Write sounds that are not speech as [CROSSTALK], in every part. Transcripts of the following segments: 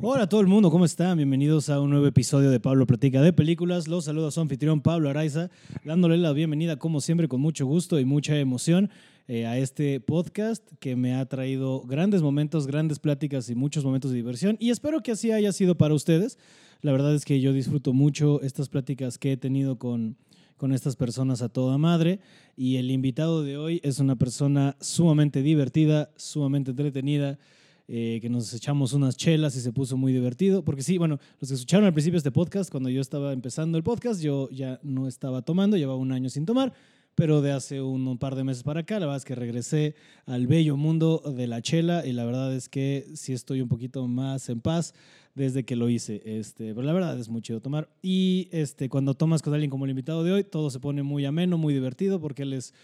Hola todo el mundo, ¿cómo están? Bienvenidos a un nuevo episodio de Pablo Platica de Películas. Los saluda su anfitrión Pablo Araiza, dándole la bienvenida como siempre con mucho gusto y mucha emoción eh, a este podcast que me ha traído grandes momentos, grandes pláticas y muchos momentos de diversión y espero que así haya sido para ustedes. La verdad es que yo disfruto mucho estas pláticas que he tenido con, con estas personas a toda madre y el invitado de hoy es una persona sumamente divertida, sumamente entretenida eh, que nos echamos unas chelas y se puso muy divertido. Porque sí, bueno, los que escucharon al principio este podcast, cuando yo estaba empezando el podcast, yo ya no estaba tomando, llevaba un año sin tomar, pero de hace un, par de meses para acá, la verdad es que regresé al bello mundo de la chela y la verdad es que sí estoy un poquito más en paz desde que lo hice. Este, pero la verdad es muy chido tomar. Y este, cuando tomas con alguien como el invitado de hoy, todo se pone muy ameno, muy divertido, porque él es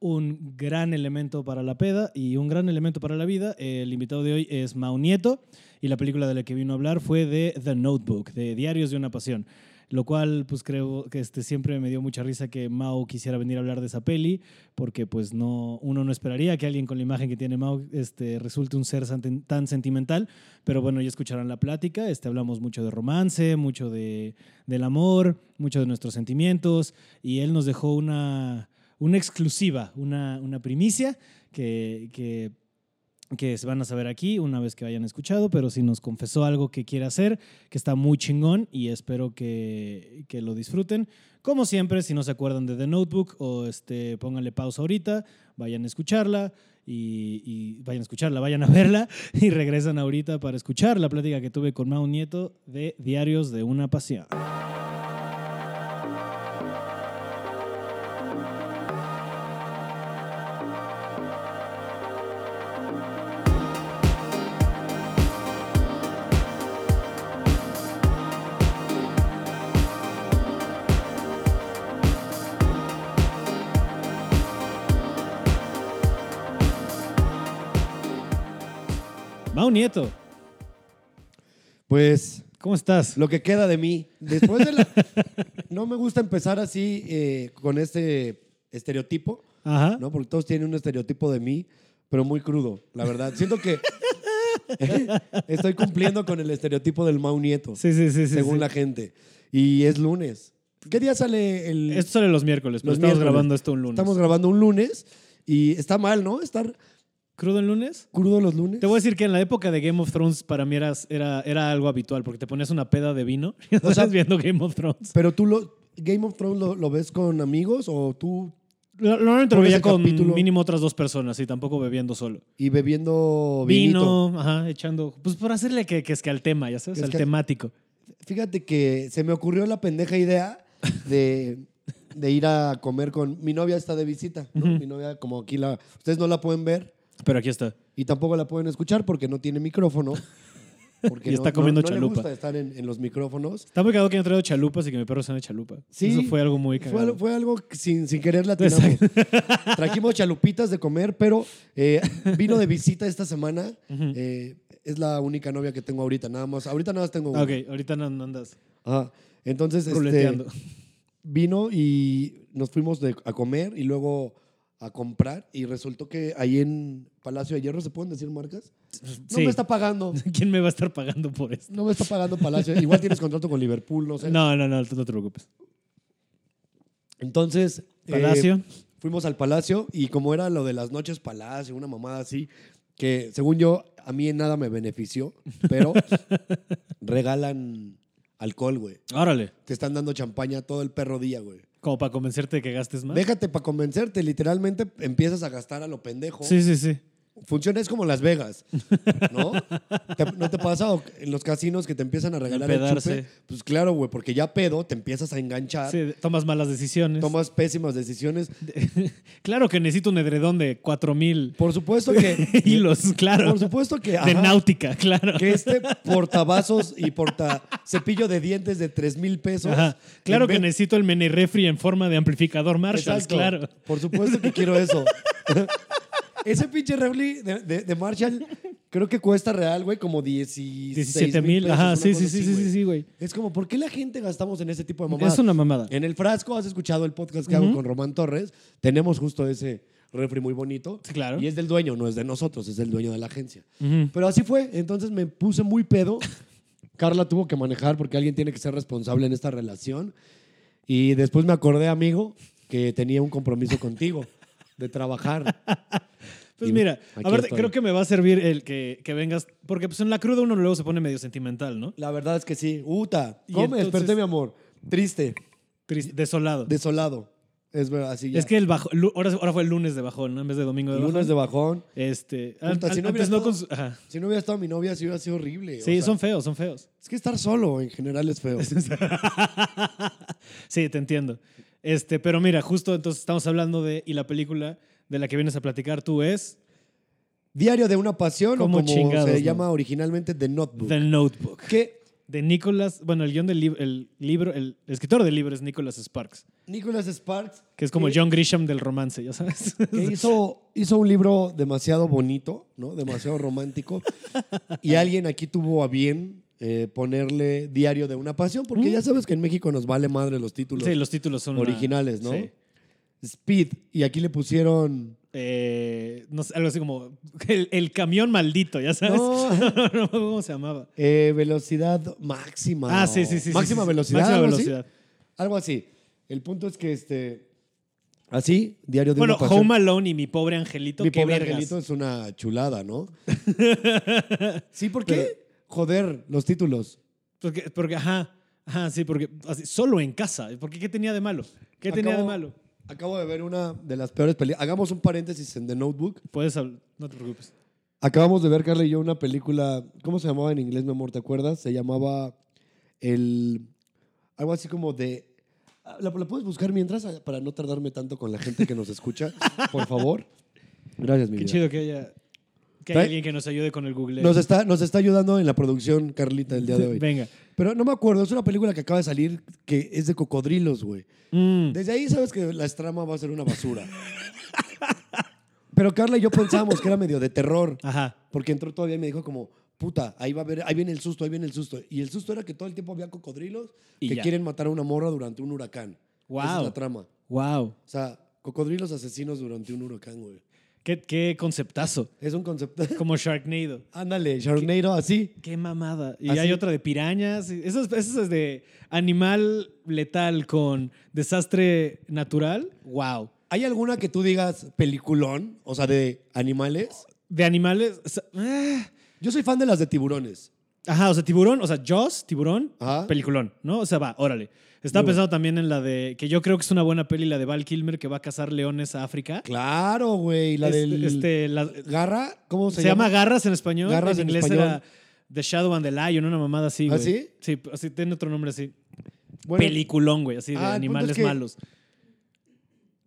un gran elemento para la peda y un gran elemento para la vida. El invitado de hoy es Mau Nieto y la película de la que vino a hablar fue de The Notebook, de Diarios de una Pasión. Lo cual, pues creo que este, siempre me dio mucha risa que Mau quisiera venir a hablar de esa peli, porque pues no, uno no esperaría que alguien con la imagen que tiene Mau este, resulte un ser tan sentimental, pero bueno, ya escucharán la plática, este, hablamos mucho de romance, mucho de, del amor, mucho de nuestros sentimientos, y él nos dejó una, una exclusiva, una, una primicia que, que, se van a saber aquí una vez que hayan escuchado, pero si nos confesó algo que quiere hacer, que está muy chingón y espero que, que lo disfruten. Como siempre, si no se acuerdan de The Notebook o este, pónganle pausa ahorita, vayan a escucharla. Y, vayan a escucharla, vayan a verla [LAUGHS] y regresan ahorita para escuchar la plática que tuve con Mau Nieto de Diarios de una Pasión. Nieto. Pues. ¿Cómo estás? Lo que queda de mí. Después de la. [LAUGHS] no me gusta empezar así eh, con este estereotipo. Ajá. ¿no? Porque todos tienen un estereotipo de mí, pero muy crudo, la verdad. Siento que. [LAUGHS] estoy cumpliendo con el estereotipo del Mau Nieto. Sí, sí, sí. Según sí. la gente. Y es lunes. ¿Qué día sale el.? Esto sale los miércoles, pero Los estamos miércoles. grabando esto un lunes. Estamos grabando un lunes y está mal, ¿no? Estar ¿Crudo el lunes? crudo los lunes. Te voy a decir que en la época de Game of Thrones para mí era, era, era algo habitual porque te ponías una peda de vino [LAUGHS] y sea- estabas viendo Game of Thrones. Pero tú lo. ¿Game of Thrones lo, lo ves con amigos o tú Lo- Normalmente lo veía con capítulo- mínimo otras dos personas y tampoco bebiendo solo. y bebiendo vinito? Vino, ajá, echando. Pues por hacerle que, que es que al tema, ya sabes, Es al que- temático. Fíjate que se me ocurrió la pendeja idea de, de ir a comer con. Mi novia está de visita, ¿no? Mi novia, como aquí la. Ustedes no la pueden ver Pero aquí está. y tampoco la pueden escuchar porque no tiene micrófono. [LAUGHS] Porque Y no- está no- comiendo no, le chalupa. gusta estar en, en los micrófonos. Está muy cagado que haya traído chalupas y que mi perro sea de chalupa. Sí, Eso fue algo muy cagado. fue algo sin, sin querer la tiramos. [LAUGHS] Trajimos chalupitas de comer, pero eh, vino de visita esta semana. Ujú. Eh, es la única novia que tengo ahorita, nada más. Ahorita nada más tengo una. Ok, ahorita no, no andas Ajá. Entonces, este, vino y nos fuimos de- a comer y luego a comprar y resultó que ahí en Palacio de Hierro, ¿se pueden decir marcas? No Sí. me está pagando. [LAUGHS] ¿Quién me va a estar pagando por esto? No me está pagando Palacio. Igual tienes contrato con Liverpool, no sé. No, no, no, no te preocupes. Entonces, eh, Palacio. fuimos al Palacio y como era lo de las noches Palacio, una mamada así, que según yo, a mí en nada me benefició, pero [LAUGHS] regalan alcohol, güey. Órale. Te están dando champaña todo el perro día, güey. Como para convencerte de que gastes más. Déjate para convencerte, literalmente empiezas a gastar a lo pendejo. Sí, sí, sí. Funciona es como Las Vegas, ¿no? [LAUGHS] ¿Te- ¿No te pasa o en los casinos que te empiezan a regalar el Empedarse. chupe? Pues claro, güey, porque ya pedo, te empiezas a enganchar, Sí, tomas malas decisiones. tomas pésimas decisiones. [LAUGHS] claro que necesito un edredón de 4000 Por supuesto que... [LAUGHS] hilos, claro. Por supuesto que... de náutica, claro. Que este portavasos y porta cepillo de dientes de 3 mil pesos. Ajá. Claro que necesito el mini refri en forma de amplificador Marshall, Exacto. claro. Por supuesto que quiero eso. Ese pinche refri de, de- de Marshall creo que cuesta real, güey, como 16 17 mil, ajá, sí, sí, sí, sí, güey. sí, sí, güey. Es como, ¿por qué la gente gastamos en ese tipo de mamadas? Es una mamada. En el frasco, has escuchado el podcast que hago con Román Torres, tenemos justo ese refri muy bonito. Sí, claro. Y es del dueño, no es de nosotros, es del dueño de la agencia. Pero así fue, entonces me puse muy pedo Carla tuvo que manejar porque alguien tiene que ser responsable en esta relación. Y después me acordé, amigo, que tenía un compromiso contigo de trabajar. [LAUGHS] Pues Y mira, a ver, estoy. creo que me va a servir el que, que vengas, porque pues en la cruda uno luego se pone medio sentimental, ¿no? La verdad es que sí. Uta, ¿cómo me desperté, mi amor? Triste, Triste, desolado. desolado. Es verdad, así ya. Es que el bajo, ahora, ahora fue el lunes de bajón, ¿no? En vez de domingo de bajón. Lunes de bajón. Este, Puta, si no antes hubiera no estado- con su- ajá. Si no hubiera estado mi novia, sí hubiera sido horrible. o Sí, sea, son feos, son feos. Es que estar solo en general es feo. [LAUGHS] sí, te entiendo. Este, pero mira, justo entonces estamos hablando de, y la película de la que vienes a platicar tú es Diario de una pasión, o ¿Cómo como chingados, se no? llama originalmente The Notebook. The Notebook. Que De Nicholas, bueno, el guion del lib- el libro, el escritor del libro es Nicholas Sparks, Nicholas Sparks, que es como que- John Grisham del romance, ya sabes. que hizo, hizo un libro demasiado bonito, ¿no? Demasiado romántico. [LAUGHS] y alguien aquí tuvo a bien eh, ponerle Diario de una pasión, porque ya sabes que en México nos vale madre los títulos Mm. Sí, los títulos son una- originales, ¿no? sí. Speed. Y aquí le pusieron... Eh, no sé, algo así como el, el camión maldito, ya sabes. No. [LAUGHS] no, cómo se llamaba. eh, velocidad máxima. Ah, sí, sí, sí. Máxima sí, sí. velocidad. Máxima algo así. velocidad. Algo así. El punto es que este. Así, diario de Bueno, una pasión. Home Alone y mi pobre angelito. Mi pobre vergas. angelito es una chulada, ¿no? [LAUGHS] sí, ¿por qué? Joder, los títulos. Porque, porque, ajá, ajá, sí, porque así, solo en casa. Porque ¿qué tenía de malo? ¿Qué tenía de malo? Acabo de ver una de las peores películas. Hagamos un paréntesis en The Notebook. Puedes hablar, no te preocupes. Acabamos de ver, Carla y yo, una película. ¿Cómo se llamaba en inglés, mi amor? ¿Te acuerdas? Se llamaba el. Algo así como de. ¿La, la puedes buscar mientras para no tardarme tanto con la gente que nos escucha? [LAUGHS] Por favor. Gracias, mi Qué vida. chido que haya, que haya alguien que nos ayude con el Google. Nos está, nos está ayudando en la producción, Carlita, el día de hoy. Venga. Pero no me acuerdo, es una película que acaba de salir que es de cocodrilos, güey. Mm. Desde ahí sabes que la trama va a ser una basura. Pero Carla y yo pensábamos que era medio de terror, Ajá. porque entró todavía y me dijo como, puta, ahí va a ver, ahí viene el susto, ahí viene el susto. Y el susto era que todo el tiempo había cocodrilos Y que ya. quieren matar a una morra durante un huracán. Esa es Wow. la trama. Wow. O sea, cocodrilos asesinos durante un huracán, güey. Qué, qué conceptazo. Es un concepto. [LAUGHS] Como Sharknado. Ándale, Sharknado, así. Qué mamada. Y Así- hay otra de pirañas. Eso es, eso es de animal letal con desastre natural. Wow. ¿Hay alguna que tú digas peliculón? O sea, de animales. De animales. o sea, ah. Yo soy fan de las de tiburones. Ajá, o sea, tiburón, o sea, Jaws, tiburón, Ajá. peliculón, ¿no? O sea, va, órale. Estaba Muy pensando también en la de, que yo creo que es una buena peli, la de Val Kilmer, que va a cazar leones a África. Claro, güey. La del. este, la- Garra, ¿cómo se, se, llama Garras en español. Garras en en inglés español. era The Shadow and the Lion, una mamada así, ¿Ah, güey. sí? Sí, así tiene otro nombre así. Bueno, Peliculón, güey, así de Ah, animales es que- malos.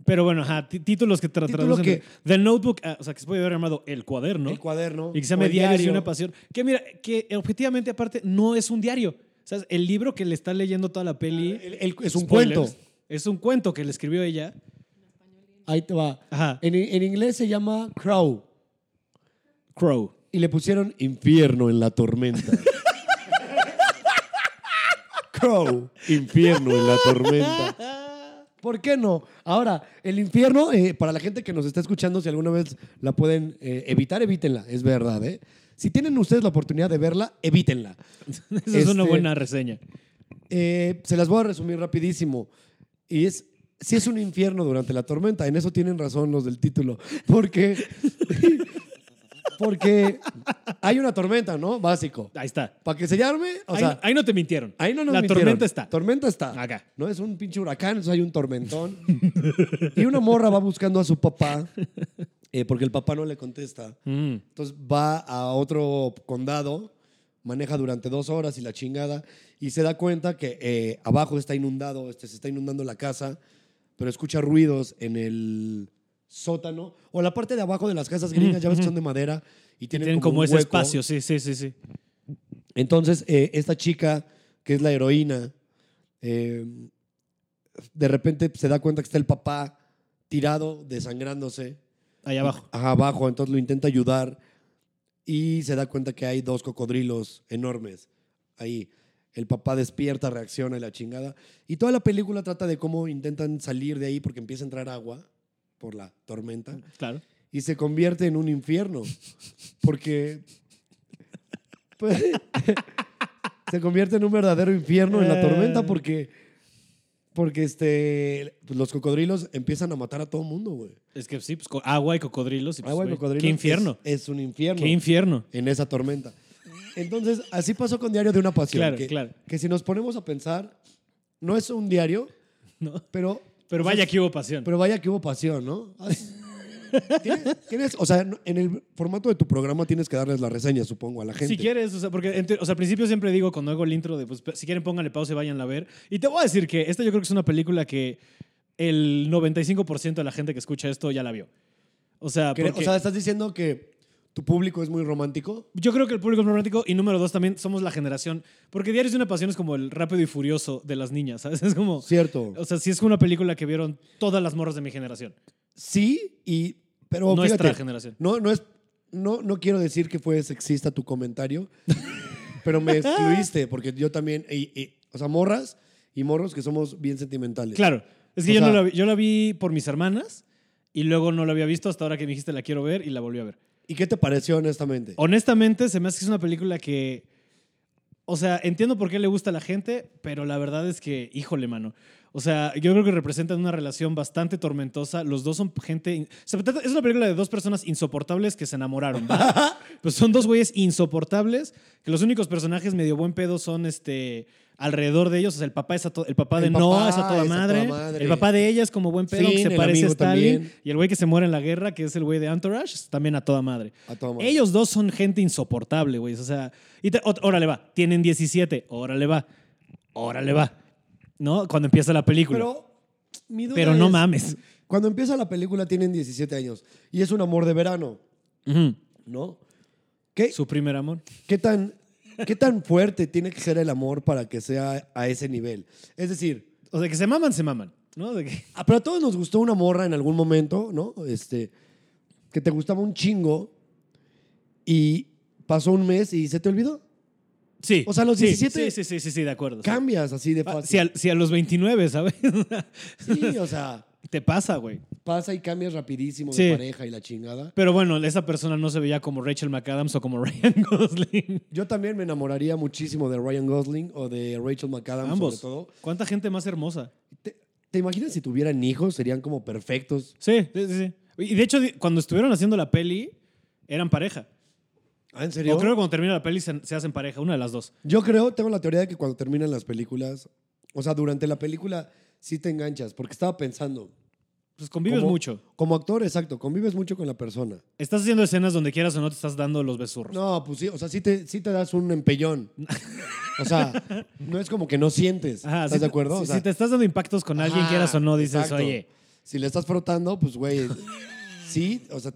Pero bueno, ajá, tí- títulos que tra- traducen. que- The Notebook, ah, o sea, que se puede haber llamado El Cuaderno. El cuaderno. Y que se llama el Diarios y diario. una pasión. Que mira, que objetivamente aparte no es un diario. O sea, el libro que le está leyendo toda la peli. El- el- es un spoilers, cuento. Es un cuento que le escribió ella. Ahí te va. Ajá. En, en inglés se llama Crow. Crow. Y le pusieron infierno en la tormenta. Crow, infierno en la tormenta. ¿Por qué no? Ahora, el infierno, eh, para la gente que nos está escuchando, si alguna vez la pueden eh, evitar, evítenla. Es verdad, ¿eh? Si tienen ustedes la oportunidad de verla, evítenla. [LAUGHS] Esa es una Este- buena reseña. Eh, se las voy a resumir rapidísimo. Y es, si es un infierno durante la tormenta, en eso tienen razón los del título. Porque, [LAUGHS] porque hay una tormenta, ¿no? Básico. Ahí está. Para que se llame, o ahí, sea, ahí no te mintieron. ahí no nos La mintieron. tormenta está. Tormenta está. Acá. No es un pinche huracán, entonces hay un tormentón. y una morra va buscando a su papá [LAUGHS] eh, porque el papá no le contesta. Mm. Entonces va a otro condado, maneja durante dos horas y la chingada, y se da cuenta que eh, abajo está inundado, este, se está inundando la casa, pero escucha ruidos en el sótano o la parte de abajo de las casas gringas, ya ves que son de madera y tienen, Tienen como, ese hueco. espacio, sí, sí, sí, sí. Entonces, eh, esta chica, que es la heroína, eh, de repente se da cuenta que está el papá tirado, desangrándose. Ahí abajo. Ajá, abajo, entonces lo intenta ayudar y se da cuenta que hay dos cocodrilos enormes ahí. El papá despierta, reacciona y la chingada. Y toda la película trata de cómo intentan salir de ahí porque empieza a entrar agua por la tormenta Claro. y se convierte en un infierno. Porque. pues, [LAUGHS] se convierte en un verdadero infierno en la tormenta Eh. porque, porque este, pues, los cocodrilos empiezan a matar a todo mundo, güey. Es que sí, pues agua y cocodrilos. y, pues, Agua y cocodrilos Qué infierno. Es, es un infierno Qué infierno. en esa tormenta. Entonces, así pasó con Diario de una Pasión. Claro, que, claro. que si nos ponemos a pensar, no es un diario, [LAUGHS] ¿no? pero... Pero vaya que hubo pasión. Pero vaya que hubo pasión, ¿no? [LAUGHS] ¿Tienes, tienes- o sea, en el formato de tu programa tienes que darles la reseña, supongo, a la gente. Si quieres, o sea, porque o sea, al principio siempre digo cuando hago el intro de, pues, si quieren pónganle pausa y vayan a ver. Y te voy a decir que esta yo creo que es una película que el 95% de la gente que escucha esto ya la vio. O sea, Que- porque O sea, estás diciendo que tu público es muy romántico. yo creo que el público es romántico y número dos también somos la generación. Porque Diarios de una Pasión es como el rápido y furioso de las niñas, ¿sabes? [LAUGHS] Es como... Cierto. O sea, sí es como una película que vieron todas las morras de mi generación. Sí, y. Pero Nuestra fíjate, generación. No, no es. No, no quiero decir que fue sexista tu comentario, [LAUGHS] pero me excluiste, porque yo también. y- y- o sea, morras y morros que somos bien sentimentales. Claro. Es que O yo, no la vi, yo la vi por mis hermanas y luego no la había visto hasta ahora que me dijiste la quiero ver y la volví a ver. ¿Y qué te pareció, honestamente? Honestamente, se me hace que es una película que. O sea, entiendo por qué le gusta a la gente, pero la verdad es que, híjole, mano. O sea, yo creo que representan una relación bastante tormentosa. Los dos son gente. es una película de dos personas insoportables que se enamoraron. [LAUGHS] pues son dos güeyes insoportables, que los únicos personajes medio buen pedo son este. Alrededor de ellos, o sea, el papá, es a el papá de Noah es a toda es madre. toda madre. El papá de ella es como buen pedo, Finn, que se parece a Stalin. también. Y el güey que se muere en la guerra, que es el güey de Entourage, es también a toda madre. A toda madre. Ellos dos son gente insoportable, güey. O sea, y te- órale va, tienen 17, órale va, órale va. ¿No? Cuando empieza la película. Pero, Pero, mi duda no es, mames. Cuando empieza la película tienen 17 años y es un amor de verano, Ujú. ¿no? ¿Qué, Su primer amor. qué tan, ¿Qué tan fuerte tiene que ser el amor para que sea a ese nivel? Es decir, O sea, que se maman, se maman. ¿No? De que- ah, pero a todos nos gustó una morra en algún momento, ¿no? Este, que te gustaba un chingo y pasó un mes y se te olvidó. Sí. O sea, a los Sí, 17 Sí, sí, sí, sí, de acuerdo. Cambias así de Ah, fácil. Si a, los 29, ¿sabes? [LAUGHS] Sí, o sea, Te pasa, güey. pasa y cambias rapidísimo de pareja y la chingada. Pero bueno, esa persona no se veía como Rachel McAdams o como [LAUGHS] Ryan Gosling. Yo también me enamoraría muchísimo de Ryan Gosling o de Rachel McAdams Ambos. sobre todo. ¿Cuánta gente más hermosa? ¿Te, te imaginas si tuvieran hijos? Serían como perfectos. Sí, sí, sí. Y de hecho, cuando estuvieron haciendo la peli, eran pareja. ¿Ah, en serio? O creo que cuando termina la peli se, se hacen pareja, una de las dos. Yo creo, tengo la teoría de que cuando terminan las películas, o sea, durante la película sí te enganchas, porque estaba pensando, Pues convives Como- mucho. como actor, exacto, convives mucho con la persona. Estás haciendo escenas donde quieras o no te estás dando los besurros. No, pues sí, o sea, sí te, sí te das un empellón. O sea, [LAUGHS] no es como que no sientes. Ajá, ¿Estás si de acuerdo? Si, O sea, si te estás dando impactos con alguien, ajá, quieras o no, dices, exacto. oye. Si le estás frotando, pues güey, [LAUGHS] sí, o sea,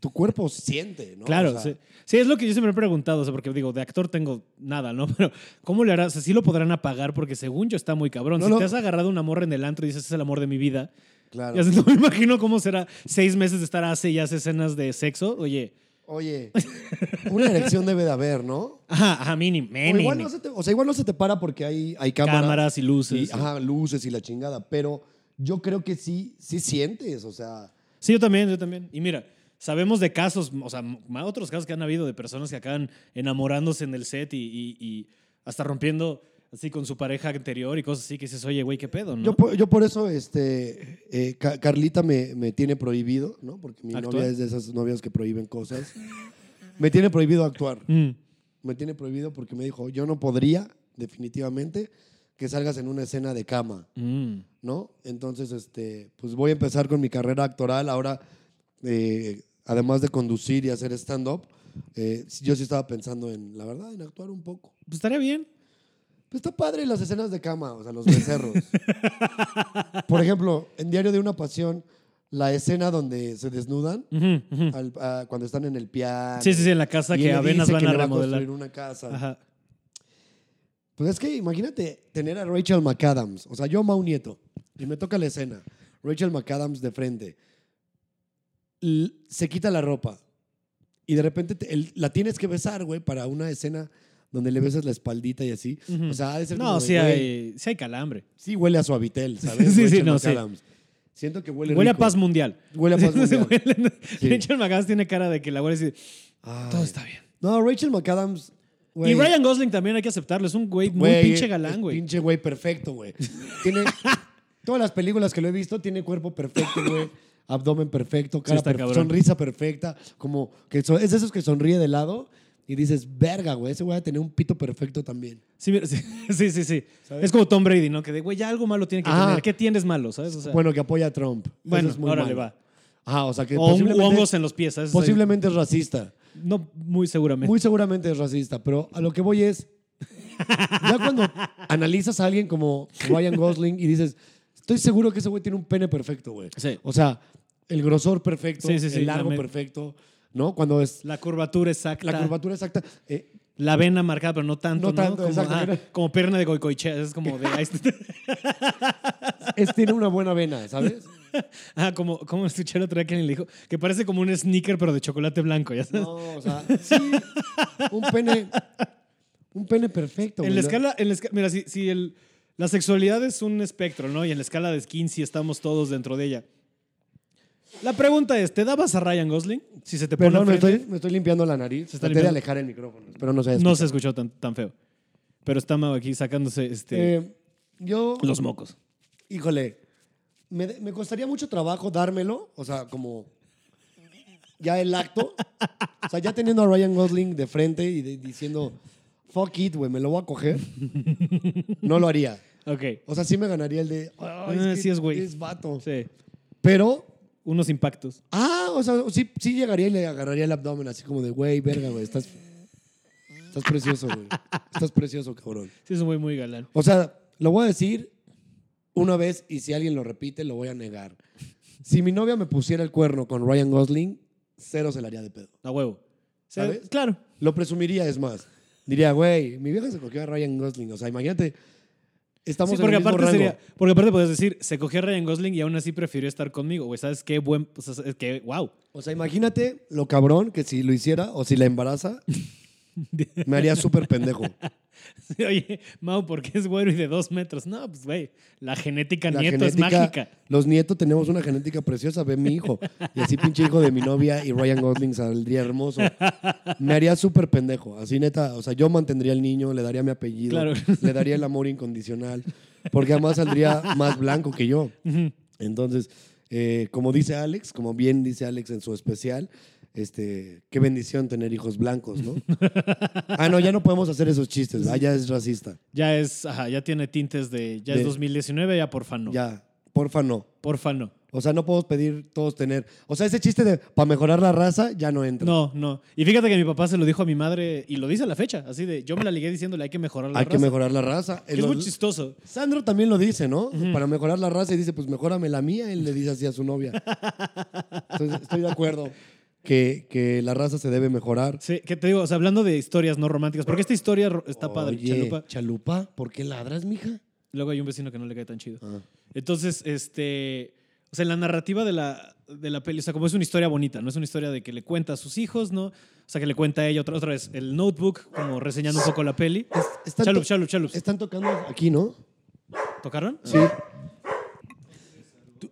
tu cuerpo siente, ¿no? Claro, O sea, sí. Sí, es lo que yo siempre me he preguntado, o sea, porque digo, de actor tengo nada, ¿no? [LAUGHS] Pero, ¿cómo le harás? O sea, sí lo podrán apagar, porque según yo está muy cabrón. No, si no. te has agarrado una morra en el antro y dices, es el amor de mi vida, Claro. no [LAUGHS] me imagino cómo será seis meses de estar hace y hace escenas de sexo. Oye, Oye, [LAUGHS] una erección debe de haber, ¿no? ajá, ajá, mínimo, O igual, mínimo. no se te, o sea, igual no se te para porque hay, hay cámaras. Cámaras y luces. y, ajá, luces y la chingada. Pero yo creo que sí, sí sientes, o sea. Sí, yo también, yo también. Y mira, sabemos de casos, o sea, otros casos que han habido de personas que acaban enamorándose en el set y, y- y hasta rompiendo así con su pareja anterior y cosas así que dices, oye, güey, ¿qué pedo, no? Yo, por- yo por eso, este, eh, Ca- Carlita me, me tiene prohibido, ¿no? Porque mi ¿Actuar? novia es de esas novias que prohíben cosas. me tiene prohibido actuar. Mm. Me tiene prohibido porque me dijo, yo no podría, definitivamente, que salgas en una escena de cama. Mm. ¿no? Entonces, este, pues voy a empezar con mi carrera actoral. Ahora, eh, además de conducir y hacer stand-up, eh, yo sí estaba pensando en, la verdad, en actuar un poco. Pues estaría bien. Pues está padre las escenas de cama, o sea, los becerros. [LAUGHS] Por ejemplo, en Diario de una Pasión, la escena donde se desnudan al- a- cuando están en el piano. Sí, sí, sí, en la casa que apenas van que a le va remodelar. construir una casa. Ajá. Pues es que imagínate tener a Rachel McAdams, o sea, yo Mau Nieto, y me toca la escena, Rachel McAdams de frente, se quita la ropa y de repente te- el- la tienes que besar, güey, para una escena donde le besas la espaldita y así. O sea, ha de ser No, sí güey, hay, hay calambre. sí huele a suavitel, [LAUGHS] ¿sabes? Sí, sí, no, sí. Siento que huele Huele a paz mundial. Huele a paz [LAUGHS] mundial. Sí. Rachel McAdams tiene cara de que la huele y dice, Ay. todo está bien. No, Rachel McAdams. Y Ryan Gosling también hay que aceptarlo. Es un güey muy pinche galán, güey. Pinche güey perfecto, güey. Tiene [LAUGHS] todas las películas que lo he visto tiene cuerpo perfecto, güey. Abdomen perfecto, cara cabrón. sonrisa perfecta, como que so- es de esos que sonríe de lado y dices, "Verga, güey, ese güey va a tener un pito perfecto también." Sí, [LAUGHS] sí, sí, sí. sí. Es como Tom Brady, ¿no? Que de, güey, ya algo malo tiene que Ajá. tener. ¿Qué tienes malo, sabes? O sea, bueno, que apoya a Trump. Bueno, es muy órale, malo. va. Ajá, o sea que O hongos en los pies, posiblemente es racista. No, muy seguramente. Muy seguramente es racista, pero a lo que voy es. Ya cuando analizas a alguien como Ryan Gosling y dices, estoy seguro que ese güey tiene un pene perfecto, güey. Sí. O sea, el grosor perfecto, Sí, sí, sí, el largo perfecto, ¿no? Cuando es La curvatura exacta. la curvatura exacta. eh, La vena marcada, pero no tanto, No ¿no? tanto, como, exacto, ah, como pierna de goicoechea. Es como de... [LAUGHS] es, tiene una buena vena, ¿sabes? [LAUGHS] ah, como, como escuché el otro día que alguien le dijo que parece como un sneaker, pero de chocolate blanco, ¿ya sabes? No, o sea, sí, un pene, un pene perfecto. En la escala, en la esca- mira, si, si el, la sexualidad es un espectro, ¿no? Y en la escala de Kinsey estamos todos dentro de ella. La pregunta es, ¿te dabas a Ryan Gosling? Si se te pone Perdón, me enfrente? estoy, me estoy limpiando la nariz. Se está Traté de limpiando. alejar el micrófono, pero no se No se escuchó tan, tan feo. Pero está Mau aquí sacándose este, Eh, yo, los mocos. híjole, me, me costaría mucho trabajo dármelo, o sea, como ya el acto, o sea, ya teniendo a Ryan Gosling de frente y de- diciendo, fuck it, güey, me lo voy a coger, no lo haría. Ok. O sea, sí me ganaría el de, "Ay, Ah, sí es güey". Es vato. Sí. Pero, Unos impactos. ah, o sea, sí, sí llegaría y le agarraría el abdomen así como de, güey, verga, güey, estás, estás precioso, güey. Estás precioso, cabrón. Sí, es muy, muy galán. O sea, lo voy a decir una vez y si alguien lo repite, lo voy a negar. Si mi novia me pusiera el cuerno con Ryan Gosling, cero se la haría de pedo. A huevo. ¿Sabes? Claro. Lo presumiría, es más. Diría, güey, mi vieja se cogió a Ryan Gosling. O sea, imagínate, estamos Sí, en porque el mismo aparte rango. sería, porque aparte puedes decir, se cogió a Ryan Gosling y aún así prefirió estar conmigo, güey. ¿Sabes qué buen, o sea, es que, wow. O sea, imagínate lo cabrón que si lo hiciera o si la embaraza, [LAUGHS] me haría súper pendejo. [LAUGHS] Oye, Mau, ¿por qué es güero y de dos metros? No, pues, güey, la genética La nieto es genética- mágica. Los nietos tenemos una genética preciosa, ve mi hijo. Y así pinche hijo de mi novia y Ryan Gosling saldría hermoso. Me haría súper pendejo. Así neta, o sea, yo mantendría al niño, le daría mi apellido, Claro. le daría el amor incondicional, porque además saldría más blanco que yo. Entonces, eh, como dice Alex, como bien dice Alex en su especial, este, qué bendición tener hijos blancos, ¿no? [LAUGHS] ah, no, ya no podemos hacer esos chistes, ¿verdad? ya es racista. Ya es, ajá, ya tiene tintes de, ya De- es 2019, ya porfa no. Ya, porfa no. Porfa no. O sea, no podemos pedir todos tener. O sea, ese chiste de para mejorar la raza ya no entra. No, no. Y fíjate que mi papá se lo dijo a mi madre y lo dice a la fecha, así de, yo me la ligué diciéndole, hay que mejorar la Hay raza. que mejorar la raza. Que es Los- muy chistoso. Sandro también lo dice, ¿no? Para mejorar la raza y dice, pues mejórame la mía. Él le dice así a su novia. [LAUGHS] Entonces, estoy de acuerdo que, que la raza se debe mejorar. Sí, que te digo, o sea, hablando de historias no románticas, porque esta historia está padre, Oye, chalupa. Chalupa, ¿por qué ladras, mija? Luego hay un vecino que no le cae tan chido. Ah. Entonces, este. O sea, en la narrativa de la, de la peli, o sea, como es una historia bonita, no es una historia de que le cuenta a sus hijos, ¿no? O sea, que le cuenta a ella otra, otra vez el notebook, como reseñando un poco la peli. Es- están, Chalup, chalup, chalup. están tocando aquí, ¿no? ¿Tocaron? Sí.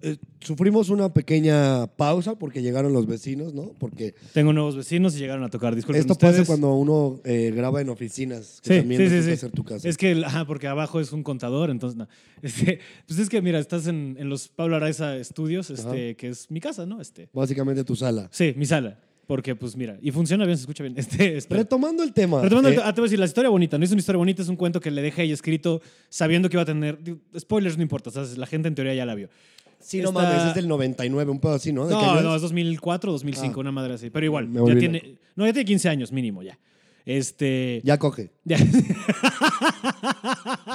Eh, Sufrimos una pequeña pausa porque llegaron los vecinos, ¿no? Porque Tengo nuevos vecinos y llegaron a tocar. Disculpen esto ustedes. pasa cuando uno eh, graba en oficinas, que Sí, también sí, resulta sí. ser tu casa. Es que, el- ajá, porque abajo es un contador, entonces no. [LAUGHS] Este, pues es que, mira, estás en, en los Pablo Araiza Estudios, este, que es mi casa, ¿no? Este, Básicamente tu sala. sí, mi sala. Porque, pues, mira, y funciona bien, se escucha bien. [LAUGHS] Este, espera. Retomando el tema. Retomando, el eh, te- ah, te voy a decir, la historia bonita, no es una historia bonita, es un cuento que le deja ella escrito sabiendo que iba a tener. Spoilers no importa, ¿sabes? la gente en teoría ya la vio. Sí, no mames, es del 99, un pedo así, ¿no? ¿De qué No, año no, es? es 2004, 2005, Ah. una madre así. Pero igual, Me ya tiene. No, ya tiene 15 años mínimo ya. Este. Ya coge. ya. [LAUGHS]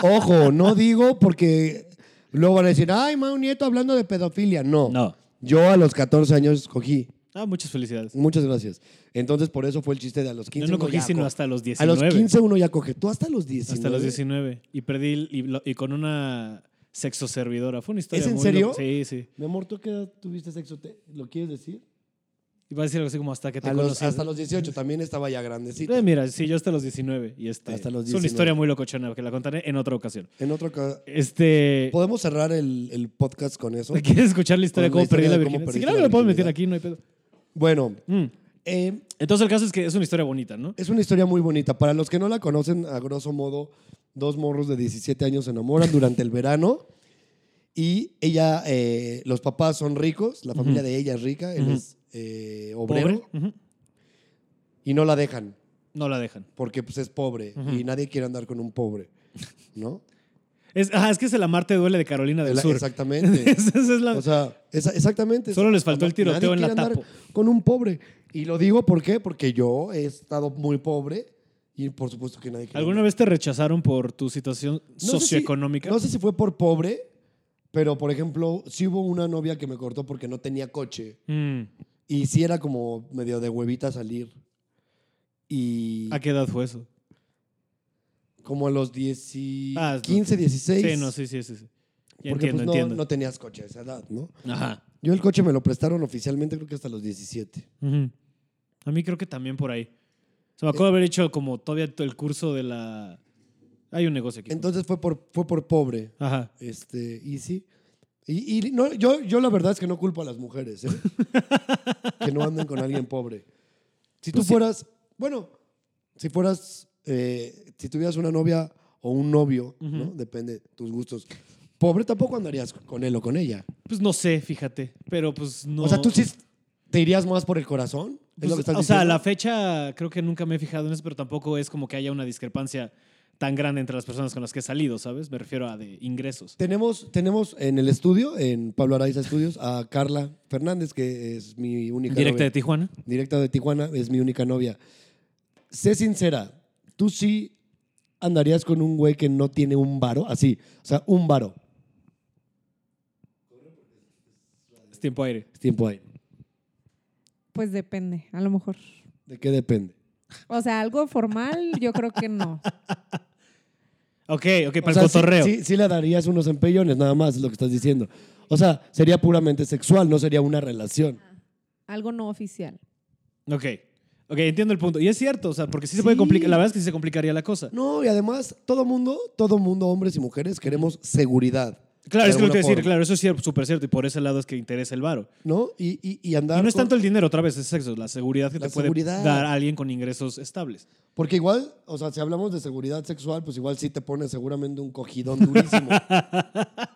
Ojo, no digo porque luego van a decir, ay, Mau Nieto hablando de pedofilia. No. no. Yo a los 14 años cogí. Ah, muchas felicidades. Muchas gracias. Entonces, por eso fue el chiste de a los Yo 15. no uno cogí ya sino hasta los A 19. los 15 uno ya coge. Tú hasta los 19. Hasta los 19. Y perdí el- y, lo- y con una sexo servidora. Fue una historia ¿Es en muy serio? loca. Sí, sí. Mi amor, ¿tú qué edad tuviste sexo? ¿Te- ¿Lo quieres decir? Iba a decir algo así como hasta que te A los- conocí. hasta los 18 también estaba ya grandecito. Eh, mira, sí, yo hasta los 19. Y este, Hasta los Es una 19. historia muy locochona que la contaré en otra ocasión. En otro ca- Este. ¿Podemos cerrar el, el podcast con eso? [LAUGHS] ¿Quieres escuchar la historia de Con cómo perdí historia la de cómo virginidad? Perdiste claro lo puedo meter aquí, no hay pedo. Bueno, Mm. Eh, Entonces el caso es que es una historia bonita, ¿no? es una historia muy bonita. Para los que no la conocen, a grosso modo, dos morros de 17 años se enamoran durante el verano y ella, eh, los papás son ricos, la familia de ella es rica, él es eh, obrero y no la dejan No la dejan. porque pues, es pobre y nadie quiere andar con un pobre, ¿no? Es, ajá, es que es el amarte duele de Carolina del La- Sur. Exactamente. [LAUGHS] Esa es la- O sea, exactamente. Solo les faltó el Nadie tiroteo en la Tapo. Con un pobre. Y lo digo ¿por qué? porque yo he estado muy pobre y por supuesto que nadie quiere ¿Alguna vez te rechazaron por tu situación No sé si- socioeconómica? No sé si fue por pobre, pero por ejemplo, sí hubo una novia que me cortó porque no tenía coche. Mm. Y sí era como medio de huevita salir. Y ¿A qué edad fue eso? como a los 10 y- Ah, no. 15, 16. Sí, no, sí, sí, sí. porque entiendo, pues, no, entiendo. no tenías coche a esa edad, ¿no? Ajá. Yo el coche me lo prestaron oficialmente creo que hasta los 17. Ujú. A mí creo que también por ahí. Se me acuerdo de haber hecho como todavía todo el curso de la... Hay un negocio aquí. Entonces fue por, fue por pobre. Ajá. Este, y sí. Y, y no, yo, yo la verdad es que no culpo a las mujeres, ¿eh? [LAUGHS] que no anden con alguien pobre. Si tú Pues sí. fueras, bueno, si fueras, eh, si tuvieras una novia o un novio, ¿no? Ujú. Depende de tus gustos. Pobre tampoco andarías con él o con ella. Pues no sé, fíjate. Pero pues no... O sea, tú sí te irías más por el corazón. ¿Es Pues, o sea, la fecha creo que nunca me he fijado en eso, pero tampoco es como que haya una discrepancia tan grande entre las personas con las que he salido, ¿sabes? Me refiero a de ingresos. Tenemos, tenemos en el estudio, en Pablo Araiza Estudios, a Carla Fernández, que es mi única Directa novia. de Tijuana. directa de Tijuana, es mi única novia. Sé sincera, tú sí andarías con un güey que no tiene un varo, así, o sea, un varo. Es tiempo aire. Es tiempo ahí. Pues depende, a lo mejor. ¿De qué depende? O sea, algo formal, yo creo que no. [LAUGHS] Ok, ok, O para sea, el sí- cotorreo. Sí, sí le darías unos empellones, nada más, es lo que estás diciendo. O sea, sería puramente sexual, no sería una relación. Algo no oficial. Ok. Ok, entiendo el punto. Y es cierto, o sea, porque sí se Sí. puede complicar. La verdad es que sí se complicaría la cosa. No, y además, todo mundo, todo mundo, hombres y mujeres, queremos seguridad. Claro, es que lo que alguna te iba a decir, forma, claro, eso es súper cierto. Y por ese lado es que interesa el varo. ¿No? Y, y, y andar. Y no es con- tanto el dinero, otra vez, es sexo, la seguridad que La te puede dar alguien con ingresos estables. Porque igual, o sea, si hablamos de seguridad sexual, pues igual sí te pone seguramente un cogidón durísimo. [LAUGHS]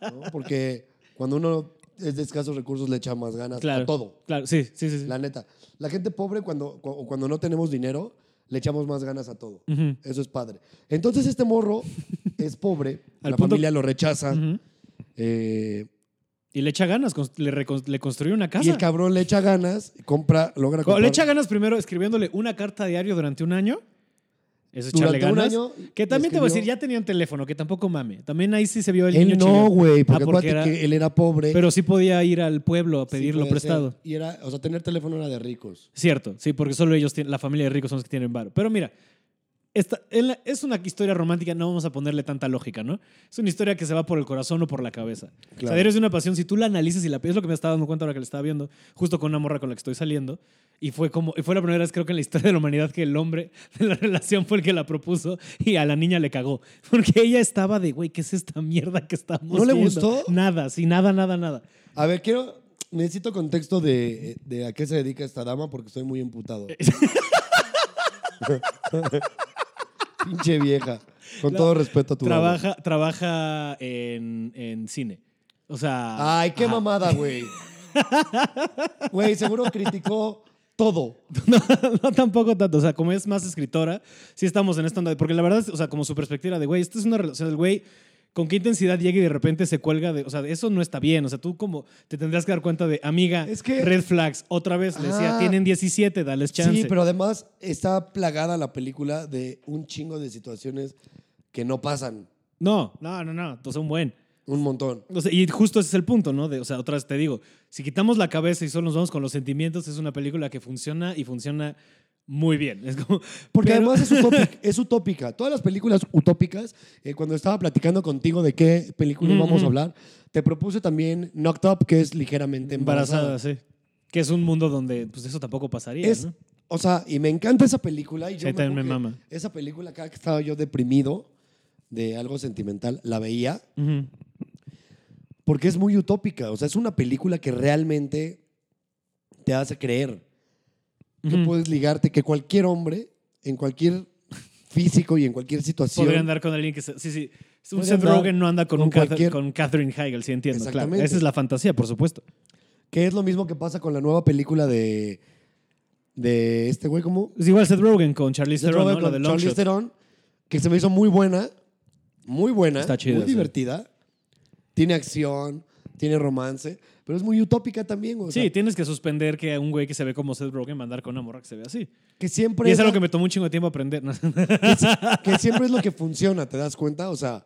¿no? Porque cuando uno es de escasos recursos le echa más ganas Claro. a todo. Claro, sí, sí, sí. La neta. La gente pobre, cuando, cuando no tenemos dinero, le echamos más ganas a todo. Eso es padre. Entonces este morro es pobre, [LAUGHS] la punto- familia lo rechaza. Eh, Y le echa ganas, le, le construye una casa. y el cabrón le echa ganas, compra, logra Co- comprar. Le echa ganas primero escribiéndole una carta diario durante un año. Eso es echarle Durante un ganas. año que también te voy a decir, ya tenían teléfono, que tampoco mame. También ahí sí se vio el niño Él no, chillón. güey, porque, Ah, porque era- que él era pobre. Pero sí podía ir al pueblo a Sí pedirlo puede prestado. ser. Y era, o sea, tener teléfono era de ricos. Cierto, sí, porque solo ellos la familia de ricos son los que tienen varo. Pero mira, esta, la- es una historia romántica, no vamos a ponerle tanta lógica, ¿no? Es una historia que se va por el corazón o por la cabeza. O sea, Claro. eres de una pasión, si tú la analizas y la es lo que me estaba dando cuenta ahora que la estaba viendo, justo con una morra con la que estoy saliendo, y fue como, y fue la primera vez creo que en la historia de la humanidad que el hombre [LAUGHS] de la relación fue el que la propuso y a la niña le cagó. Porque ella estaba de, güey, ¿qué es esta mierda que estamos ¿No le viendo?" gustó? Nada, sí, nada, nada, nada. A ver, quiero. Necesito contexto de, de a qué se dedica esta dama porque estoy muy emputado. [LAUGHS] Pinche vieja. Con todo respeto a tu. Trabaja, trabaja en, en cine. O sea. Ay, qué ajá. mamada, güey. Güey, seguro criticó todo. [LAUGHS] No, no, tampoco tanto. O sea, como es más escritora, sí estamos en esta onda. Porque la verdad, es, o sea, como su perspectiva de, güey, esto es una relación. El güey, ¿con qué intensidad llega y de repente se cuelga de. O sea, eso no está bien. O sea, tú como te tendrás que dar cuenta de, amiga, Es que- red flags. Otra vez le decía, Ah. tienen 17, dales chance. Sí, pero además está plagada la película de un chingo de situaciones que no pasan. No, no, no, no. Entonces, un buen. Un montón. O sea, y justo ese es el punto, ¿no? De, o sea, otra vez te digo, si quitamos la cabeza y solo nos vamos con los sentimientos, es una película que funciona y funciona muy bien. Es como, Porque pero- además es, [LAUGHS] utópica, es utópica. Todas las películas utópicas, eh, cuando estaba platicando contigo de qué película ujú. a hablar, te propuse también Knocked Up, que es ligeramente embarazada. embarazada, sí. Que es un mundo donde pues eso tampoco pasaría, Es, ¿no? O sea, y me encanta esa película. Y yo Sí, también me mama. Esa película, cada que estaba yo deprimido de algo sentimental, la veía porque es muy utópica. O sea, es una película que realmente te hace creer. Que Ujú. puedes ligarte, que cualquier hombre, en cualquier físico y en cualquier situación. Podría andar con alguien que... se- sí, sí. Un Seth Rogen no anda con, con un cualquier- con Catherine Heigl, sí entiendo. Claro. Esa es la fantasía, por supuesto. Que es lo mismo que pasa con la nueva película de. De este güey, ¿cómo? Es igual Seth Rogen con Charlize Theron, ¿no? La con de Charlize. Theron, que se me hizo muy buena. Muy buena. Está chida, Muy sí. divertida. Tiene acción, tiene romance, pero es muy utópica también. O sea, Sí, tienes que suspender que un güey que se ve como Seth Rogen va a andar con una morra que se ve así. que siempre Y es algo la- que me tomó un chingo de tiempo aprender. ¿no? [LAUGHS] que siempre es lo que funciona, ¿te das cuenta? O sea,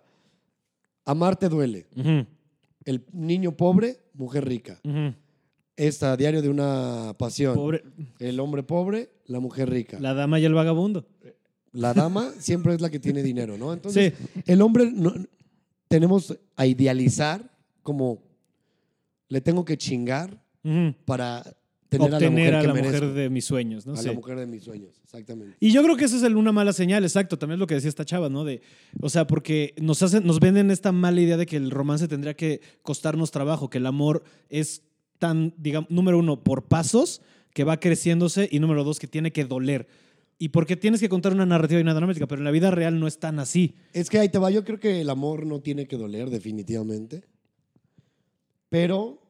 amar te duele. El niño pobre, mujer rica. ujú. Esta, diario de una pasión. Pobre, El hombre pobre, la mujer rica. La, la dama y el vagabundo. dama siempre es la que tiene dinero, ¿no? [LAUGHS] Entonces, Sí. el hombre no- tenemos a idealizar como le tengo que chingar Ujú. para tener Obtener a a la la mujer que mujer merezco. de mis sueños, ¿no? a Sí. la mujer de mis sueños, exactamente. Y yo creo que esa es una mala señal, exacto. También es lo que decía esta chava, ¿no? De, o sea, porque nos, hacen, nos venden esta mala idea de que el romance tendría que costarnos trabajo, que el amor es tan, digamos, número uno, por pasos, que va creciéndose, y número dos, que tiene que doler. Y porque tienes que contar una narrativa y una dramática, pero en la vida real no es tan así. Es que ahí te va, yo creo que el amor no tiene que doler, definitivamente. Pero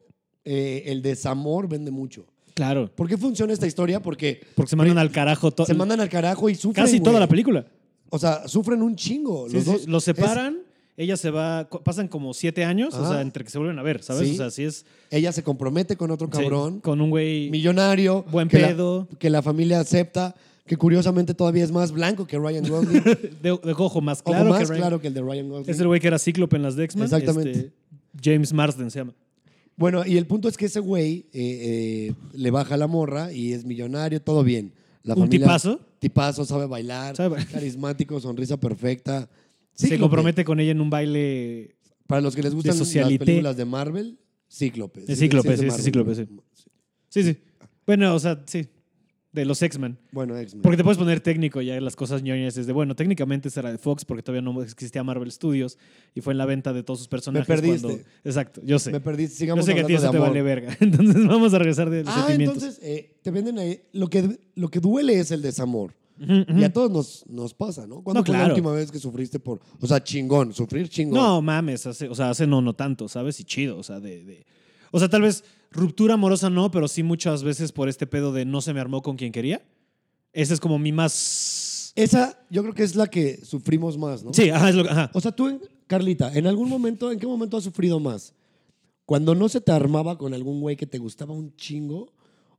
eh, el desamor vende mucho. Claro. ¿Por qué funciona esta historia? Porque Porque se mandan al carajo se mandan al carajo y sufren. casi toda güey. la película. O sea, sufren un chingo. Sí, los sí, dos. los separan, ella se va, pasan como siete años, o sea, entre que se vuelven a ver, ¿sabes? Sí. O sea, sí es... Ella se compromete con otro cabrón, con un güey... millonario. Buen que la- pedo. que la familia acepta, que curiosamente todavía es más blanco que Ryan Gosling. [LAUGHS] De, de ojo más Ojo, claro más que Ryan- claro que el de Ryan Gosling. Es el güey que era Cíclope en las de X-Men. Exactamente. este, James Marsden se llama. Bueno, y el punto es que ese güey eh, eh, le baja la morra y es millonario, todo bien. La Un familia- tipazo. Tipazo, sabe bailar, Sabe bailar. carismático, sonrisa perfecta. Se compromete con ella en un baile Para los que les gustan las películas de Marvel, Cíclope. De Cíclope, es sí. Cíclope, sí. Sí, sí. Bueno, o sea, sí. De los X-Men. Bueno, X-Men. Porque te puedes poner técnico ya en las cosas ñoñas. Es de, bueno, técnicamente será de Fox porque todavía no existía Marvel Studios y fue en la venta de todos sus personajes. perdiste. cuando- Exacto, yo sé. Me perdí. Yo Sigamos sé que a ti eso te vale verga. [LAUGHS] Entonces vamos a regresar de los Ah, sentimientos. entonces eh, te venden ahí. Lo que, lo que duele es el desamor. Y a todos nos, nos pasa, ¿no? ¿Cuándo No, fue la última vez que sufriste por. O sea, chingón, sufrir chingón. No, mames, hace, o sea, hace no, no tanto, ¿sabes? Y chido, o sea, de, de- O sea, tal vez ruptura amorosa no, pero sí muchas veces por este pedo de no se me armó con quien quería. Ese es como mi más... Esa yo creo que es la que sufrimos más, ¿no? Sí, ajá, es lo que- ajá. O sea, tú, Carlita, ¿en algún momento, en qué momento has sufrido más? ¿Cuando no se te armaba con algún güey que te gustaba un chingo?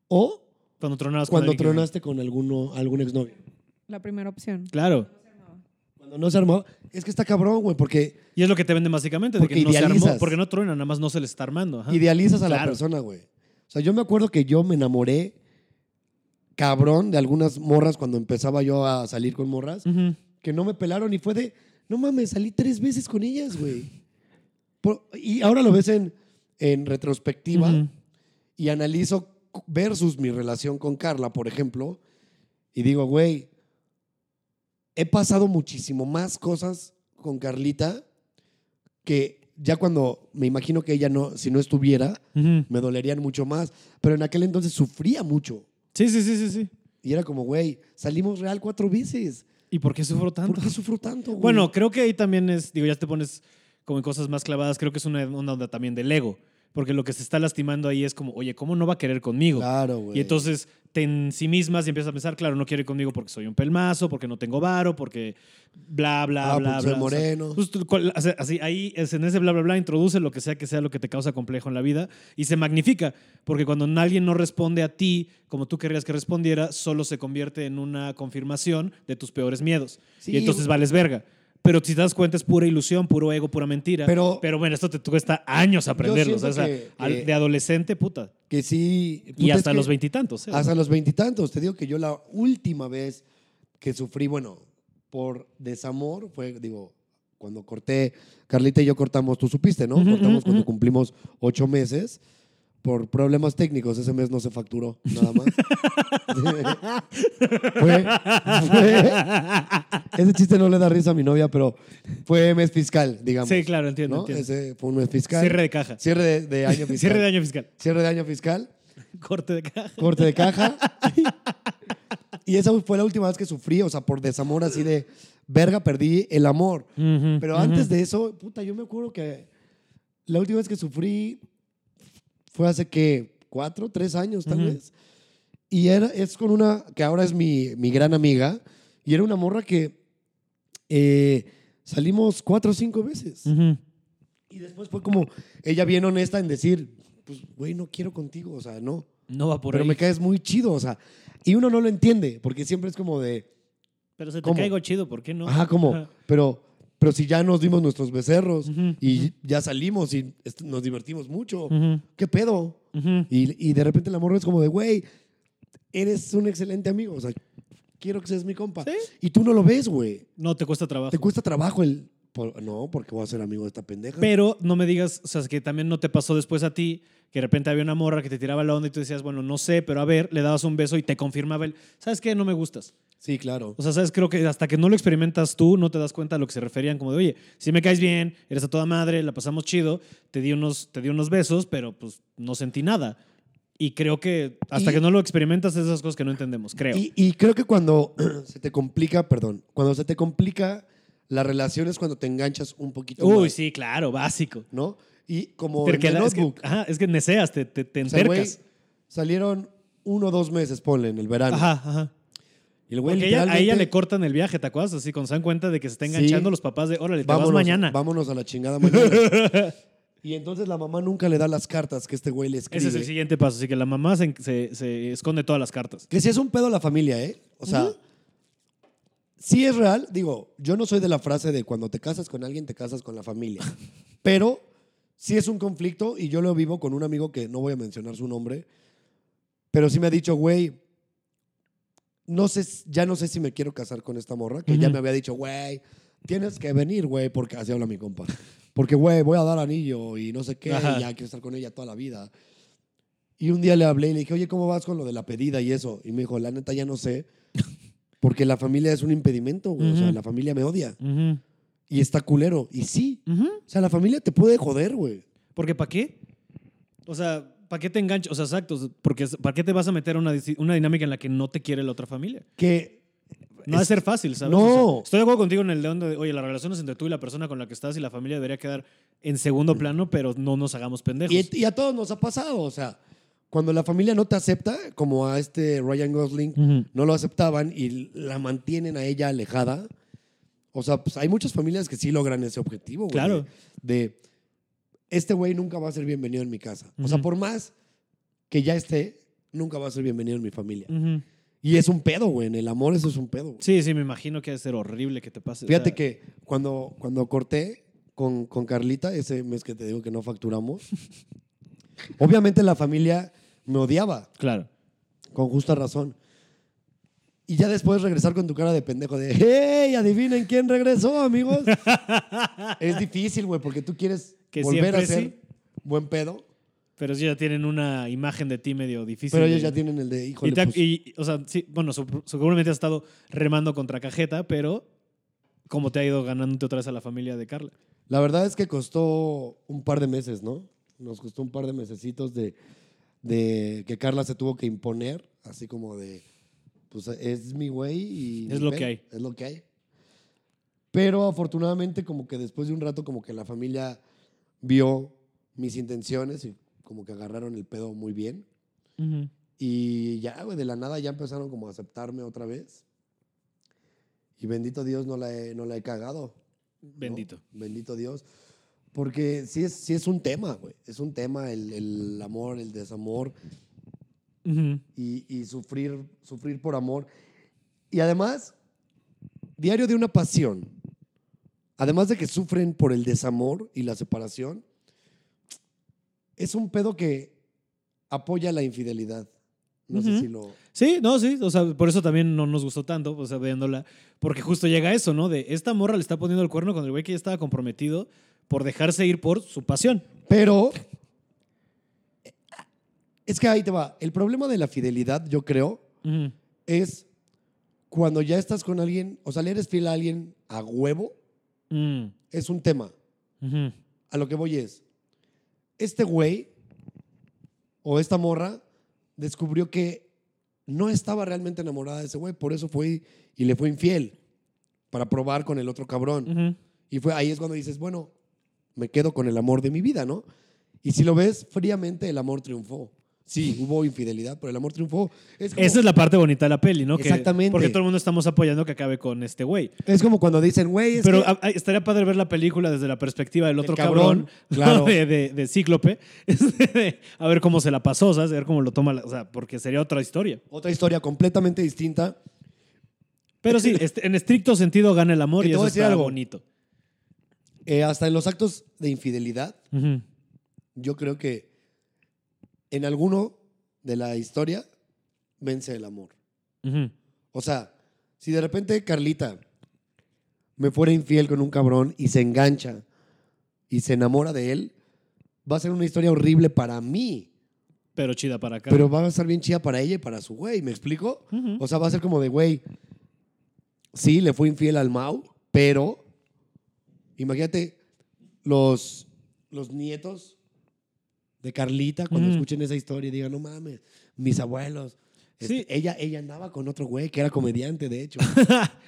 ¿O Cuando tronabas con cuando alguien que- tronaste con alguno, algún exnovio? La primera opción. Claro. Cuando no se armaba. Es que está cabrón, güey, porque Y es lo que te venden básicamente, de Porque que no se armó, porque no truena, nada más no se le está armando. ajá. idealizas a la Claro. persona, güey. O sea, yo me acuerdo que yo me enamoré cabrón de algunas morras cuando empezaba yo a salir con morras. Ujú. que no me pelaron y fue de, no mames, salí tres veces con ellas, güey. Por- y ahora lo ves en, en retrospectiva Ujú. y analizo versus mi relación con Carla, por ejemplo, y digo, güey, he pasado muchísimo más cosas con Carlita que ya cuando me imagino que ella no, si no estuviera, Ujú. me dolerían mucho más, pero en aquel entonces sufría mucho. Sí, sí, sí, sí, sí. Y era como, güey, salimos real cuatro veces. ¿Y por qué sufro tanto? ¿Por qué sufro tanto, güey? Bueno, creo que ahí también es, digo, ya te pones como en cosas más clavadas, creo que es una onda también del ego, porque lo que se está lastimando ahí es como, oye, ¿cómo no va a querer conmigo? Claro, güey. Y entonces te en sí mismas y empiezas a pensar, claro, no quiere conmigo porque soy un pelmazo, porque no tengo varo, porque bla, bla, Ah, bla, porque soy bla. O sea, moreno. pues, tú, cual- así, ahí en ese bla, bla, bla, introduce lo que sea que sea lo que te causa complejo en la vida y se magnifica, porque cuando alguien no responde a ti como tú querrías que respondiera, solo se convierte en una confirmación de tus peores miedos. Sí, y entonces vales verga. Pero si te das cuenta es pura ilusión, puro ego, pura mentira. Pero- pero bueno, esto te cuesta años aprenderlo. O sea, que- de adolescente, puta. Que sí. Y puta, es hasta los veintitantos. ¿eh? Hasta los veintitantos. Te digo que yo la última vez que sufrí, bueno, por desamor fue, digo, cuando corté, Carlita y yo cortamos, tú supiste, ¿no? Ujú, cortamos ujú, cuando ujú. cumplimos ocho meses. Por problemas técnicos, ese mes no se facturó, nada más. [LAUGHS] fue, fue- ese chiste no le da risa a mi novia, pero fue mes fiscal, digamos. Sí, claro, entiendo. ¿no? entiendo. Ese fue un mes fiscal. Cierre de caja. Cierre de, de año [LAUGHS] fiscal. Cierre de año fiscal. Cierre de año fiscal. [LAUGHS] Corte de caja. corte de caja. Y esa fue la última vez que sufrí, o sea, por desamor así de verga, perdí el amor. Pero antes de eso, puta, yo me acuerdo que la última vez que sufrí fue hace que cuatro, tres años tal vez. Y era, es con una que ahora es mi, mi gran amiga. Y era una morra que eh, salimos cuatro o cinco veces. Y después fue como ella bien honesta en decir, pues, güey, no quiero contigo, o sea, no. No va por Pero ahí. me caes muy chido, o sea. Y uno no lo entiende, porque siempre es como de, Pero se te ¿Cómo? caigo chido, ¿por qué no? ajá, como, Ajá. pero, pero si ya nos dimos nuestros becerros y ya salimos y nos divertimos mucho, ¿qué pedo? y de repente el amor es como de, güey, eres un excelente amigo, o sea, quiero que seas mi compa. Sí. Y tú no lo ves, güey. No te cuesta trabajo. Te cuesta trabajo el, por- no, porque voy a ser amigo de esta pendeja. Pero no me digas, o sea, que también no te pasó después a ti, que de repente había una morra que te tiraba la onda y tú decías, bueno, no sé, pero a ver, le dabas un beso y te confirmaba el, ¿sabes qué? No me gustas. sí, claro. O sea, sabes, creo que hasta que no lo experimentas tú, no te das cuenta de lo que se referían, como de, oye, si me caes bien, eres a toda madre, la pasamos chido, te di unos, te di unos besos, pero pues no sentí nada. Y creo que hasta Y- que no lo experimentas, es esas cosas que no entendemos, creo. Y, y creo que cuando [CLEARS THROAT] se te complica, perdón, cuando se te complica la relación es cuando te enganchas un poquito Uy, más, sí, claro, básico. ¿no? Y como Te en es, que, ajá, es que neceas, te, te, te o sea, güey, entercas. salieron uno o dos meses, ponle, en el verano. Ajá, ajá. Y el güey Porque ella- a ella le cortan el viaje, ¿te acuerdas? Así, cuando se dan cuenta de que se está enganchando Sí. los papás de, órale, te vámonos, vas mañana. Vámonos a la chingada mañana. [LAUGHS] y entonces la mamá nunca le da las cartas que este güey le escribe. Ese es el siguiente paso. Así que la mamá se, se- se esconde todas las cartas. Que si es un pedo a la familia, ¿eh? O sea, sí es real. Digo, yo no soy de la frase de cuando te casas con alguien, te casas con la familia. [LAUGHS] Pero sí es un conflicto y yo lo vivo con un amigo que no voy a mencionar su nombre, pero sí me ha dicho, güey, no sé, ya no sé si me quiero casar con esta morra, que ya me había dicho, güey, tienes que venir, güey, porque así habla mi compa. Porque, güey, voy a dar anillo y no sé qué, y ya quiero estar con ella toda la vida. Y un día le hablé y le dije, oye, ¿cómo vas con lo de la pedida y eso? Y me dijo, la neta ya no sé, porque la familia es un impedimento, güey. O sea, la familia me odia Ujú. Y está culero. Y sí, Ujú. o sea, la familia te puede joder, güey. Porque ¿para qué? O sea, ¿para qué te enganchas? O sea, exacto. Porque ¿para qué te vas a meter a una, una dinámica en la que no te quiere la otra familia? Que No de Es- ser fácil, ¿sabes? No. O sea, estoy de acuerdo contigo en el de donde, oye, las relaciones entre tú y la persona con la que estás y la familia debería quedar en segundo plano, pero no nos hagamos pendejos. Y, y a todos nos ha pasado, o sea, cuando la familia no te acepta, como a este Ryan Gosling, no lo aceptaban y la mantienen a ella alejada. O sea, pues hay muchas familias que sí logran ese objetivo, güey. Claro. De, este güey nunca va a ser bienvenido en mi casa. O sea, por más que ya esté, nunca va a ser bienvenido en mi familia. Ujú. Y es un pedo, güey. En el amor eso es un pedo. güey. Sí, sí, me imagino que debe ser horrible que te pase. o Fíjate sea, que cuando, cuando corté con, con Carlita, ese mes que te digo que no facturamos, [LAUGHS] obviamente la familia me odiaba, Claro. con justa razón. Y ya después regresar con tu cara de pendejo de, ¡Hey! Adivinen quién regresó, amigos. [LAUGHS] es difícil, güey, porque tú quieres Que volver a ser sí. buen pedo, Pero ellos ya tienen una imagen de ti medio difícil. pero ellos ya tienen el de, híjole, Y, te pues, y, o sea, sí, bueno, seguramente has estado remando contra cajeta, pero ¿cómo te ha ido ganándote otra vez a la familia de Carla? La verdad es que costó un par de meses, ¿no? Nos costó un par de mesecitos de, de que Carla se tuvo que imponer, así como de, pues es mi güey y... Es lo que hay. Es lo que hay. Pero afortunadamente como que después de un rato como que la familia vio mis intenciones y como que agarraron el pedo muy bien. Y ya, güey, de la nada ya empezaron como a aceptarme otra vez. Y bendito Dios no la he, no la he cagado. ¿no? Bendito. Bendito Dios. Porque sí es, sí es un tema, güey. Es un tema el, el amor, el desamor Y, y sufrir, sufrir por amor. Y además, diario de una pasión. Además de que sufren por el desamor y la separación, es un pedo que apoya la infidelidad. No sé si lo... Sí, no, sí. O sea, por eso también no nos gustó tanto, o sea, viéndola. Porque justo llega eso, ¿no? De esta morra le está poniendo el cuerno con el güey que ya estaba comprometido por dejarse ir por su pasión. Pero es que ahí te va. El problema de la fidelidad, yo creo, es cuando ya estás con alguien, o sea, le eres fiel a alguien a huevo, es un tema. A lo que voy es, este güey o esta morra descubrió que no estaba realmente enamorada de ese güey, por eso fue y le fue infiel para probar con el otro cabrón. Y fue ahí es cuando dices, bueno, me quedo con el amor de mi vida, ¿no? Y si lo ves fríamente, el amor triunfó. Sí, hubo infidelidad, pero el amor triunfó. Es como, Esa es la parte bonita de la peli, ¿no? Que- Exactamente. porque todo el mundo estamos apoyando que acabe con este güey. es como cuando dicen, güey, es Pero que- a- a- estaría padre ver la película desde la perspectiva del otro cabrón, cabrón, claro. [LAUGHS] de, de- de Cíclope, [LAUGHS] este, a ver cómo se la pasó, ¿sabes? A ver cómo lo toma, la- o sea, porque sería otra historia. otra historia completamente distinta. Pero sí, [LAUGHS] este, en estricto sentido gana el amor y eso está algo. bonito. Eh, hasta en los actos de infidelidad, yo creo que en alguno de la historia vence el amor. O sea, si de repente Carlita me fuera infiel con un cabrón y se engancha y se enamora de él, va a ser una historia horrible para mí. Pero chida para acá. Pero va a estar bien chida para ella y para su güey, ¿me explico? O sea, va a ser como de, güey, sí, le fue infiel al Mau, pero imagínate los, los nietos de Carlita cuando Ujú. escuchen esa historia y digan, no mames, mis abuelos. Sí. Este, ella, ella andaba con otro güey que era comediante, de hecho. [LAUGHS]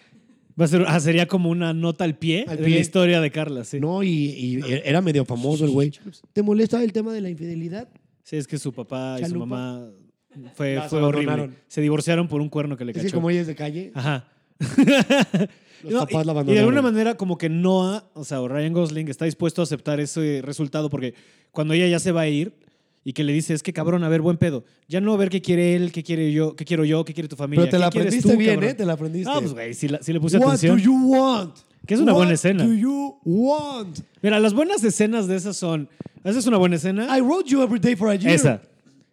Va a ser, ah, sería como una nota al pie Al de pie. la historia de Carla, sí. No, y, y era medio famoso el güey. ¿Te molesta el tema de la infidelidad? Sí, es que su papá y su Chalupa. mamá fue, se fue horrible. Se divorciaron por un cuerno que le cachó. que como ella es de calle, Ajá. [LAUGHS] los No, papás y- la y, de alguna manera como que Noah, o sea, o Ryan Gosling está dispuesto a aceptar ese resultado porque cuando ella ya se va a ir y que le dice, es que cabrón, a ver, buen pedo. Ya no a ver qué quiere él, qué quiere yo, qué quiero yo, qué quiere tu familia. Pero te la qué aprendiste tú, bien, cabrón? ¿eh? Te la aprendiste. Ah, pues güey, la- sí le puse What atención. do you want? Que es una buena What escena. do you want? Mira, las buenas escenas de esas son, esa es una buena escena. I wrote you every day for a year. Esa.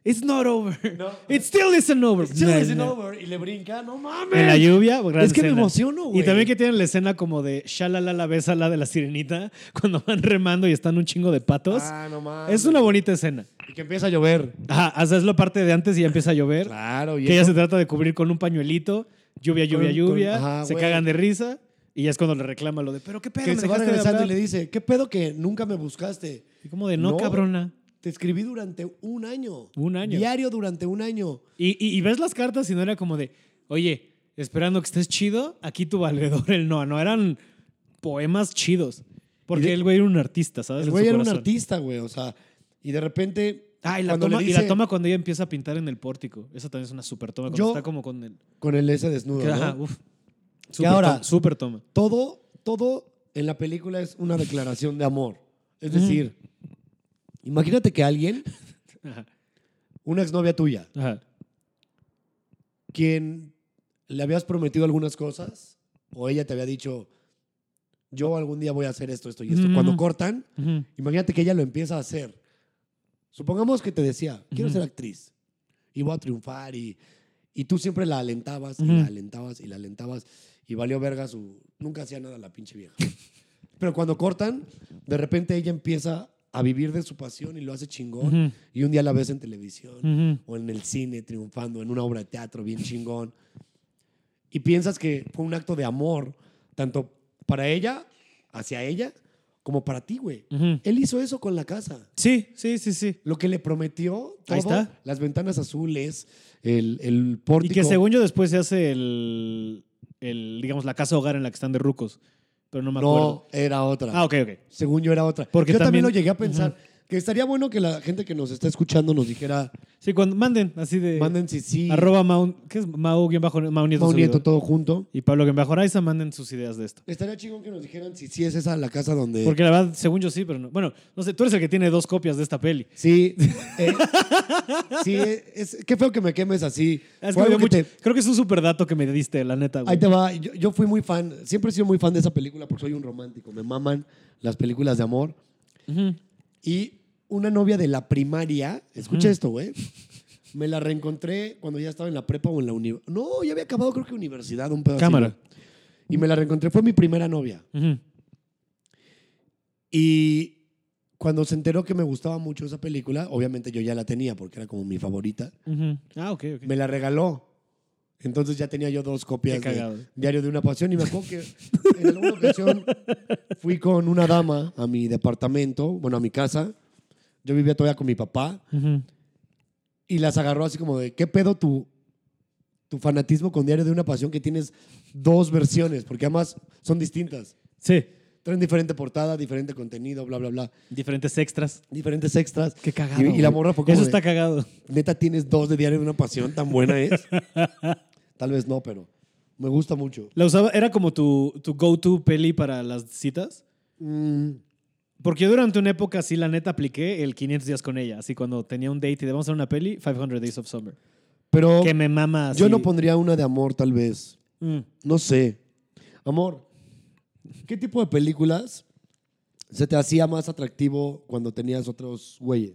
It's not over. No. It still isn't over. It still isn't over. Y le brinca, no mames. En la lluvia, Es que me emociono, güey. Y también que tienen la escena como de shalala la bésala de la sirenita [LAUGHS] cuando van remando y están un chingo de patos. Ah, no mames. es una bonita escena. Y que empieza a llover. Ajá, o sea, es la parte de antes y ya empieza a llover. Claro. Y que ella se trata de cubrir con un pañuelito. Lluvia, lluvia, Con- lluvia. ajá, se güey. cagan de risa. Y ya es cuando le reclama lo de, pero qué pedo, que me se va dejaste de regresando y hablar?" le dice, ¿qué pedo que nunca me buscaste? Y como de, no, No. cabrona. Te escribí durante un año. Un año. Diario durante un año. Y, y- y ves las cartas y no era como de, oye, esperando que estés chido, aquí tu valedor, [LAUGHS] el no, no, eran poemas chidos. Porque Y de- el güey era un artista, ¿sabes? El güey era un corazón. artista, güey. O sea, y de repente. Ah, y la, toma, le y la dice- toma cuando ella empieza a pintar en el pórtico. Esa también es una super toma. Cuando Yo- está como con el... Con el ese desnudo. ¿no? Ajá, uf. Que Super ahora- toma, super toma. Todo, todo en la película es una declaración de amor. Es decir, imagínate que alguien, Ajá, una exnovia tuya, ajá. quien le habías prometido algunas cosas, o ella te había dicho, yo algún día voy a hacer esto, esto y esto. Ujú. Cuando cortan, imagínate que ella lo empieza a hacer. Supongamos que te decía, quiero ser actriz y voy a triunfar y, y tú siempre la alentabas y la alentabas y la alentabas y valió verga su... Nunca hacía nada la pinche vieja. Pero cuando cortan, de repente ella empieza a vivir de su pasión y lo hace chingón y un día la ves en televisión o en el cine triunfando, en una obra de teatro bien chingón. Y piensas que fue un acto de amor, tanto para ella, hacia ella, como para ti, güey. Él hizo eso con la casa. Sí, sí, sí, sí. Lo que le prometió, todo, Ahí está. las ventanas azules, el, el Y pórtico. que según yo después se hace el, el, digamos, la casa hogar en la que están de rucos. Pero no me acuerdo. no, era otra. Ah, ok, ok. Según yo era otra. Porque yo también, también- lo llegué a pensar. Que estaría bueno que la gente que nos está escuchando nos dijera, Sí, cuando manden así de... manden si sí, Arroba Mau, ¿qué es? Mau, guion bajo, Mau Nieto. Mau Nieto, servidor. todo junto. Y Pablo guion bajo Araiza, manden sus ideas de esto. Estaría chingón que nos dijeran si sí es esa la casa donde... Porque la verdad, según yo sí, pero no. Bueno, no sé, tú eres el que tiene dos copias de esta peli. Sí, eh, sí, es, qué feo que me quemes así. [LAUGHS] Es que que te- Creo que es un super dato que me diste, la neta, güey. ahí te va. Yo, yo fui muy fan, siempre he sido muy fan de esa película porque soy un romántico. Me maman las películas de amor. Ujú. Y una novia de la primaria, escucha esto, güey. Me la reencontré cuando ya estaba en la prepa o en la universidad. No, ya había acabado, creo que universidad, un pedo así, Cámara. Y me la reencontré, fue mi primera novia. Y cuando se enteró que me gustaba mucho esa película, obviamente yo ya la tenía porque era como mi favorita. Ah, ok, ok. me la regaló. Entonces ya tenía yo dos copias de. Diario de una Pasión y me acuerdo que en alguna ocasión fui con una dama a mi departamento, bueno, a mi casa. Yo vivía todavía con mi papá Ujú. y las agarró así como de, ¿qué pedo tu, tu fanatismo con Diario de una Pasión que tienes dos versiones, porque además son distintas. Sí. Traen diferente portada, diferente contenido, bla, bla, bla. Diferentes extras. Diferentes extras. Qué cagado. Y, y la morra fue como Eso de, está cagado. neta tienes dos de Diario de una Pasión, tan buena es. [LAUGHS] Tal vez no, pero me gusta mucho. ¿La usaba? ¿Era como tu, tu go-to peli para las citas? Mm, Porque yo durante una época sí, la neta, apliqué el 500 días con ella. Así cuando tenía un date y de vamos a hacer una peli, 500 Days of Summer. pero Que me mama así. yo no pondría una de amor, tal vez. Mm. No sé. Amor, ¿qué tipo de películas se te hacía más atractivo cuando tenías otros güeyes?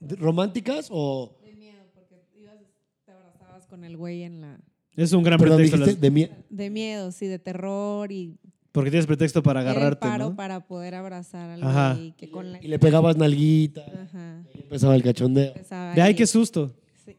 ¿De- ¿Románticas o...? De miedo, porque ibas, te abrazabas con el güey en la... Es un gran Perdón, pretexto. dijiste las- de mie- De miedo, sí, de terror y Porque tienes pretexto para el agarrarte, paro ¿no? para poder abrazar al Ajá. güey que con la... Y le pegabas nalguita. Ajá. y empezaba el cachondeo. empezaba De ay, ahí. qué susto. Sí.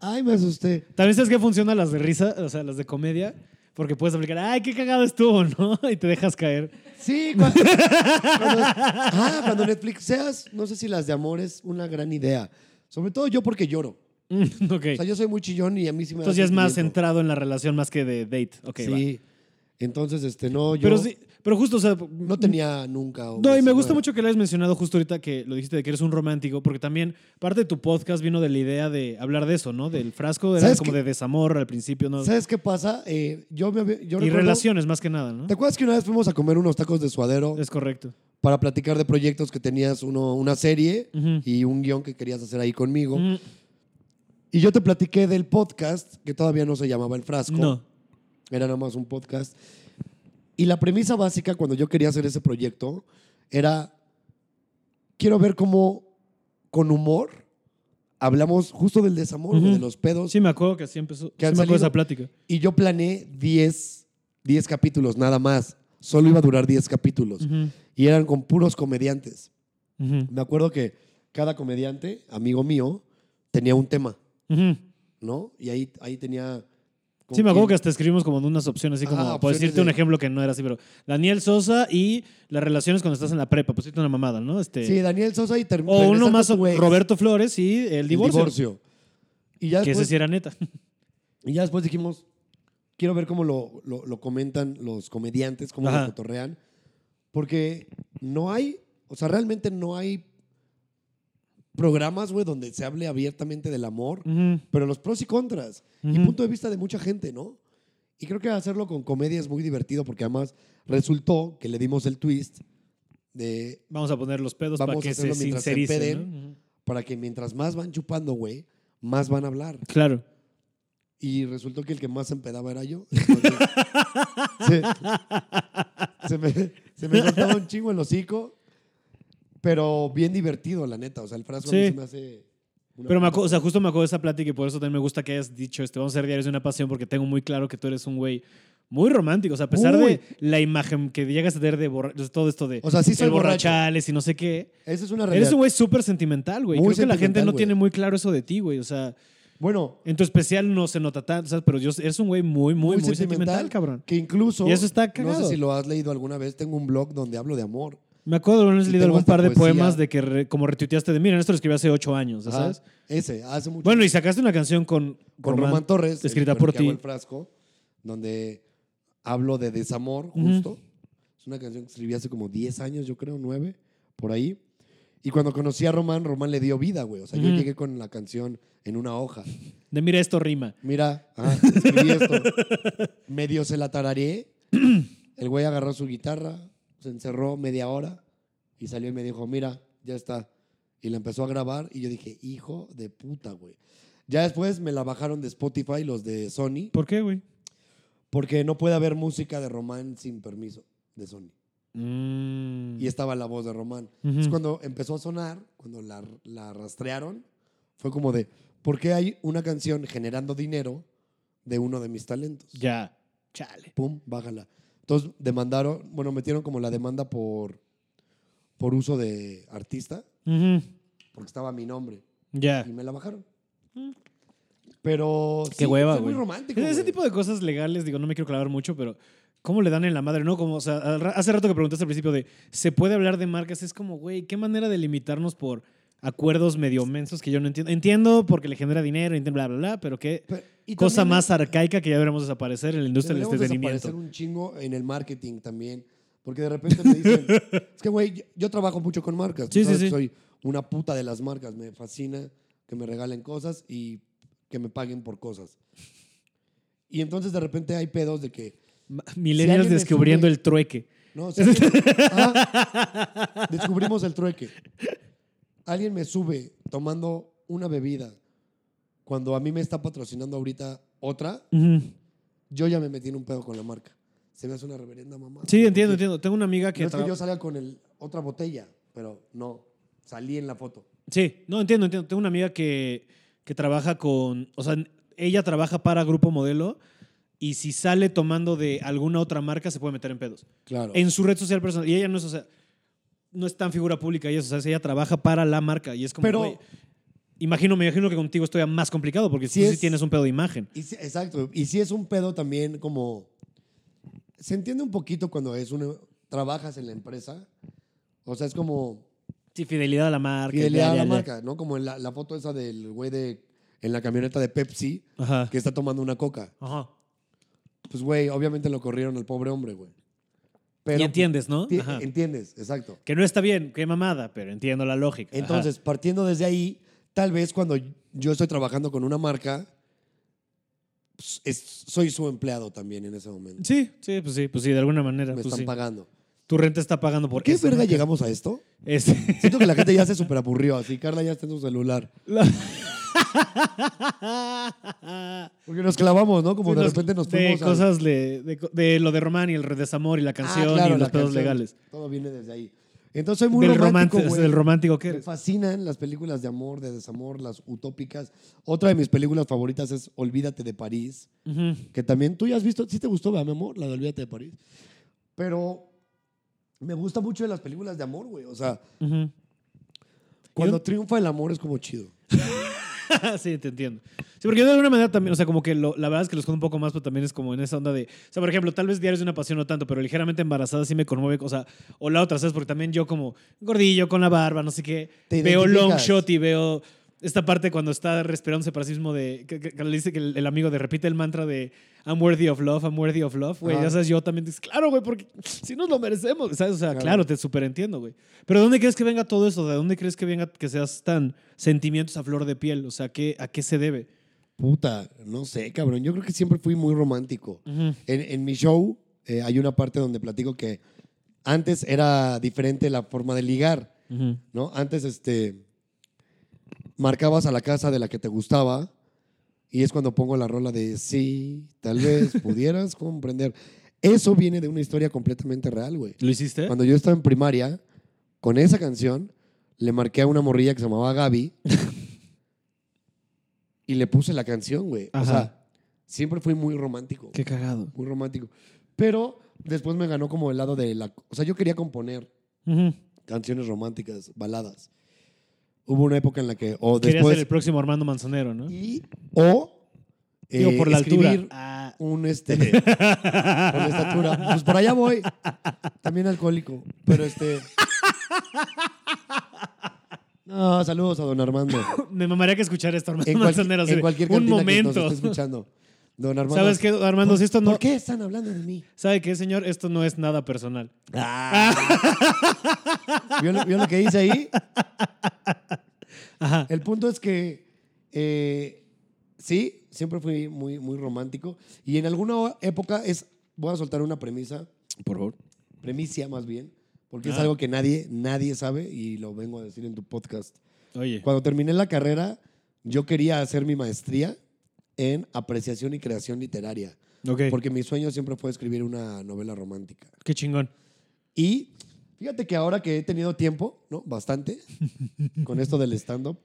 Ay, me asusté. También sabes que funcionan las de risa, o sea, las de comedia, porque puedes aplicar, ay, qué cagado estuvo, ¿no? [LAUGHS] Y te dejas caer. Sí, cuando, cuando- ah, cuando Netflix seas, no sé si las de amor es una gran idea. Sobre todo yo porque lloro. Mm, [LAUGHS] ok. O sea, yo soy muy chillón y a mí sí me Entonces ya es más centrado en la relación más que de date. Ok, va. Entonces, este, no, yo Pero sí, pero justo, o sea, no tenía nunca. No, y me gusta mucho que le hayas mencionado justo ahorita que lo dijiste de que eres un romántico, porque también parte de tu podcast vino de la idea de hablar de eso, ¿no? Del frasco, era ¿Sabes como qué? de desamor al principio, ¿no? ¿Sabes qué pasa? Eh, yo me, había- yo y recuerdo- relaciones más que nada, ¿no? ¿Te acuerdas que una vez fuimos a comer unos tacos de suadero Es correcto. para platicar de proyectos que tenías uno, una serie y un guion que querías hacer ahí conmigo? Y yo te platiqué del podcast que todavía no se llamaba El Frasco. No. Era nada más un podcast. Y la premisa básica cuando yo quería hacer ese proyecto era, quiero ver cómo con humor hablamos justo del desamor, Ujú. de los pedos. Sí, me acuerdo que así empezó. Que Sí me acuerdo esa plática. Y yo planeé 10, 10 capítulos, nada más. Solo iba a durar 10 capítulos. Ujú, Y eran con puros comediantes. ujú, Me acuerdo que cada comediante, amigo mío, tenía un tema. ¿no? Y ahí, ahí tenía... Sí, me acuerdo que hasta escribimos como unas opciones, así como, por decirte un de- ejemplo que no era así, pero Daniel Sosa y las relaciones cuando estás en la prepa, pues sí, una mamada, ¿no? Este, Sí, Daniel Sosa y ter- o uno más, Roberto Flores y el el divorcio. divorcio. Y ya Que ese sí era neta. y ya después dijimos, quiero ver cómo lo, lo- lo comentan los comediantes, cómo Ajá. lo cotorrean. Porque no hay, o sea, realmente no hay programas, güey, donde se hable abiertamente del amor, pero los pros y contras. Y Ujú. punto de vista de mucha gente, ¿no? Y creo que hacerlo con comedia es muy divertido porque además resultó que le dimos el twist de Vamos a poner los pedos para que se sincericen. para que mientras más van chupando, güey, más van a hablar. Claro. Y resultó que el que más se empedaba era yo. [LAUGHS] Entonces, se, se me, se me un chingo el hocico, pero bien divertido, la neta. O sea, el frasco a mí Sí. se me hace... Pero me o sea, justo me acuerdo de esa plática y por eso también me gusta que hayas dicho este, vamos a hacer diarios de una pasión porque tengo muy claro que tú eres un güey muy romántico. O sea, a pesar de la imagen que llegas a tener de todo esto de O sea, sí soy el borracho. borrachales y no sé qué. Esa es una Eres realidad. un güey súper sentimental, güey. Creo que la gente sentimental, no güey. tiene muy claro eso de ti, güey. O sea, Bueno, en tu especial no se nota tanto, ¿sabes? Pero yo, eres un güey muy, muy, muy, sentimental, cabrón. Que incluso... Y eso está No cagado. sé si lo has leído alguna vez. Tengo un blog donde hablo de amor. Me acuerdo de haber leído algún par de poesía. poemas de que re- como retuiteaste de, miren, esto lo escribí hace ocho años, ¿ya Ajá, ¿sabes? Ese, hace mucho Bueno, y sacaste una canción con, con Román, Torres, escrita el- por ti. el frasco, donde hablo de desamor, justo. Es una canción que escribí hace como 10 años, yo creo, 9, por ahí. Y cuando conocí a Román, Román le dio vida, güey. O sea, yo Ujú. llegué con la canción en una hoja. De mira, esto rima. Mira, ajá, escribí esto. [LAUGHS] Medio se la tarareé. El güey agarró su guitarra, se encerró media hora y salió y me dijo, mira, ya está. Y la empezó a grabar y yo dije, hijo de puta, güey. Ya después me la bajaron de Spotify, los de Sony, ¿Por qué, güey? porque no puede haber música de Román sin permiso de Sony. Mm. Y estaba la voz de Román. Ujú. Es cuando empezó a sonar, cuando la, la rastrearon, fue como de, ¿por qué hay una canción generando dinero de uno de mis talentos? Ya. Chale. Pum, bájala. Entonces demandaron, bueno, metieron como la demanda por, por uso de artista, Ujú. porque estaba mi nombre, Ya. y me la bajaron. Pero Qué sí, hueva, güey. muy romántico. Ese güey. tipo de cosas legales, digo, no me quiero clavar mucho, pero ¿cómo le dan en la madre? No, como, o sea, al ra- hace rato que preguntaste al principio de, ¿se puede hablar de marcas? Es como, güey, ¿qué manera de limitarnos por acuerdos medio mensos que yo no entiendo. Entiendo porque le genera dinero, entiendo bla, bla, bla, pero qué Pero- cosa más arcaica que ya veremos desaparecer en la industria del deberíamos entretenimiento. desaparecer un chingo en el marketing también. Porque de repente me dicen, [LAUGHS] es que, güey, yo, trabajo mucho con marcas. Sí, sí, que sí. Soy una puta de las marcas. Me fascina que me regalen cosas y que me paguen por cosas. Y entonces de repente hay pedos de que, Si Millennials me descubriendo sube- el trueque. no, ah, [LAUGHS] descubrimos el trueque. Alguien me sube tomando una bebida cuando a mí me está patrocinando ahorita otra, yo ya me metí en un pedo con la marca. Se me hace una reverenda mamá. Sí, entiendo, entiendo. Tengo una amiga que... No es que yo salga con el, otra botella, pero no, salí en la foto. Sí, no, entiendo, entiendo. Tengo una amiga que, que trabaja con... O sea, ella trabaja para Grupo Modelo y si sale tomando de alguna otra marca se puede meter en pedos. Claro. En su red social personal. Y ella no es, o sea, no es tan figura pública, ella, o sea, ella trabaja para la marca y es como, Pero- güey, imagino, me imagino que contigo esto ya más complicado porque Sí tú sí es- tienes un pedo de imagen. Y exacto. Y sí es un pedo también como... Se entiende un poquito cuando es una, trabajas en la empresa. O sea, es como Sí, fidelidad a la marca. fidelidad ya, a la ya. marca, ¿no? Como en la, la foto esa del güey de, en la camioneta de Pepsi Ajá. que está tomando una coca. Ajá. Pues, güey, obviamente lo corrieron al pobre hombre, güey. Y entiendes, ¿no? Ajá. Entiendes, exacto. Que no está bien, qué mamada, pero entiendo la lógica. Ajá. Entonces, partiendo desde ahí, tal vez cuando yo estoy trabajando con una marca, pues, es- soy su empleado también en ese momento. Sí, sí, pues sí, pues sí, de alguna manera. Me pues están sí. pagando. Tu renta está pagando por ¿Qué eso, verga ¿no? llegamos a esto? Este- Siento que la gente ya se super aburrió, así Carla ya está en su celular. [LAUGHS] [LAUGHS] Porque nos clavamos, ¿no? Como Sí, de nos- repente nos de fuimos al- cosas de, de, de lo de Román y el desamor y la Ah, canción claro, y los pedos legales. Todo viene desde ahí. Entonces soy muy Del, romántico, romántico, del romántico que Me fascinan las películas de amor, de desamor, las utópicas. Otra de mis películas favoritas es Olvídate de París, Ujú. que también tú ya has visto. ¿Sí te gustó, ¿verdad, mi amor? La de Olvídate de París. Pero me gusta mucho de las películas de amor, güey. O sea, Ujú. cuando Yo- triunfa el amor es como chido. [LAUGHS] [LAUGHS] sí, te entiendo. Sí, porque yo de alguna manera también, o sea, como que lo- la verdad es que los conozco un poco más, pero también es como en esa onda de, o sea, por ejemplo, tal vez Diarios de una Pasión no tanto, pero ligeramente embarazada sí me conmueve, o sea, o la otra, ¿sabes? Porque también yo como gordillo, con la barba, no sé qué, veo long shot y veo esta parte cuando está respirándose para sí mismo de, que, que- que le dice que el, el amigo de repite el mantra de I'm worthy of love, I'm worthy of love, güey, ya sabes, yo también dices, claro, güey, porque si nos lo merecemos, ¿sabes? O sea, Claro. claro, te súper entiendo, güey. Pero ¿de dónde crees que venga todo eso? ¿De dónde crees que venga que seas tan sentimientos a flor de piel? O sea, ¿qué, ¿a qué se debe? Puta, no sé, cabrón. Yo creo que siempre fui muy romántico. En, en mi show eh, hay una parte donde platico que antes era diferente la forma de ligar, ¿no? Antes, este, marcabas a la casa de la que te gustaba y es cuando pongo la rola de sí, tal vez pudieras comprender. Eso viene de una historia completamente real, güey. ¿Lo hiciste? Cuando yo estaba en primaria, con esa canción, le marqué a una morrilla que se llamaba Gaby y le puse la canción, güey. O sea, siempre fui muy romántico. Qué cagado. Muy romántico. Pero después me ganó como el lado de la... O sea, yo quería componer canciones románticas, baladas. Hubo una época en la que... O Quería después... ser el próximo Armando Manzanero, ¿no? Y, o... Digo, eh, por la altura. escribir Ah. un este [LAUGHS] por la estatura. Pues por allá voy. También alcohólico. Pero este. [LAUGHS] No, saludos a don Armando. [LAUGHS] Me mamaría que escuchar esto, Armando En, cual- Manzanero. así en de, cualquier Un cantina que momento. nos esté escuchando. Don Armando. ¿Sabes qué, Armando? ¿Por, Si esto no... ¿Por qué están hablando de mí? ¿Sabe qué, señor? Esto no es nada personal. ¿Vio, lo- vio lo que hice ahí? Ajá. El punto es que eh, sí, siempre fui muy, muy romántico. Y en alguna época es. Voy a soltar una premisa. Por favor. Premicia más bien. Porque es Ah. algo que nadie, nadie sabe y lo vengo a decir en tu podcast. Oye. Cuando terminé la carrera, yo quería hacer mi maestría en apreciación y creación literaria. Ok. Porque mi sueño siempre fue escribir una novela romántica. Qué chingón. Y fíjate que ahora que he tenido tiempo, ¿no? Bastante, [LAUGHS] con esto del stand-up,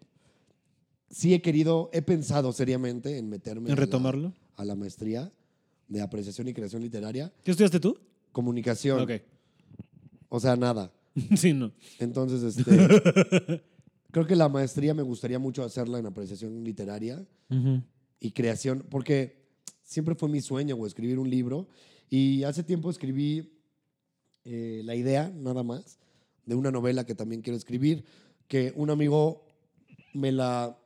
sí he querido, he pensado seriamente en meterme ¿En a la- retomarlo? a la maestría de apreciación y creación literaria, ¿Qué estudiaste tú? comunicación, Ok. o sea, nada. [LAUGHS] sí, no. Entonces, [LAUGHS] este, creo que la maestría me gustaría mucho hacerla en apreciación literaria y creación, porque siempre fue mi sueño, güey, escribir un libro. Y hace tiempo escribí eh, la idea, nada más, de una novela que también quiero escribir, que un amigo me la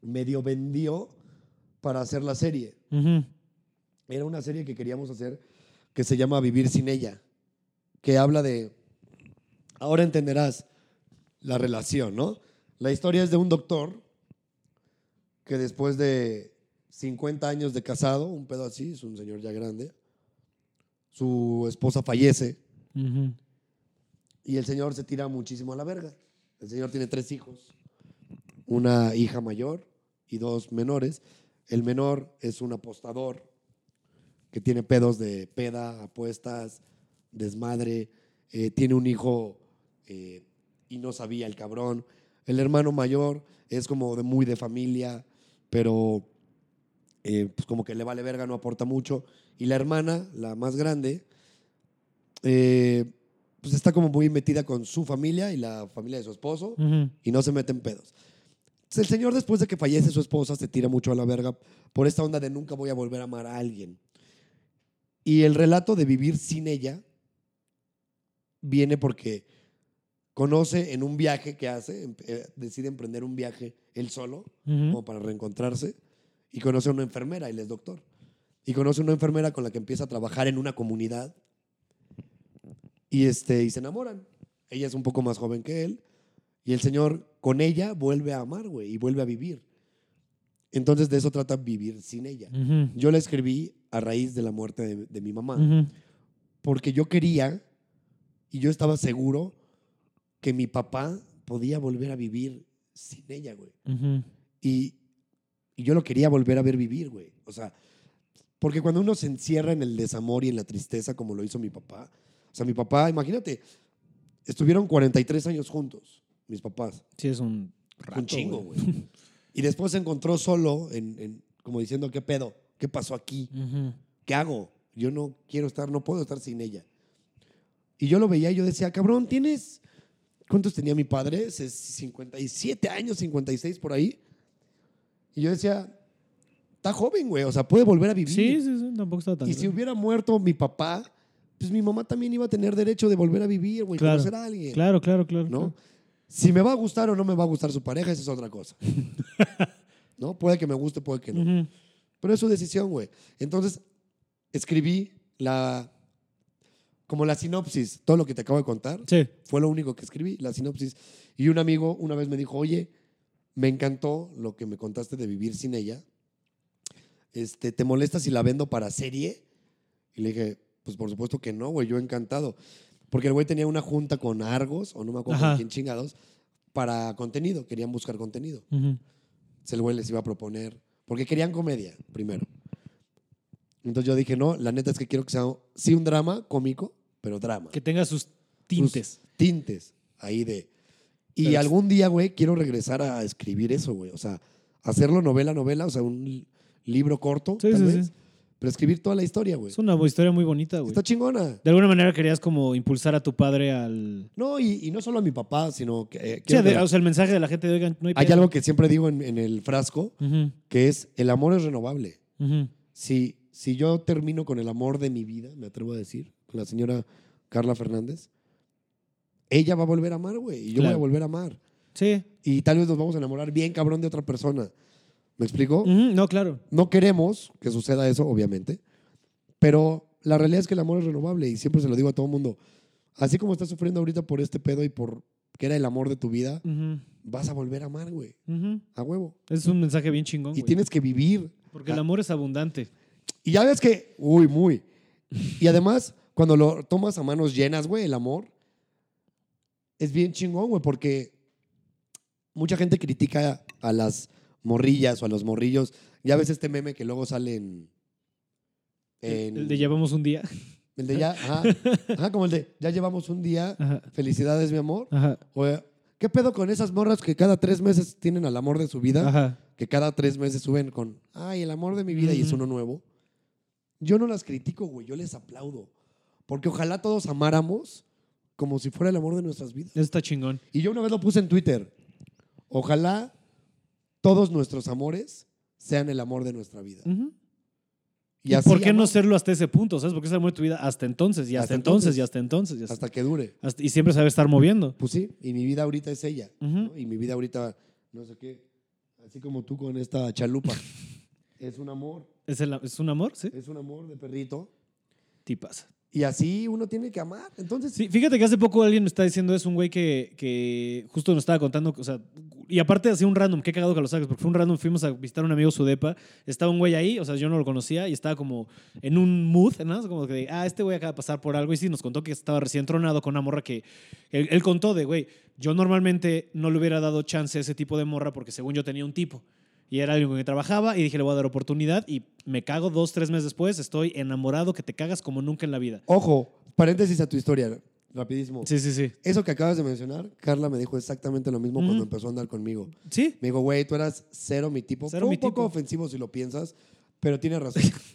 medio vendió para hacer la serie. Era una serie que queríamos hacer que se llama Vivir sin ella, que habla de, ahora entenderás la relación, ¿no? La historia es de un doctor que después de 50 años de casado, un pedo así, es un señor ya grande, su esposa fallece y el señor se tira muchísimo a la verga. El señor tiene tres hijos, una hija mayor y dos menores. El menor es un apostador que tiene pedos de peda, apuestas, desmadre. eh, tiene un hijo eh, y no sabía el cabrón. El hermano mayor es como de muy de familia, pero eh, pues como que le vale verga, no aporta mucho. Y la hermana, la más grande, eh, pues está como muy metida con su familia y la familia de su esposo Ujú. y no se mete en pedos. Entonces, el señor después de que fallece su esposa se tira mucho a la verga por esta onda de nunca voy a volver a amar a alguien. Y el relato de vivir sin ella viene porque conoce en un viaje que hace, em- eh, decide emprender un viaje él solo, Ujú. como para reencontrarse, y conoce a una enfermera, él es doctor. Y conoce a una enfermera con la que empieza a trabajar en una comunidad y, este, y se enamoran. Ella es un poco más joven que él y el señor con ella vuelve a amar, güey, y vuelve a vivir. Entonces de eso trata vivir sin ella. Yo la escribí a raíz de la muerte de, de mi mamá, porque yo quería y yo estaba seguro que mi papá podía volver a vivir sin ella, güey. Y, y yo lo quería volver a ver vivir, güey. O sea, porque cuando uno se encierra en el desamor y en la tristeza, como lo hizo mi papá, o sea, mi papá, imagínate, estuvieron 43 años juntos, mis papás. Sí, es un chingo, güey. Y después se encontró solo, en, en- como diciendo, ¿qué pedo? ¿Qué pasó aquí? ¿Qué hago? Yo no quiero estar, no puedo estar sin ella. Y yo lo veía y yo decía, cabrón, ¿tienes... ¿Cuántos tenía mi padre? Se- 57 años, 56 por ahí. Y yo decía, está joven, güey, o sea, puede volver a vivir. Sí, sí, sí, tampoco está tan y si hubiera muerto mi papá, pues mi mamá también iba a tener derecho de volver a vivir, güey, Claro. conocer a alguien. Claro, claro, claro. ¿no? claro. Si me va a gustar o no me va a gustar su pareja, esa es otra cosa. [LAUGHS] ¿No? Puede que me guste, puede que no. Pero es su decisión, güey. Entonces, escribí la. Como la sinopsis, todo lo que te acabo de contar, Sí. fue lo único que escribí, la sinopsis. Y un amigo una vez me dijo, oye, me encantó lo que me contaste de vivir sin ella. Este, ¿Te molesta si la vendo para serie? Y le dije, pues por supuesto que no, güey, yo encantado. Porque el güey tenía una junta con Argos, o no me acuerdo con quién chingados, para contenido, querían buscar contenido. Entonces el güey les iba a proponer, porque querían comedia primero. Entonces yo dije, no, la neta es que quiero que sea, sí, un drama cómico, pero drama. Que tenga sus Sus tintes. tintes ahí de... Y Pero- algún día, güey, quiero regresar a escribir eso, güey. O sea, hacerlo novela, novela, o sea, un li- libro corto, Sí, tal sí, vez. sí. Pero escribir toda la historia, güey. Es una historia muy bonita, güey. Está chingona. De alguna manera querías como impulsar a tu padre al... No, y, y no solo a mi papá, sino que... eh, Sí, de- o sea, el mensaje de la gente de, oigan, no hay hay pedo". algo que siempre digo en, en el frasco, que es, el amor es renovable. Si, si yo termino con el amor de mi vida, me atrevo a decir, la señora Carla Fernández, ella va a volver a amar, güey, y yo voy a volver a amar. Sí. Y tal vez nos vamos a enamorar bien cabrón de otra persona. ¿Me explico? Ujú, No, claro. No queremos que suceda eso, obviamente, pero la realidad es que el amor es renovable y siempre se lo digo a todo el mundo. Así como estás sufriendo ahorita por este pedo y por que era el amor de tu vida, Ujú, vas a volver a amar, güey, ujú. a huevo. Es un mensaje bien chingón, Y güey. tienes que vivir. Porque el amor es abundante. Y ya ves que, uy, muy. Y además, cuando lo tomas a manos llenas, güey, el amor, es bien chingón, güey, porque mucha gente critica a las morrillas o a los morrillos. Ya ves este meme que luego sale en... en- El de llevamos un día. el de ya, ajá, [LAUGHS] ajá, como el de ya llevamos un día, Ajá. felicidades, mi amor. Ajá. O, ¿Qué pedo con esas morras que cada tres meses tienen al amor de su vida? Ajá. que cada tres meses suben con, ay, el amor de mi vida y es uno nuevo. Yo no las critico, güey, yo les aplaudo. Porque ojalá todos amáramos como si fuera el amor de nuestras vidas. Eso está chingón. Y yo una vez lo puse en Twitter. Ojalá todos nuestros amores sean el amor de nuestra vida. Y ¿Y así por qué no serlo hasta ese punto? ¿Sabes? Porque es el amor de tu vida hasta entonces, y hasta, Hasta entonces, entonces. y hasta entonces. y hasta- hasta que dure. hasta- y siempre sabe estar moviendo. Pues sí, y mi vida ahorita es ella. Y mi vida ahorita, no sé qué, así como tú con esta chalupa. [LAUGHS] es un amor, ¿Es, el- es un amor? Sí. es un amor de perrito. Tipas. Y así uno tiene que amar. Entonces, Sí, fíjate que hace poco alguien me está diciendo eso, un güey que, que justo nos estaba contando, o sea, y aparte hacía un random, qué cagado que lo saques, porque fue un random, fuimos a visitar a un amigo su depa, estaba un güey ahí, o sea, yo no lo conocía y estaba como en un mood, ¿no? Como que, ah, este güey acaba de pasar por algo y sí, nos contó que estaba recién tronado con una morra que, él, él contó de, güey, yo normalmente no le hubiera dado chance a ese tipo de morra porque según yo tenía un tipo. Y era alguien con que trabajaba y dije, le voy a dar oportunidad y me cago dos, tres meses después, estoy enamorado que te cagas como nunca en la vida. ojo, paréntesis a tu historia, rapidísimo. Sí, sí, sí. Eso que acabas de mencionar, Carla me dijo exactamente lo mismo cuando empezó a andar conmigo. Sí, Me dijo, güey, tú eras cero mi tipo. Cero Fue mi un poco tipo. ofensivo si lo piensas, pero tiene razón. Yo [LAUGHS]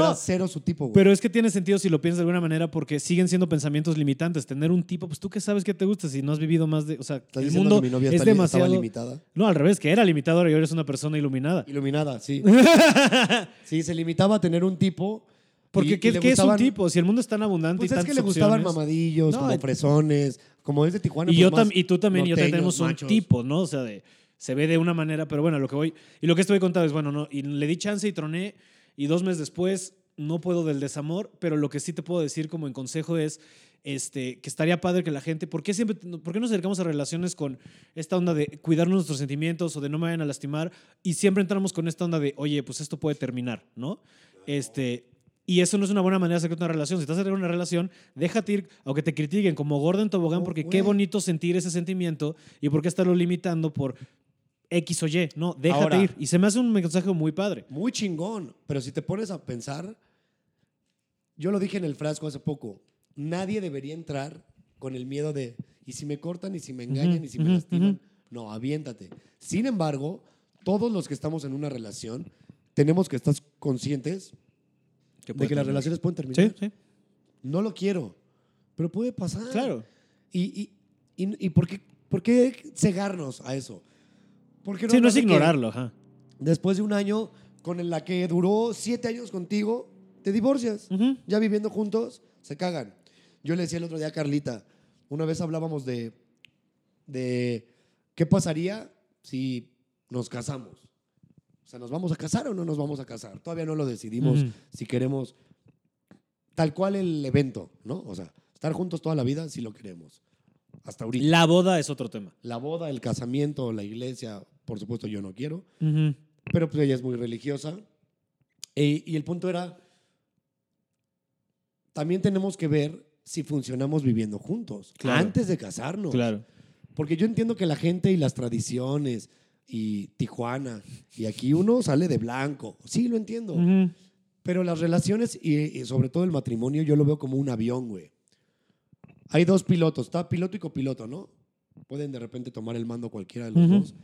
No. era cero su tipo, güey. Pero es que tiene sentido si lo piensas de alguna manera porque siguen siendo pensamientos limitantes. Tener un tipo, pues tú qué sabes qué te gusta si no has vivido más de... O sea, ¿Estás el mundo que mi novia es está li- demasiado... estaba limitada? No, al revés, que era limitadora y ahora eres una persona iluminada. Iluminada, sí. [LAUGHS] sí, se limitaba a tener un tipo. Porque y- y ¿qué, es un tipo? Si el mundo es tan abundante Pues y es que le gustaban opciones. mamadillos, No, como fresones, como es de Tijuana. Y, pues yo más y tú también y yo también norteños, tenemos un tipo, ¿no? O sea, de, se ve de una manera, pero bueno, lo que voy... Y lo que estoy contando es, bueno, no, y le di chance y troné y dos meses después no puedo del desamor, pero lo que sí te puedo decir como en consejo es este, que estaría padre que la gente, ¿por qué siempre, por qué nos acercamos a relaciones con esta onda de cuidarnos nuestros sentimientos o de no me vayan a lastimar y siempre entramos con esta onda de, oye, pues esto puede terminar, ¿no? Este, y eso no es una buena manera de a una relación. Si estás a una relación, déjate ir, aunque te critiquen como gordo en tobogán, No, porque qué güey. bonito sentir ese sentimiento y por qué estarlo limitando por X o Y. No, déjate Ahora- ir. Y se me hace un mensaje muy padre. Muy chingón. Pero si te pones a pensar, yo lo dije en el frasco hace poco, nadie debería entrar con el miedo de, ¿y si me cortan? ¿Y si me engañan? Ujú, ¿Y si me ujú, lastiman? ujú. No, aviéntate. Sin embargo, todos los que estamos en una relación, tenemos que estar conscientes de que las relaciones pueden terminar. Sí, sí. No lo quiero, pero puede pasar. Claro. ¿Y, y, y, y por, qué, por qué cegarnos a eso? ¿Por qué Sí, no hablar es ignorarlo. Ajá. Después de un año con la que duró siete años contigo, te divorcias. Ya viviendo juntos, se cagan. Yo le decía el otro día a Carlita, una vez hablábamos de, de qué pasaría si nos casamos. O sea, ¿nos vamos a casar o no nos vamos a casar? Todavía no lo decidimos si queremos tal cual el evento, ¿no? O sea, estar juntos toda la vida si lo queremos. Hasta ahorita. La boda es otro tema. La boda, el casamiento, la iglesia, por supuesto yo no quiero. Pero pues ella es muy religiosa. E- y el punto era, también tenemos que ver si funcionamos viviendo juntos, Claro. antes de casarnos. Claro. Porque yo entiendo que la gente y las tradiciones y Tijuana, y aquí uno sale de blanco, sí, lo entiendo. Pero las relaciones y, y sobre todo el matrimonio yo lo veo como un avión, güey. Hay dos pilotos, está piloto y copiloto, ¿no? Pueden de repente tomar el mando cualquiera de los Ujú. dos.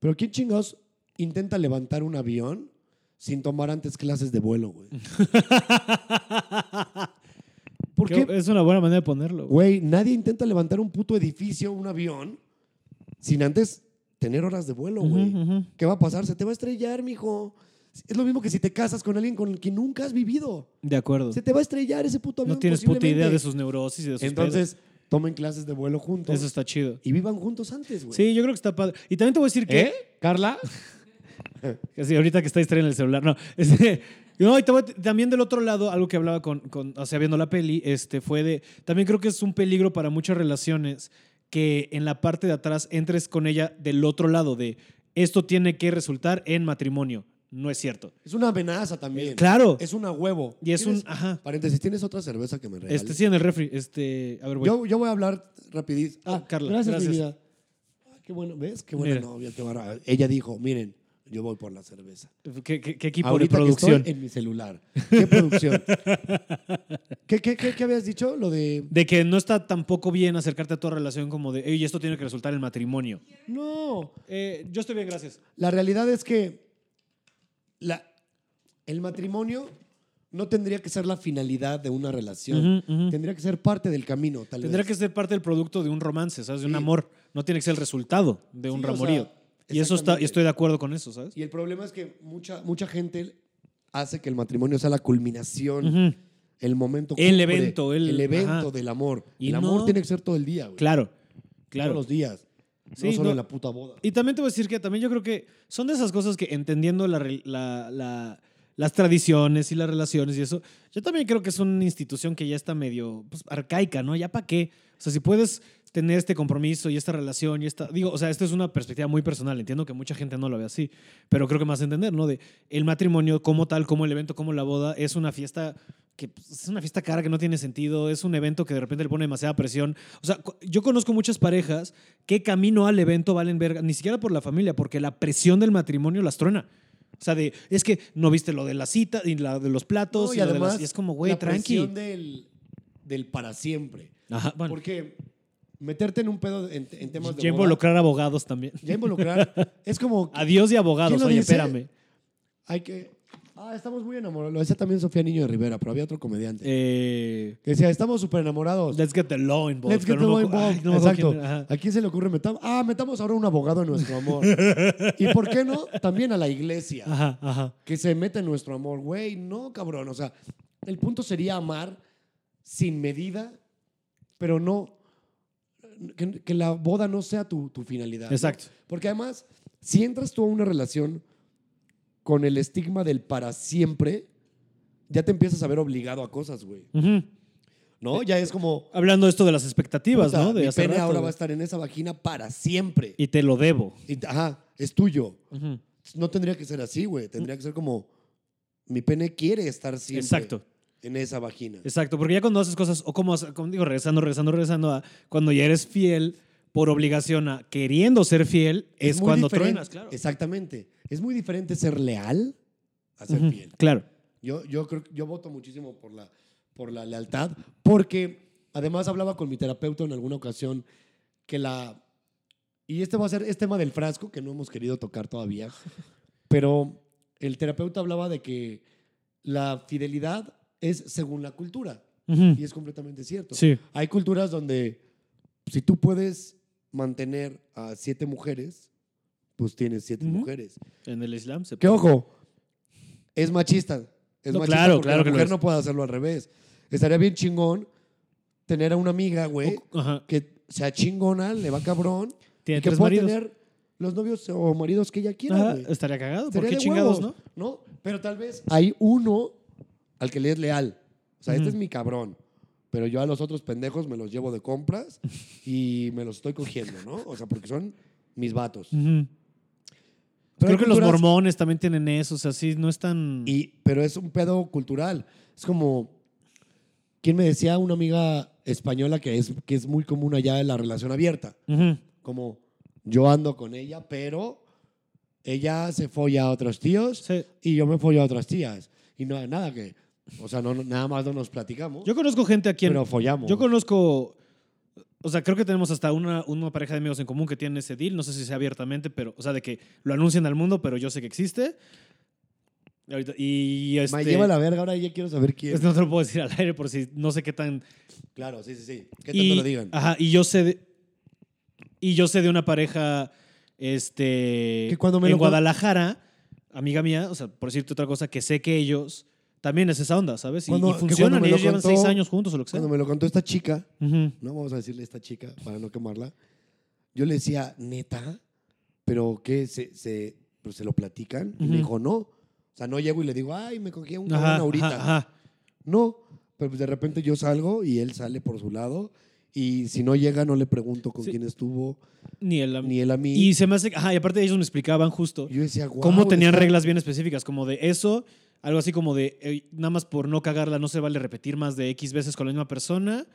Pero ¿quién chingados intenta levantar un avión sin tomar antes clases de vuelo, güey? [LAUGHS] ¿Por qué? Es una buena manera de ponerlo. güey. Nadie intenta levantar un puto edificio, un avión, sin antes tener horas de vuelo, güey. Ujú, ujú. ¿Qué va a pasar? Se te va a estrellar, mijo. Es lo mismo que si te casas con alguien con el que nunca has vivido. De acuerdo. Se te va a estrellar ese puto avión. No tienes puta idea de sus neurosis y de sus Entonces, tomen clases de vuelo juntos. Eso está chido. y vivan juntos antes, güey. Sí, yo creo que está padre. Y también te voy a decir que. ¿Eh? ¿Carla? [LAUGHS] Sí, ahorita que está distraído en el celular. No, este, no, y te voy a- también del otro lado, algo que hablaba con, con, o sea, viendo la peli, este, fue de, también creo que es un peligro para muchas relaciones que en la parte de atrás entres con ella del otro lado, de esto tiene que resultar en matrimonio. No es cierto. Es una amenaza también. Claro. Es una huevo. Y es un, ¿Tienes- ajá. Paréntesis, ¿tienes otra cerveza que me regales? Este sí en el refri. Este, a ver, voy. yo, yo voy a hablar rapidísimo. Ah, Carla, gracias, gracias. mi vida. Ah, qué bueno, ¿ves? Qué buena Mira. novia, qué barra. Ella dijo, miren, yo voy por la cerveza. ¿Qué, qué- qué equipo Ahorita de que producción? estoy en mi celular. ¿Qué producción? [LAUGHS] ¿Qué, qué, qué, qué habías dicho? Lo de... De que no está tampoco bien acercarte a tu relación como de, oye, esto tiene que resultar en matrimonio. No, Eh, yo estoy bien, gracias. La realidad es que la, el matrimonio no tendría que ser la finalidad de una relación. Tendría que ser parte del camino, tal Tendría vez. que ser parte del producto de un romance, ¿sabes? De un Sí. amor. No tiene que ser el resultado de un o ramorío. sea, y eso está, y estoy de acuerdo con eso, ¿sabes? Y el problema es que mucha, mucha gente hace que el matrimonio sea la culminación, el momento El cumbre, evento, el- evento ajá. del amor. Y el amor tiene que ser todo el día, güey. Claro, Todos claro. los días. Sí, no solo no- en la puta boda. Y también te voy a decir que también yo creo que son de esas cosas que entendiendo la re- la- la- las tradiciones y las relaciones y eso, yo también creo que es una institución que ya está medio pues, arcaica, ¿no? ¿Ya para qué? O sea, si puedes tener este compromiso y esta relación y esta... Digo, o sea, esto es una perspectiva muy personal, entiendo que mucha gente no lo ve así, pero creo que más entender, ¿no? De el matrimonio como tal, como el evento, como la boda, es una fiesta que pues, es una fiesta cara que no tiene sentido, es un evento que de repente le pone demasiada presión. O sea, yo conozco muchas parejas que camino al evento valen verga, ni siquiera por la familia, porque la presión del matrimonio las truena. O sea, de, es que no viste lo de la cita y la de los platos No, y, y lo de además, las- y es como, güey, la tranqui. presión del, del para siempre. Ajá, bueno, Porque meterte en un pedo en, en temas de ya boda, involucrar abogados también. ya involucrar, es como [LAUGHS] Adiós y abogados, ¿Quién lo oye, espérame. hay que ah, estamos muy enamorados. Lo decía también Sofía Niño de Rivera, pero había otro comediante Eh, que decía, "Estamos súper enamorados." let's get the law involved. Let's get the no law involved. ay, no Exacto. quién. ¿A quién se le ocurre meter? Ah, metamos ahora un abogado en nuestro amor. [LAUGHS] ¿Y por qué no? También a la iglesia. Ajá, ajá. Que se mete en nuestro amor. Güey, no, cabrón. O sea, el punto sería amar sin medida, pero no. Que, que la boda no sea tu, tu finalidad. ¿no? Exacto. Porque además, si entras tú a una relación con el estigma del para siempre, ya te empiezas a ver obligado a cosas, güey. ¿No? Ya es como. Hablando esto de las expectativas, puta, ¿no? De mi hace pene rato, ahora güey. va a estar en esa vagina para siempre. Y te lo debo. Y- ajá, es tuyo. No tendría que ser así, güey. Tendría que ser como. Mi pene quiere estar siempre Exacto. en esa vagina. Exacto, porque ya cuando haces cosas, o como, como digo, regresando, regresando, regresando a cuando ya eres fiel por obligación a queriendo ser fiel, es, muy cuando diferente- truenas, claro. Exactamente. Es muy diferente ser leal a ser Ujú, fiel. Claro. Yo, yo creo yo voto muchísimo por la, por la lealtad, porque además hablaba con mi terapeuta en alguna ocasión que la. Y este va a ser es tema del frasco que no hemos querido tocar todavía, [LAUGHS] pero el terapeuta hablaba de que la fidelidad es según la cultura, y es completamente cierto. Sí. Hay culturas donde si tú puedes mantener a siete mujeres, pues tienes siete mujeres. En el Islam se Que ojo, es machista. Es No, machista claro, porque claro la mujer no puede hacerlo al revés. Estaría bien chingón tener a una amiga, güey, que sea chingona, le va cabrón, Tiene y que tres pueda maridos. tener los novios o maridos que ella quiera, Ajá, güey. estaría cagado. ¿Por Estaría qué de chingados, huevos, no? ¿no? Pero tal vez hay uno al que le es leal. O sea, este es mi cabrón. Pero yo a los otros pendejos me los llevo de compras y me los estoy cogiendo, ¿no? O sea, porque son mis vatos. Ujú. Pero Creo que los culturas- mormones también tienen eso, o sea, sí, no es tan... Y, pero es un pedo cultural. Es como, ¿quién me decía? Una amiga española que es, que es muy común allá en la relación abierta. Ujú. Como, yo ando con ella, pero ella se folla a otros tíos Sí. y yo me follo a otras tías. Y no hay nada que, o sea, no- nada más no nos platicamos, Yo conozco gente aquí en... pero follamos. Yo conozco, o sea, creo que tenemos hasta una, una pareja de amigos en común que tienen ese deal, no sé si sea abiertamente, pero, o sea, de que lo anuncian al mundo, pero yo sé que existe. Y, ahorita- y este, Me lleva la verga, ahora ya quiero saber quién. no te lo puedo decir al aire por si no sé qué tan... Claro, sí, sí, sí. ¿Qué y, tanto lo digan? Ajá, y yo sé de, y yo sé de una pareja este, Que cuando me en lo Guadalajara, amiga mía, o sea, por decirte otra cosa, que sé que ellos también es esa onda, ¿sabes? Y- Cuando- y, funcionan, y ellos llevan contó- seis años juntos o lo que sea. Cuando me lo contó esta chica, Ujú. no vamos a decirle esta chica para no quemarla. Yo le decía, neta, pero ¿qué? ¿Se, se, pues, ¿se lo platican? Y Ujú. me dijo, no. O sea, no llego y le digo, ay, me cogí a un cabrón ahorita. ajá, ajá. No, pero pues de repente yo salgo y él sale por su lado. Y si no llega, no le pregunto con Sí. quién estuvo, Ni él a mí. ni él a mí. Y se me hace. Ajá, y aparte ellos me explicaban justo Y yo decía, "Guau, cómo tenían reglas bien específicas, como de eso, algo así como de eh, nada más por no cagarla, no se vale repetir más de X veces con la misma persona.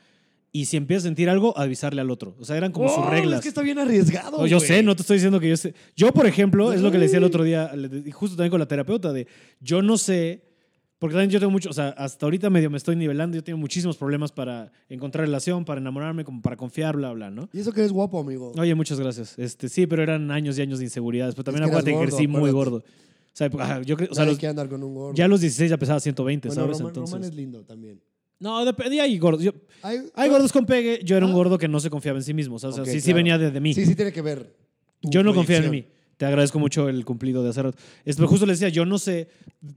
Y si empiezas a sentir algo, avisarle al otro. O sea, eran como sus Oh, reglas. Es que está bien arriesgado. No, yo sé, no te estoy diciendo que yo sé. Yo, por ejemplo, es lo que le decía el otro día, justo también con la terapeuta, de yo no sé, porque también yo tengo mucho, o sea, hasta ahorita medio me estoy nivelando, yo tengo muchísimos problemas para encontrar relación, para enamorarme, como para confiar, bla, bla, ¿no? Y eso que eres guapo, amigo. Oye, muchas gracias. Este, sí, pero eran años y años de inseguridades. Pero también Es que acuérdate que crecí muy gordo. O sea, yo, cre- o sea, los- quiere andar con un gordo. ya a los 16 ya pesaba 120, bueno, ¿sabes? Román, Entonces. Román es lindo también. No, dependía hay gordos. Yo- Hay, hay gordos con pegue. Yo era un Ah. gordo que no se confiaba en sí mismo. O sea, o sea, Ok, sí, sí claro. venía desde mí. Sí, sí tiene que ver. yo no confiaba en mí. te agradezco mucho el cumplido de hacer rato. Es, pero justo le decía, yo no sé,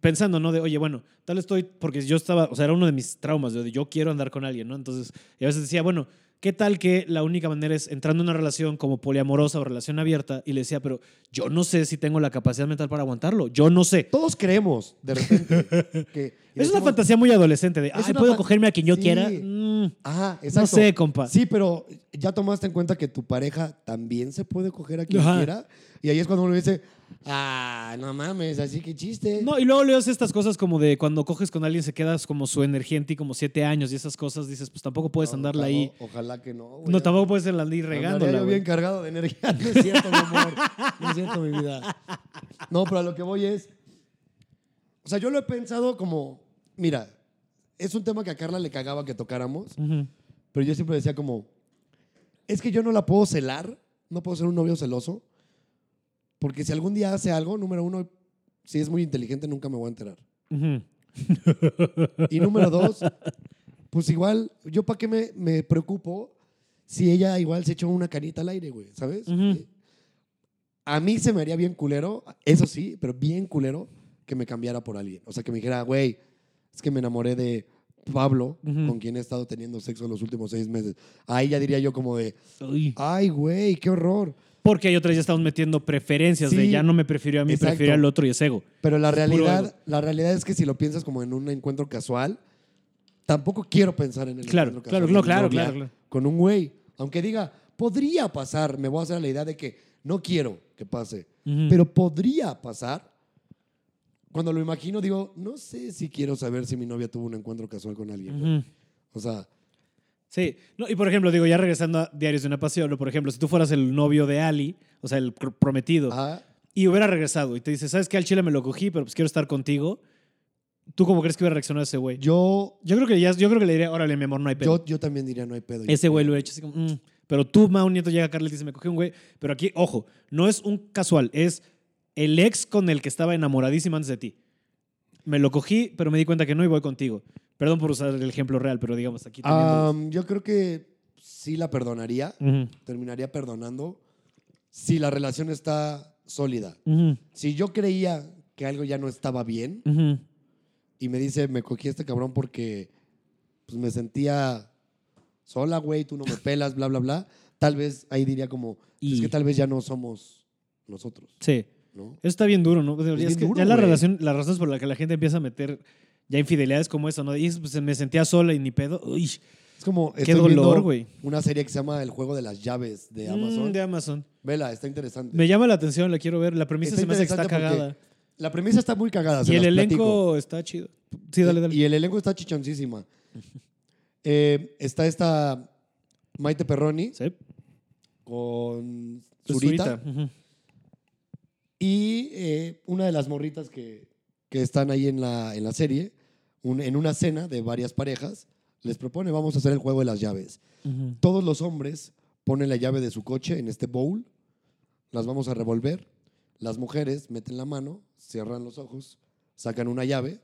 pensando, ¿no? De, oye, bueno, tal estoy, porque yo estaba, o sea, era uno de mis traumas, de yo quiero andar con alguien, ¿no? Entonces, y a veces decía, bueno, ¿qué tal que la única manera es entrando en una relación como poliamorosa o relación abierta? Y le decía, pero yo no sé si tengo la capacidad mental para aguantarlo, yo no sé. Todos creemos, de repente, [LAUGHS] que... Es una fantasía muy adolescente de, ay, ¿puedo cogerme a quien yo Sí. quiera? Mm, Ajá, exacto. no sé, compa. Sí, pero ya tomaste en cuenta que tu pareja también se puede coger a quien Ajá. quiera. Y ahí es cuando uno dice, ah, no mames, así que chiste. No, y luego le haces estas cosas como de cuando coges con alguien se quedas como su energía en ti como siete años y esas cosas, dices, pues tampoco puedes No, andarla ojalá- ahí. Ojalá que no. güey. No, tampoco puedes andar ahí regándola. yo bien cargado de energía. [LAUGHS] No es cierto, mi amor. No es cierto, mi vida. No, pero a lo que voy es. O sea, yo lo he pensado como. Mira, es un tema que a Carla le cagaba que tocáramos, pero yo siempre decía como. Es que yo no la puedo celar, no puedo ser un novio celoso, porque si algún día hace algo, número uno, si es muy inteligente, nunca me voy a enterar. Y número dos, pues igual, yo para qué me, me preocupo si ella igual se echó una canita al aire, güey, ¿sabes? Ujú. A mí se me haría bien culero, eso sí, pero bien culero que me cambiara por alguien. O sea, que me dijera, güey, es que me enamoré de Pablo, Ujú. con quien he estado teniendo sexo los últimos seis meses. Ahí ya diría yo como de, Uy. ay, güey, qué horror. Porque hay otras ya estamos metiendo preferencias de Sí, ya no me prefirió a mí, exacto. prefiero al otro y es ego. Pero la Es realidad, la realidad es que si lo piensas como en un encuentro casual, tampoco quiero pensar en el Claro, encuentro claro, casual no, de mi claro, claro, claro. con un güey. Aunque diga, podría pasar, me voy a hacer la idea de que no quiero que pase, Ujú. pero podría pasar. Cuando lo imagino, digo, no sé si quiero saber si mi novia tuvo un encuentro casual con alguien. güey. Ujú. O sea, Sí, no, y por ejemplo, digo, ya regresando a Diarios de una Pasión, o por ejemplo, si tú fueras el novio de Ali, o sea, el pr- prometido, y hubiera regresado y te dice, ¿sabes qué? Al chile me lo cogí, pero pues quiero estar contigo. ¿Tú cómo crees que hubiera reaccionado ese güey? yo, Yo creo que ya, yo creo que le diría, órale, mi amor, no hay pedo. yo, yo también diría, no hay pedo. Ese güey lo he hecho así como, "Mm". Pero tú, Mau Nieto, llega a Carla y te dice, me cogí un güey. Pero aquí, ojo, no es un casual, es el ex con el que estaba enamoradísima antes de ti. Me lo cogí, pero me di cuenta que no y voy contigo. Perdón por usar el ejemplo real, pero digamos aquí. Am, yo creo que sí la perdonaría, terminaría perdonando si la relación está sólida. Si yo creía que algo ya no estaba bien y me dice, me cogí a este cabrón porque pues, me sentía sola, güey, tú no me pelas, bla, bla, bla, tal vez ahí diría como, Y- es que tal vez ya no somos nosotros, Sí. ¿No? Eso está bien duro, ¿no? Es, bien que duro, ya la relación, las razones por las que la gente empieza a meter ya infidelidades como eso, ¿no? Y pues, me sentía sola y ni pedo. Uy, Es como, Qué dolor, güey. una serie que se llama El Juego de las Llaves de Amazon. Mm, de Amazon. Vela, está interesante. Me llama la atención, la quiero ver. La premisa Está se me hace que está cagada. La premisa está muy cagada, se Y el elenco platico. está chido. Sí, dale, dale. Y el elenco está chichoncísima. [LAUGHS] Eh, está esta Maite Perroni Sí. con Pues, Zurita. Y eh, una de las morritas que, que están ahí en la, en la serie, un- en una cena de varias parejas, les propone, vamos a hacer el juego de las llaves. Ujú. Todos los hombres ponen la llave de su coche en este bowl, las vamos a revolver. Las mujeres meten la mano, cierran los ojos, sacan una llave,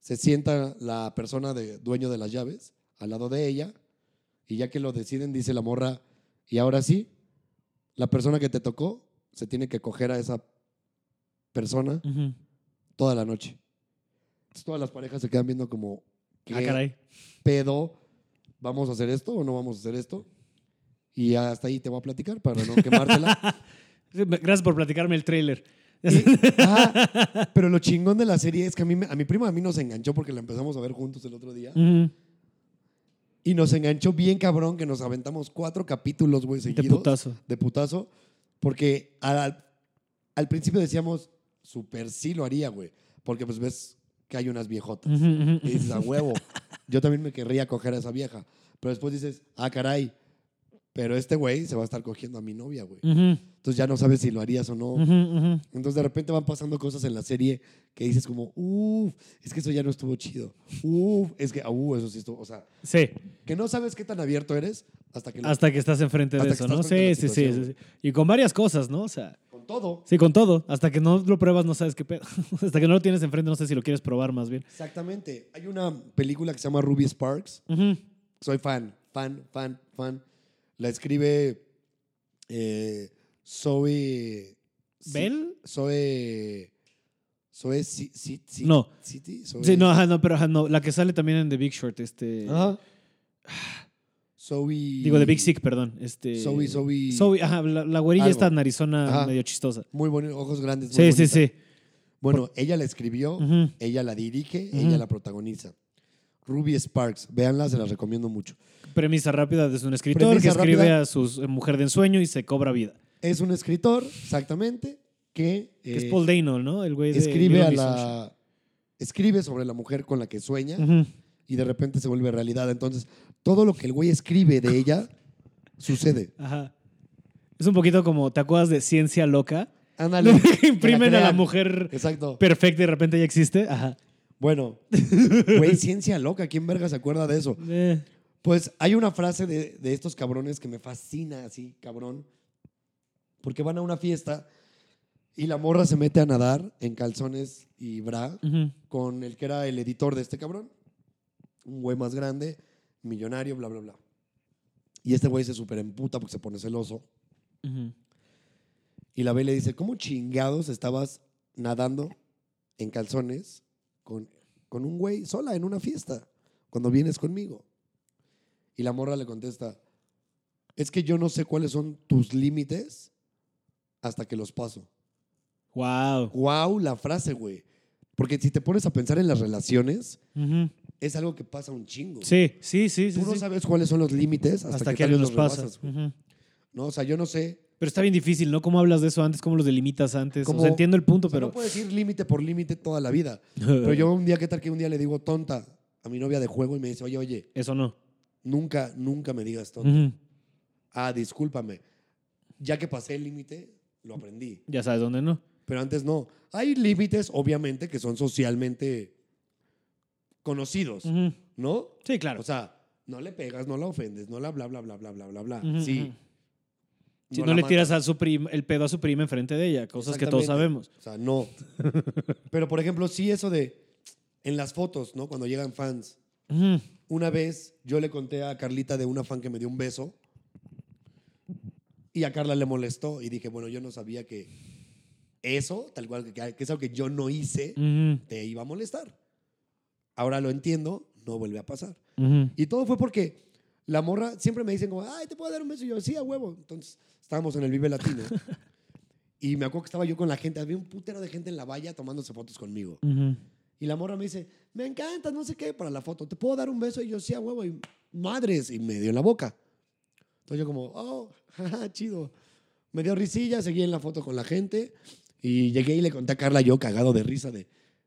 se sienta la persona de, dueño de las llaves al lado de ella y ya que lo deciden dice la morra, y ahora sí, la persona que te tocó se tiene que coger a esa persona toda la noche. Entonces, todas las parejas se quedan viendo como, ¿qué Ah, caray. pedo? ¿Vamos a hacer esto o no vamos a hacer esto? Y hasta ahí te voy a platicar para no quemártela. [LAUGHS] Gracias por platicarme el trailer. Y- ah, pero lo chingón de la serie es que a, mí, me- a mi prima a mí nos enganchó porque la empezamos a ver juntos el otro día. Y nos enganchó bien cabrón que nos aventamos cuatro capítulos, güey, De putazo. de putazo, porque al, al principio decíamos, super sí lo haría, güey, porque pues ves que hay unas viejotas. Y dices, a huevo, [LAUGHS] yo también me querría coger a esa vieja. Pero después dices, ah, caray, pero este güey se va a estar cogiendo a mi novia, güey. Entonces ya no sabes si lo harías o no. Entonces de repente van pasando cosas en la serie que dices como, uff, es que eso ya no estuvo chido. Uff, es que, uh, eso sí estuvo. O sea, Sí, que no sabes qué tan abierto eres hasta que lo- hasta que estás enfrente de eso, ¿no? Sí, sí, sí, sí, sí. Y con varias cosas, ¿no? O sea, con todo. sí, con todo. Hasta que no lo pruebas, no sabes qué pedo. [LAUGHS] Hasta que no lo tienes enfrente, no sé si lo quieres probar más bien. Exactamente. Hay una película que se llama Ruby Sparks. Soy fan, fan, fan, fan. La escribe eh, Zoe. ¿Bell? Zoe. Zoe. Si- Si- Si- No. City, Zoe- Sí, no, ajá, no, pero ajá, no. La que sale también en The Big Short, este. Ajá. Zoe. Digo, The Big Sick, perdón. Este. Zoe, Zoe. Zoe, ajá, la, la güerilla Algo. esta narizona Ajá. medio chistosa. Muy bonito, ojos grandes. muy Sí, sí, bonita. sí. Bueno, ella la escribió, ella la dirige, ella la protagoniza. Ruby Sparks, véanla, se las recomiendo mucho. Premisa rápida de un escritor Premisa que escribe rápida. a su eh, mujer de ensueño y se cobra vida. Es un escritor, exactamente, que, Que es eh, Paul Dano, ¿no? El güey de escribe a la escribe sobre la mujer con la que sueña y de repente se vuelve realidad. Entonces, todo lo que el güey escribe de ella [LAUGHS] sucede. Ajá. Es un poquito como, ¿te acuerdas de Ciencia Loca? Ándale. [LAUGHS] Imprimen a la mujer Exacto. perfecta y de repente ya existe. Ajá. Bueno, [LAUGHS] güey, ciencia loca, ¿quién verga se acuerda de eso? Eh, Pues hay una frase de, de estos cabrones que me fascina así, cabrón. Porque van a una fiesta y la morra se mete a nadar en calzones y bra con el que era el editor de este cabrón. Un güey más grande, millonario, bla, bla, bla. Y este güey se super emputa porque se pone celoso. Y la ve y le dice, ¿cómo chingados estabas nadando en calzones con, con un güey sola en una fiesta cuando vienes conmigo? Y la morra le contesta, es que yo no sé cuáles son tus límites hasta que los paso. Wow. Wow, la frase, güey. Porque si te pones a pensar en las relaciones, es algo que pasa un chingo. Sí, sí, sí. sí, Tú no sí. sabes cuáles son los límites hasta, Hasta, que, alguien los pasa. ¿No? O sea, yo no sé. Pero está bien difícil, ¿no? ¿Cómo hablas de eso antes? ¿Cómo los delimitas antes? ¿Cómo? O sea, entiendo el punto, O sea, pero... no puedes ir límite por límite toda la vida. [LAUGHS] Pero yo un día, ¿qué tal que un día le digo tonta a mi novia de juego y me dice, oye, oye, Eso no. nunca, nunca me digas tonta? Ujú. Ah, discúlpame. Ya que pasé el límite, lo aprendí. Ya sabes dónde no. Pero antes no. Hay límites, obviamente, que son socialmente conocidos, Ujú. ¿no? Sí, claro. O sea, no le pegas, no la ofendes, no la bla, bla, bla, bla, bla, bla, bla. Ujú, Sí. Si no, le tiras a su prim- el pedo a su prima enfrente de ella, cosas que todos sabemos. O sea, no. [LAUGHS] Pero, por ejemplo, sí eso de en las fotos, ¿no? Cuando llegan fans. Una vez yo le conté a Carlita de una fan que me dio un beso y a Carla le molestó y dije, bueno, yo no sabía que eso, tal cual, que, que es algo que yo no hice, Ujú. te iba a molestar. Ahora lo entiendo, no vuelve a pasar. Y todo fue porque la morra siempre me dicen como, ay, ¿te puedo dar un beso? Y yo, sí, a huevo. Entonces estábamos en el Vive Latino [LAUGHS] y me acuerdo que estaba yo con la gente, había un putero de gente en la valla tomándose fotos conmigo. Ujú. Y la morra me dice, me encanta, no sé qué, para la foto. ¿Te puedo dar un beso? Y yo, sí, a huevo. Y madres, y me dio en la boca. Entonces yo como, oh, [LAUGHS] jaja, chido. Me dio risilla, seguí en la foto con la gente. Y llegué y le conté a Carla yo cagado de risa de,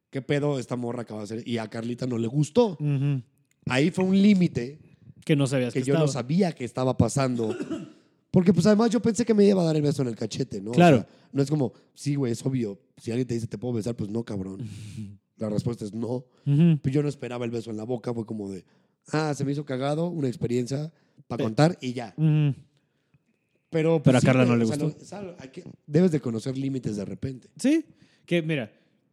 ¿qué pedo esta morra acaba de hacer? Y a Carlita no le gustó. Ujú. Ahí fue un límite Que no sabías que, que yo no estaba. sabía que estaba pasando. Porque pues además yo pensé que me iba a dar el beso en el cachete, ¿no? O Claro. sea, no es como, sí, güey, es obvio. Si alguien te dice, ¿te puedo besar? Pues no, cabrón. [LAUGHS] La respuesta es no. Pues yo no esperaba el beso en la boca, fue como de, ah, se me hizo cagado, una experiencia para contar y ya. Pero, pues, Pero a sí, Carla no le o sea, gustó. debes de conocer límites de repente. Sí, que mira,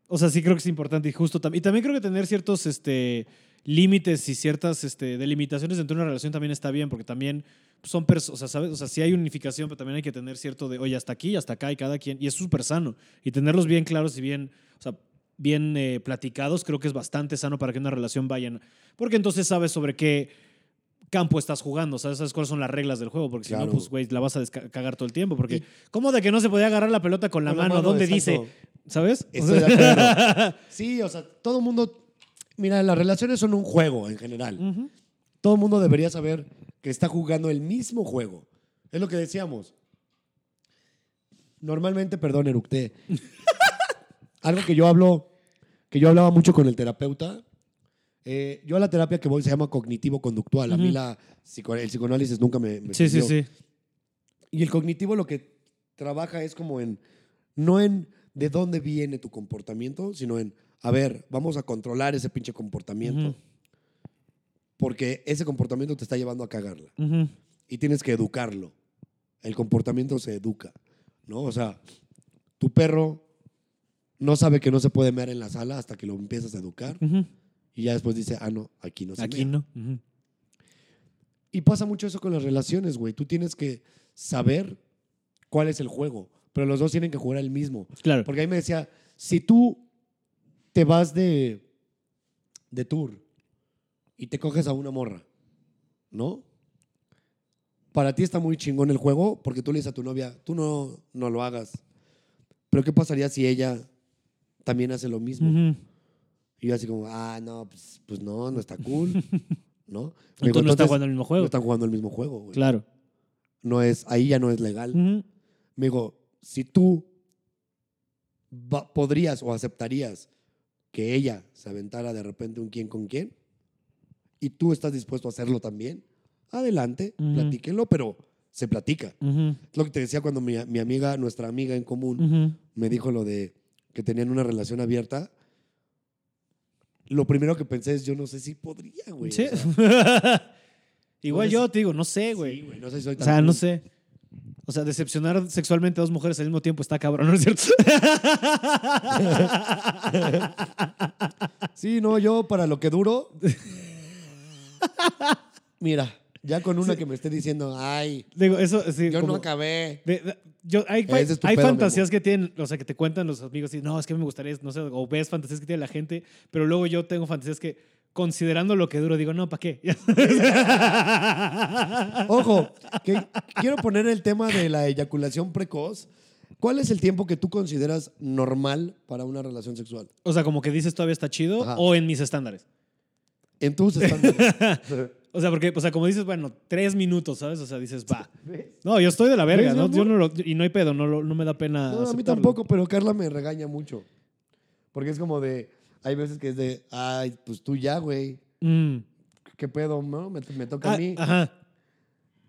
o sea, sí creo que es importante y justo también. Y también creo que tener ciertos este, límites y ciertas este, delimitaciones dentro de una relación también está bien, porque también son personas, o sea, ¿sabes? O sea, sí hay unificación, pero también hay que tener cierto de, oye, hasta aquí, hasta acá y cada quien. Y es súper sano. Y tenerlos bien claros y bien, o sea, bien eh, platicados, creo que es bastante sano para que una relación vaya. Porque entonces sabes sobre qué campo estás jugando, ¿sabes? ¿Sabes cuáles son las reglas del juego? Porque si no, pues, güey, la vas a cagar todo el tiempo. Porque, ¿cómo de que no se podía agarrar la pelota con la Con la mano? mano, ¿Dónde exacto. dice? ¿Sabes? Estoy de acuerdo. [LAUGHS] Sí, o sea, todo el mundo, mira, las relaciones son un juego en general. Todo el mundo debería saber que está jugando el mismo juego. Es lo que decíamos. Normalmente, perdón, eructé. [LAUGHS] Algo que yo hablo, que yo hablaba mucho con el terapeuta. eh, yo a la terapia que voy se llama cognitivo-conductual. A mí la, el psicoanálisis nunca me, me Sí, sí, sí. Y el cognitivo lo que trabaja es como en, no en de dónde viene tu comportamiento, sino en, a ver, vamos a controlar ese pinche comportamiento. Porque ese comportamiento te está llevando a cagarla. Y tienes que educarlo. El comportamiento se educa, ¿no? O sea, tu perro no sabe que no se puede mear en la sala hasta que lo empiezas a educar. Y ya después dice, ah, no, aquí no se Aquí mea". no. Y pasa mucho eso con las relaciones, güey. Tú tienes que saber cuál es el juego. Pero los dos tienen que jugar el mismo. Claro. Porque ahí me decía, si tú te vas de, de tour y te coges a una morra, ¿no? Para ti está muy chingón el juego porque tú le dices a tu novia, tú no, no lo hagas. Pero ¿qué pasaría si ella también hace lo mismo? Y yo así como, ah, no, pues, pues no, no está cool, [LAUGHS] ¿no? Entonces Me dijo, no está "Entonces, jugando el mismo No juego. están jugando el mismo juego, güey. Claro. No es, ahí ya no es legal. Ujú. Me dijo, si tú podrías o aceptarías que ella se aventara de repente un quién con quién y tú estás dispuesto a hacerlo también, adelante, platíquenlo, pero se platica. Es lo que te decía cuando mi, mi amiga, nuestra amiga en común, me dijo lo de que tenían una relación abierta. Lo primero que pensé es, yo no sé si podría, güey. Sí. O sea, [LAUGHS] Igual No yo te digo, no sé, güey. sí, güey, no sé si soy o tan sea, no sé. O sea, decepcionar sexualmente a dos mujeres al mismo tiempo está cabrón, ¿no es cierto? Sí, no, yo para lo que duro. Mira, ya con una que me esté diciendo, ay, Digo, eso sí. yo como- no acabé. de- de- yo, hay hay pedo, fantasías que tienen, o sea, que te cuentan los amigos y no, es que me gustaría, no sé, o ves fantasías que tiene la gente, pero luego yo tengo fantasías que, considerando lo que duro, digo, no, ¿para qué? [LAUGHS] Ojo, que quiero poner el tema de la eyaculación precoz. ¿Cuál es el tiempo que tú consideras normal para una relación sexual? o sea, como que dices todavía está chido Ajá. o en mis estándares. En tus estándares. [LAUGHS] O sea, porque, o sea, como dices, bueno, tres minutos, ¿sabes? O sea, dices, va. No, yo estoy de la verga, ¿Ves, ¿no? Yo no lo- y no hay pedo, no, lo- no me da pena. No, a mí tampoco, pero Carla me regaña mucho. Porque es como de, hay veces que es de, ay, pues tú ya, güey. Mm. ¿Qué pedo, no? Me, me toca Ah, a mí. Ajá.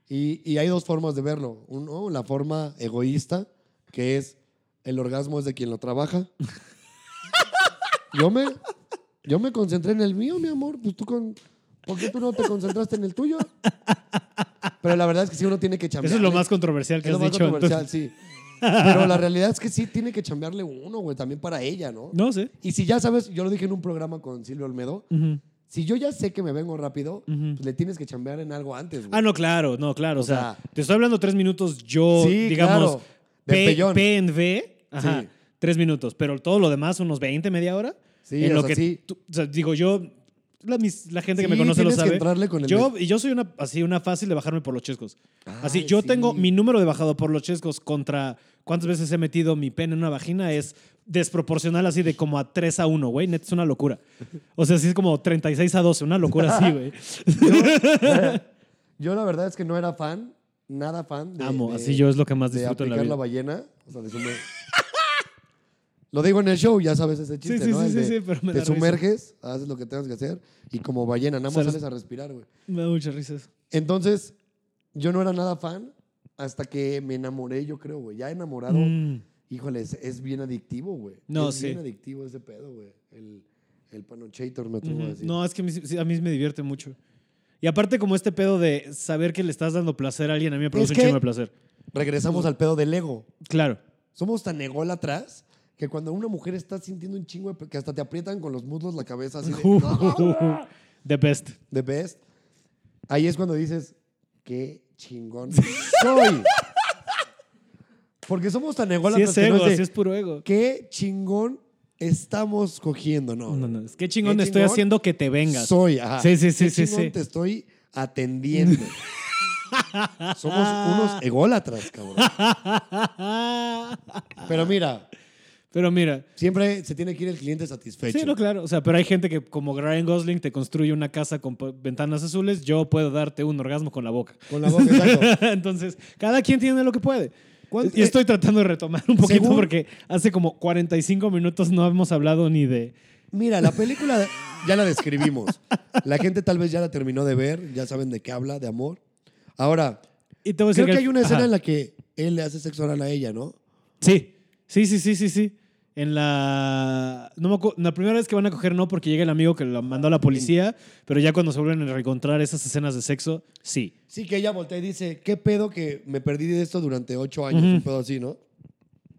Y, y hay dos formas de verlo. Uno, la forma egoísta, que es el orgasmo es de quien lo trabaja. yo, me, yo me concentré en el mío, mi amor. Pues tú con, ¿Por qué tú no te concentraste en el tuyo? Pero la verdad es que sí uno tiene que chambearle. Eso es lo más controversial que Es has lo más dicho. controversial, entonces. sí. Pero la realidad es que sí tiene que chambearle uno, güey, también para ella, ¿no? No sé. Y si ya sabes, yo lo dije en un programa con Silvio Olmedo, si yo ya sé que me vengo rápido, pues le tienes que chambear en algo antes, güey. Ah, no, claro, no, claro. O, O sea, sea, te estoy hablando tres minutos, yo, Sí, digamos, claro. P, en V, ajá, Sí. tres minutos. Pero todo lo demás, unos 20, media hora. Sí, en lo que sí. tú- o sea, digo yo, la, mis- la gente que me conoce lo que sabe. entrarle con el yo, de- y yo soy una, así, una fácil de bajarme por los chescos. así, yo sí. tengo mi número de bajado por los chescos contra cuántas veces he metido mi pene en una vagina es desproporcional así de como a 3 a 1, güey. Neta, es una locura. O sea, sí es como 36 a 12, una locura así, güey. [LAUGHS] [LAUGHS] Yo la verdad es que no era fan, nada fan de, Amo, de- así yo es lo que más de disfruto en la vida. la ballena. O sea, de Lo digo en el show, ya sabes ese chiste, sí, ¿no? sí, El sí, sí, pero me te da risa. sumerges, haces lo que tengas que hacer y como ballena, nada más Sales- sales a respirar, güey. Me da muchas risas. Entonces, yo no era nada fan hasta que me enamoré, yo creo, güey. Ya enamorado, Mm. híjole, es, es bien adictivo, güey. No, es sí. bien adictivo ese pedo, güey. El, el panochator, me atrevo a decir. No, es que a mí, me divierte mucho. Y aparte como este pedo de saber que le estás dando placer a alguien, a mí me produce un que- chingo de placer. Regresamos al pedo del ego. Claro. Somos tan ególatras que cuando una mujer está sintiendo un chingo de... que hasta te aprietan con los muslos la cabeza así de... [LAUGHS] The best. The best. Ahí es cuando dices, qué chingón soy. Porque somos tan Sí ególatras es que no ego, es de, sí es puro ego. qué chingón estamos cogiendo. No, No, no, es que chingón Qué estoy chingón haciendo que te vengas. Soy, ajá. Sí, sí, sí, Qué sí, chingón sí. te estoy atendiendo. [LAUGHS] Somos unos ególatras, cabrón. Pero mira, Pero mira, siempre se tiene que ir el cliente satisfecho. sí, no, claro. O sea, pero hay gente que como Ryan Gosling te construye una casa con ventanas azules, yo puedo darte un orgasmo con la boca. Con la boca, exacto. [LAUGHS] Entonces, cada quien tiene lo que puede. ¿Cuánto- Y estoy tratando de retomar un poquito Según- porque hace como 45 minutos no hemos hablado ni de... Mira, la película ya la describimos. La gente tal vez ya la terminó de ver, ya saben de qué habla, de amor. Ahora, Y te voy a decir creo que hay una escena Ajá. en la que él le hace sexo oral a ella, ¿no? Sí, sí, sí, sí, sí, sí. En la... No me la primera vez que van a coger no porque llega el amigo que lo mandó a la policía, pero ya cuando se vuelven a reencontrar esas escenas de sexo, sí. Sí, que ella voltea y dice, ¿qué pedo que me perdí de esto durante ocho años? Ujú. Un pedo así, ¿no?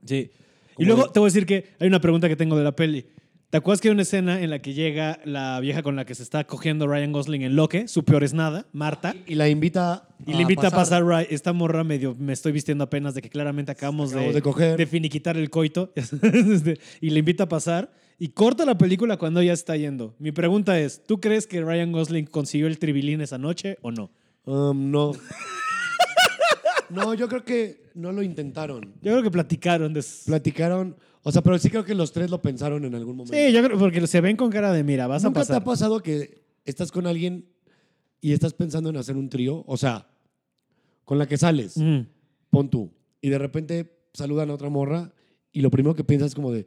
Sí. Y luego te voy a decir que hay una pregunta que tengo de la peli. ¿Te acuerdas que hay una escena en la que llega la vieja con la que se está cogiendo Ryan Gosling en Loque, su peor es nada, Marta? Y la invita Y le invita a pasar Ry- esta morra medio, me estoy vistiendo apenas de que claramente acabamos, Acabamos de, coger. finiquitar el coito. [LAUGHS] Este, y le invita a pasar y corta la película cuando ella está yendo. Mi pregunta es, ¿tú crees que Ryan Gosling consiguió el tribilín esa noche o no? Um, no. [LAUGHS] no, yo creo que no lo intentaron. Yo creo que platicaron de... Sí, Platicaron, o sea, pero sí creo que los tres lo pensaron en algún momento. yo creo porque se ven con cara de, mira, vas a ¿Nunca te ha pasado que estás con alguien y estás pensando en hacer un trío? O sea, con la que sales, Mm. pon tú, y de repente saludan a otra morra y lo primero que piensas es como de,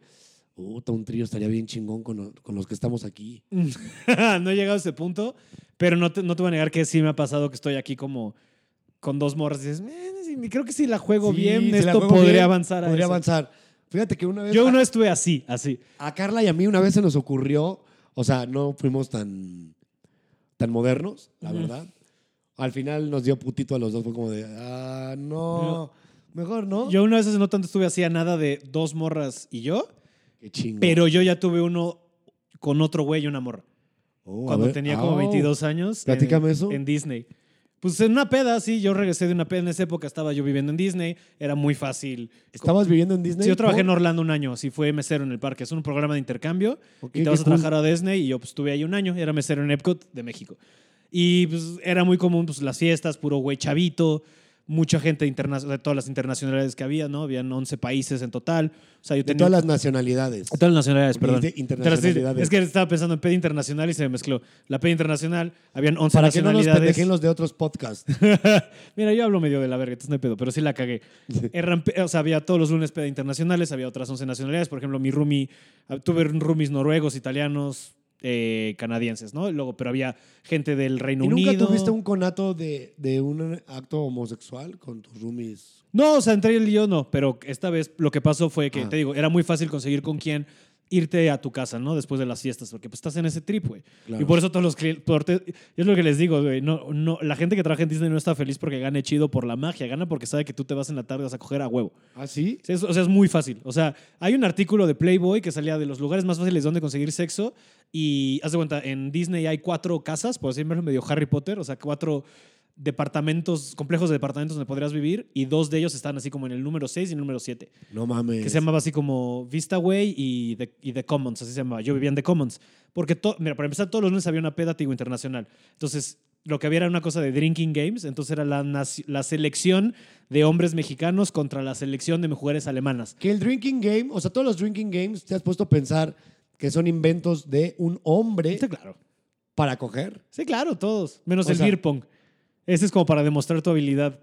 puta, un trío estaría bien chingón con, con los que estamos aquí. [LAUGHS] no he llegado a ese punto, pero no te, no te voy a negar que sí me ha pasado que estoy aquí como con dos morras y dices, "Eh, sí, creo que si la juego Sí, bien, si esto juego podría bien, avanzar a Podría eso". avanzar. Fíjate que una vez... Yo una vez estuve así, así. A Carla y a mí una vez se nos ocurrió, o sea, no fuimos tan, tan modernos, la verdad. Al final nos dio putito a los dos, fue como de, ah, no, mejor no. Yo una vez no tanto estuve así a nada de dos morras y yo, Qué chingo. pero yo ya tuve uno con otro güey y una morra. Oh, cuando tenía como Ah, 22 años. Platícame en, eso. En Disney. Pues en una peda, sí, yo regresé de una peda en esa época, estaba yo viviendo en Disney, era muy fácil. ¿Estabas viviendo en Disney? Sí, yo trabajé en. Orlando un año, sí, fue mesero en el parque. Es un programa de intercambio Ok, y te vas a cool. trabajar a Disney y yo pues estuve ahí un año, era mesero en Epcot de México. Y pues era muy común pues las fiestas, puro güey chavito, mucha gente interna- de todas las internacionalidades que había, ¿no? Habían 11 países en total. O sea, yo De tenía... todas las nacionalidades. De todas las nacionalidades, perdón. internacionalidades. Es que estaba pensando en peda internacional y se me mezcló. La peda internacional, habían 11 Para que no nos nacionalidades. pendejen los de otros podcasts. [LAUGHS] Mira, yo hablo medio de la verga, entonces no hay pedo, pero sí la cagué. O sea, había todos los lunes peda internacionales, había otras 11 nacionalidades. Por ejemplo, mi roomie, ah, tuve roomies noruegos, italianos, eh, canadienses, ¿no? Luego, pero había gente del Reino ¿Y nunca Unido. tuviste un conato de, de un acto homosexual con tus roomies? No, o sea, entre él y yo no, pero esta vez lo que pasó fue que, Ah. te digo, era muy fácil conseguir con quién irte a tu casa, ¿no? Después de las fiestas, porque pues estás en ese trip, güey. Claro. Y por eso todos los clientes, es lo que les digo, güey, no, no, la gente que trabaja en Disney no está feliz porque gane chido por la magia, gana porque sabe que tú te vas en la tarde vas a coger a huevo. ¿Ah, sí? Sí, es- o sea, es muy fácil. O sea, hay un artículo de Playboy que salía de los lugares más fáciles donde conseguir sexo y haz de cuenta, en Disney hay cuatro casas, por decirlo medio Harry Potter, o sea, cuatro departamentos, complejos de departamentos donde podrías vivir y dos de ellos están así como en el número 6 y el número 7, No mames. que se llamaba así como Vistaway y The, y The Commons, así se llamaba. Yo vivía en The Commons. Porque, to- mira, para empezar, todos los lunes había una peda tigo internacional. Entonces, lo que había era una cosa de drinking games, entonces era la, la selección de hombres mexicanos contra la selección de mujeres alemanas. Que el drinking game, o sea, todos los drinking games, te has puesto a pensar que son inventos de un hombre Sí, claro. para coger. Sí, claro, todos. Menos O el sea- beer pong. Ese es como para demostrar tu habilidad.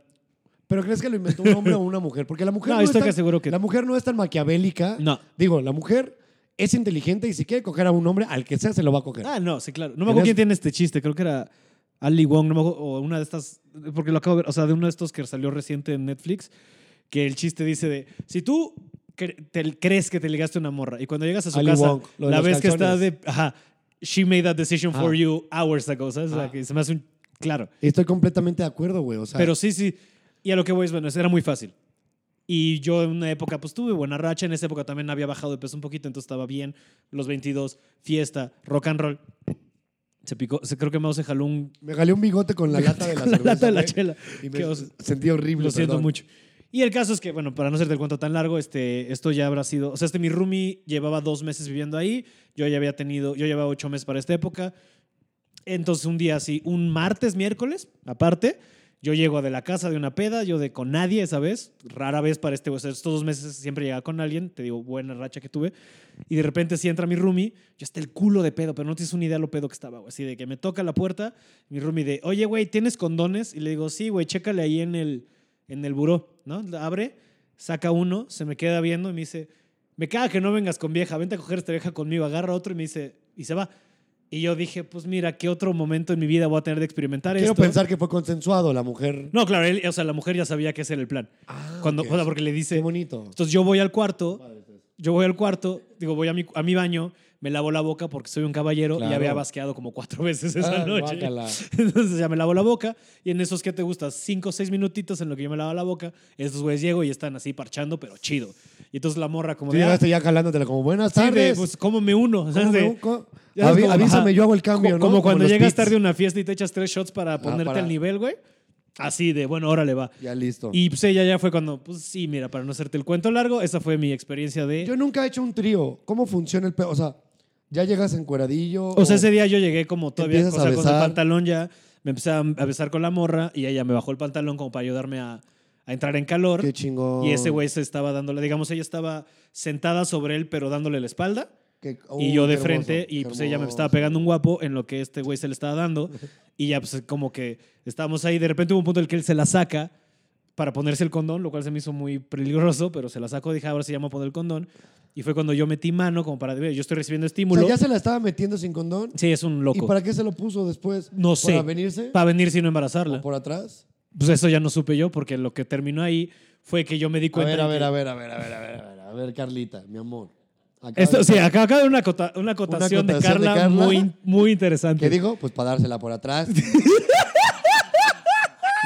¿Pero crees que lo inventó un hombre o una mujer? Porque la mujer No, no, estoy es tan, casi seguro que- la mujer no es tan maquiavélica. No. Digo, la mujer es inteligente y si quiere coger a un hombre, al que sea se lo va a coger. Ah, no, sí, claro. No me acuerdo quién tiene este chiste. Creo que era Ali Wong, no me acuerdo, o una de estas, porque lo acabo de ver, o sea, de uno de estos que salió reciente en Netflix, que el chiste dice de, si tú cre- te- crees que te ligaste a una morra y cuando llegas a su Ali casa, Wong, lo de la los ves que está calzones. de, ajá, she made that decision for Ah. you hours ago, ¿sabes? O sea, Ah. que se me hace un, claro. Estoy completamente de acuerdo, güey. O sea, Pero sí, sí. Y a lo que voy es, bueno, era muy fácil. Y yo en una época, pues tuve buena racha. En esa época también había bajado de peso un poquito, entonces estaba bien. Los 22, fiesta, rock and roll. Se picó, se, creo que Mao se jaló un. me galé un bigote con la lata de la la cerveza, lata de la chela. Y me sentí horrible. Lo siento perdón. mucho. Y el caso es que, bueno, para no hacerte el cuento tan largo, este, esto ya habrá sido. O sea, este mi roomie llevaba dos meses viviendo ahí. Yo ya había tenido. Yo llevaba ocho meses para esta época. Entonces, un día así, un martes, miércoles, aparte, yo llego de la casa de una peda, yo de con nadie esa vez, rara vez para este, o sea, estos dos meses siempre llegaba con alguien, te digo, buena racha que tuve, y de repente si entra mi roomie, yo está el culo de pedo, pero no tienes una idea lo pedo que estaba, güey, así de que me toca la puerta, mi roomie de, oye, güey, ¿tienes condones? Y le digo, sí, güey, chécale ahí en el, en el buró, ¿no? Abre, saca uno, se me queda viendo y me dice, me caga que no vengas con vieja, vente a coger esta vieja conmigo, agarra otro y me dice, y se va. Y yo dije, pues mira, ¿qué otro momento en mi vida voy a tener de experimentar Quiero esto? pensar que fue consensuado la mujer. No, claro, él- o sea, la mujer ya sabía que ese era el plan. Ah, Cuando, ok. o sea, porque le dice, Qué bonito. entonces yo voy al cuarto, yo voy al cuarto, digo, voy a mi, a mi baño, me lavo la boca porque soy un caballero y Claro. había basqueado como cuatro [LAUGHS] veces esa Ah, noche. guácala. [LAUGHS] Entonces ya me lavo la boca y en esos que te gusta, cinco o seis minutitos en lo que yo me lavo la boca, estos güeyes llego y están así parchando, pero chido. Y entonces la morra como Tú de... ah, llegaste ya jalándotela como buenas sí, de, tardes. pues, ¿cómo me uno? ¿Cómo ¿Sabes? me- De- co- ya sabes, Avi- como- avísame, ajá. yo hago el cambio, Co- ¿no? Como cuando los llegas pits. tarde a una fiesta y te echas tres shots para ponerte para- al nivel, güey. Así de, bueno, órale, va. Ya listo. Y pues ella ya fue cuando, pues sí, mira, para no hacerte el cuento largo, esa fue mi experiencia de... Yo nunca he hecho un trío. ¿Cómo funciona el pedo? O sea, ya llegas encueradillo. o sea, ese día yo llegué como todavía Empiezas o sea, a con el besar. pantalón ya, me empecé a a besar con la morra y ella me bajó el pantalón como para ayudarme a, a entrar en calor. Qué chingón. Y ese güey se estaba dándole, digamos, ella estaba sentada sobre él, pero dándole la espalda. Qué- y Uy, yo de frente, y pues ella me estaba pegando un guapo en lo que este güey se le estaba dando. [LAUGHS] Y ya, pues como que estábamos ahí. De repente hubo un punto en el que él se la saca para ponerse el condón, lo cual se me hizo muy peligroso, pero se la sacó. Dije, ahora se llama poner el condón. Y fue cuando yo metí mano, como para, yo estoy recibiendo O estímulo. sea, ya se la estaba metiendo sin condón. Sí, es un ¿Y loco. para qué se lo puso después? No sé. ¿Para venirse? Para venir sin no ¿O embarazarla. por atrás? Pues eso ya no supe yo, porque lo que terminó ahí fue que yo me di A cuenta. ver, a ver, que- a ver, a ver, a ver, a ver, a ver, a ver, Carlita, mi amor. Acaba Esto, de- sí, acá acaba de una, una acotación, de, acotación de Carla Carla. muy, muy interesante. ¿Qué digo? Pues para dársela por atrás. [LAUGHS]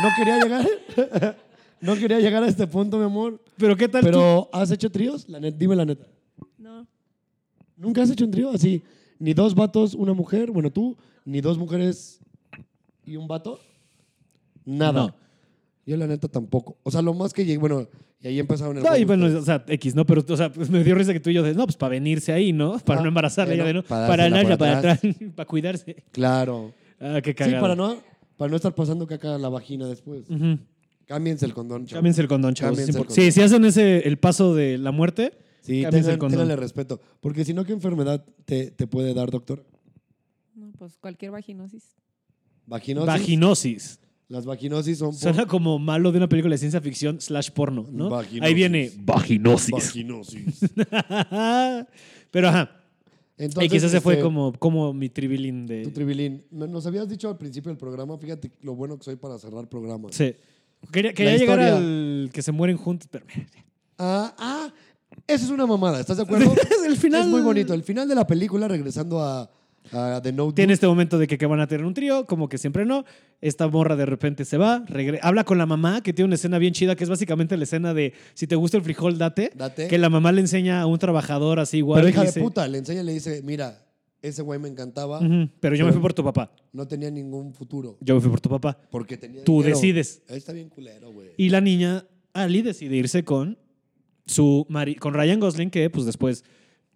no quería llegar. [LAUGHS] no quería llegar a este punto, mi amor. Pero ¿qué tal tú? Pero, ¿has hecho tríos? La net- dime la neta. No. ¿Nunca has hecho un trío así? Ni dos vatos, una mujer, bueno, tú, ni dos mujeres y un vato. Nada. No. Yo la neta tampoco. O sea, lo más que llegué, bueno, y ahí empezaron el No, y bueno, ustedes. o sea, X, ¿no? Pero, o sea, pues me dio risa que tú y yo, de, no, pues para venirse ahí, ¿no? Para Ah, no embarazarla, bueno, ya de no. para Para nada, para atrás. [LAUGHS] para cuidarse. Claro. Ah, qué Sí, cagado. para no, para no estar pasando caca a la vagina después. Ujú. Cámbiense el condón, chavos. Cámbiense el condón, chavos. Cámbiense Sí, el condón. Sí, si hacen ese, el paso de la muerte, Sí, cámbiense el tengan, condón. ténganle respeto. Porque si no, ¿qué enfermedad te, te puede dar, doctor? No, pues cualquier vaginosis. Vaginosis. vaginosis. Las vaginosis son Suena como malo de una película de ciencia ficción slash porno, ¿no? Vaginosis. Ahí viene vaginosis. vaginosis. [LAUGHS] Pero ajá, Entonces, X ese fue este, como, como mi tribilín de... Tu tribilín. Nos habías dicho al principio del programa, fíjate lo bueno que soy para cerrar programas. Sí. Quería, quería llegar historia. al que se mueren juntos, pero... Ah, ah, esa es una mamada, ¿estás de acuerdo? [LAUGHS] el final... Es muy bonito. El final de la película, regresando a, a The Notebook. Tiene este momento de que, que van a tener un trío, como que siempre no. Esta morra de repente se va, habla con la mamá, que tiene una escena bien chida, que es básicamente la escena de si te gusta el frijol, date. Date. Que la mamá le enseña a un trabajador así igual. Pero hija dice, de puta, le enseña y le dice, mira, ese güey me encantaba, "Ujú, pero yo me fui por tu papá. no tenía ningún futuro. Yo me fui por tu papá. Porque tenía Tú dinero. decides. Ahí está bien culero, güey. Y la niña, Ali, decide irse con su mari con Ryan Gosling, que pues después,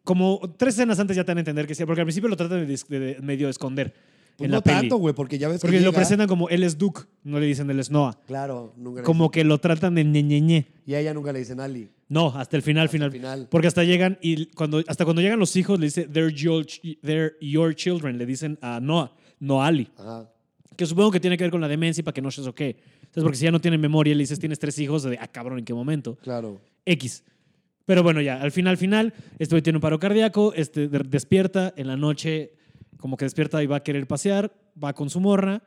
como tres escenas antes ya te van a entender que sí, porque al principio lo tratan de, dis- de- de medio esconder Pues en no la peli. tanto, güey, porque ya ves porque que lo llega- presentan como él es Duke, no le dicen él es Noah. Claro, nunca le Como que lo tratan de ñeñeñe. dicen- Y a ella nunca le dicen Ali. No, hasta el final, Hasta final. el final. Porque hasta llegan y cuando hasta cuando llegan los hijos le dice they're your, ch- they're your children, le dicen a Noah, no Ali. Ajá. Que supongo que tiene que ver con la demencia y para que no seas ok. Entonces, porque si ya no tiene memoria, le dices tienes tres hijos, de ah, cabrón, ¿en qué momento? Claro. X. Pero bueno, ya, al final, final, este güey tiene un paro cardíaco, este de- despierta en la noche, como que despierta y va a querer pasear, va con su morra.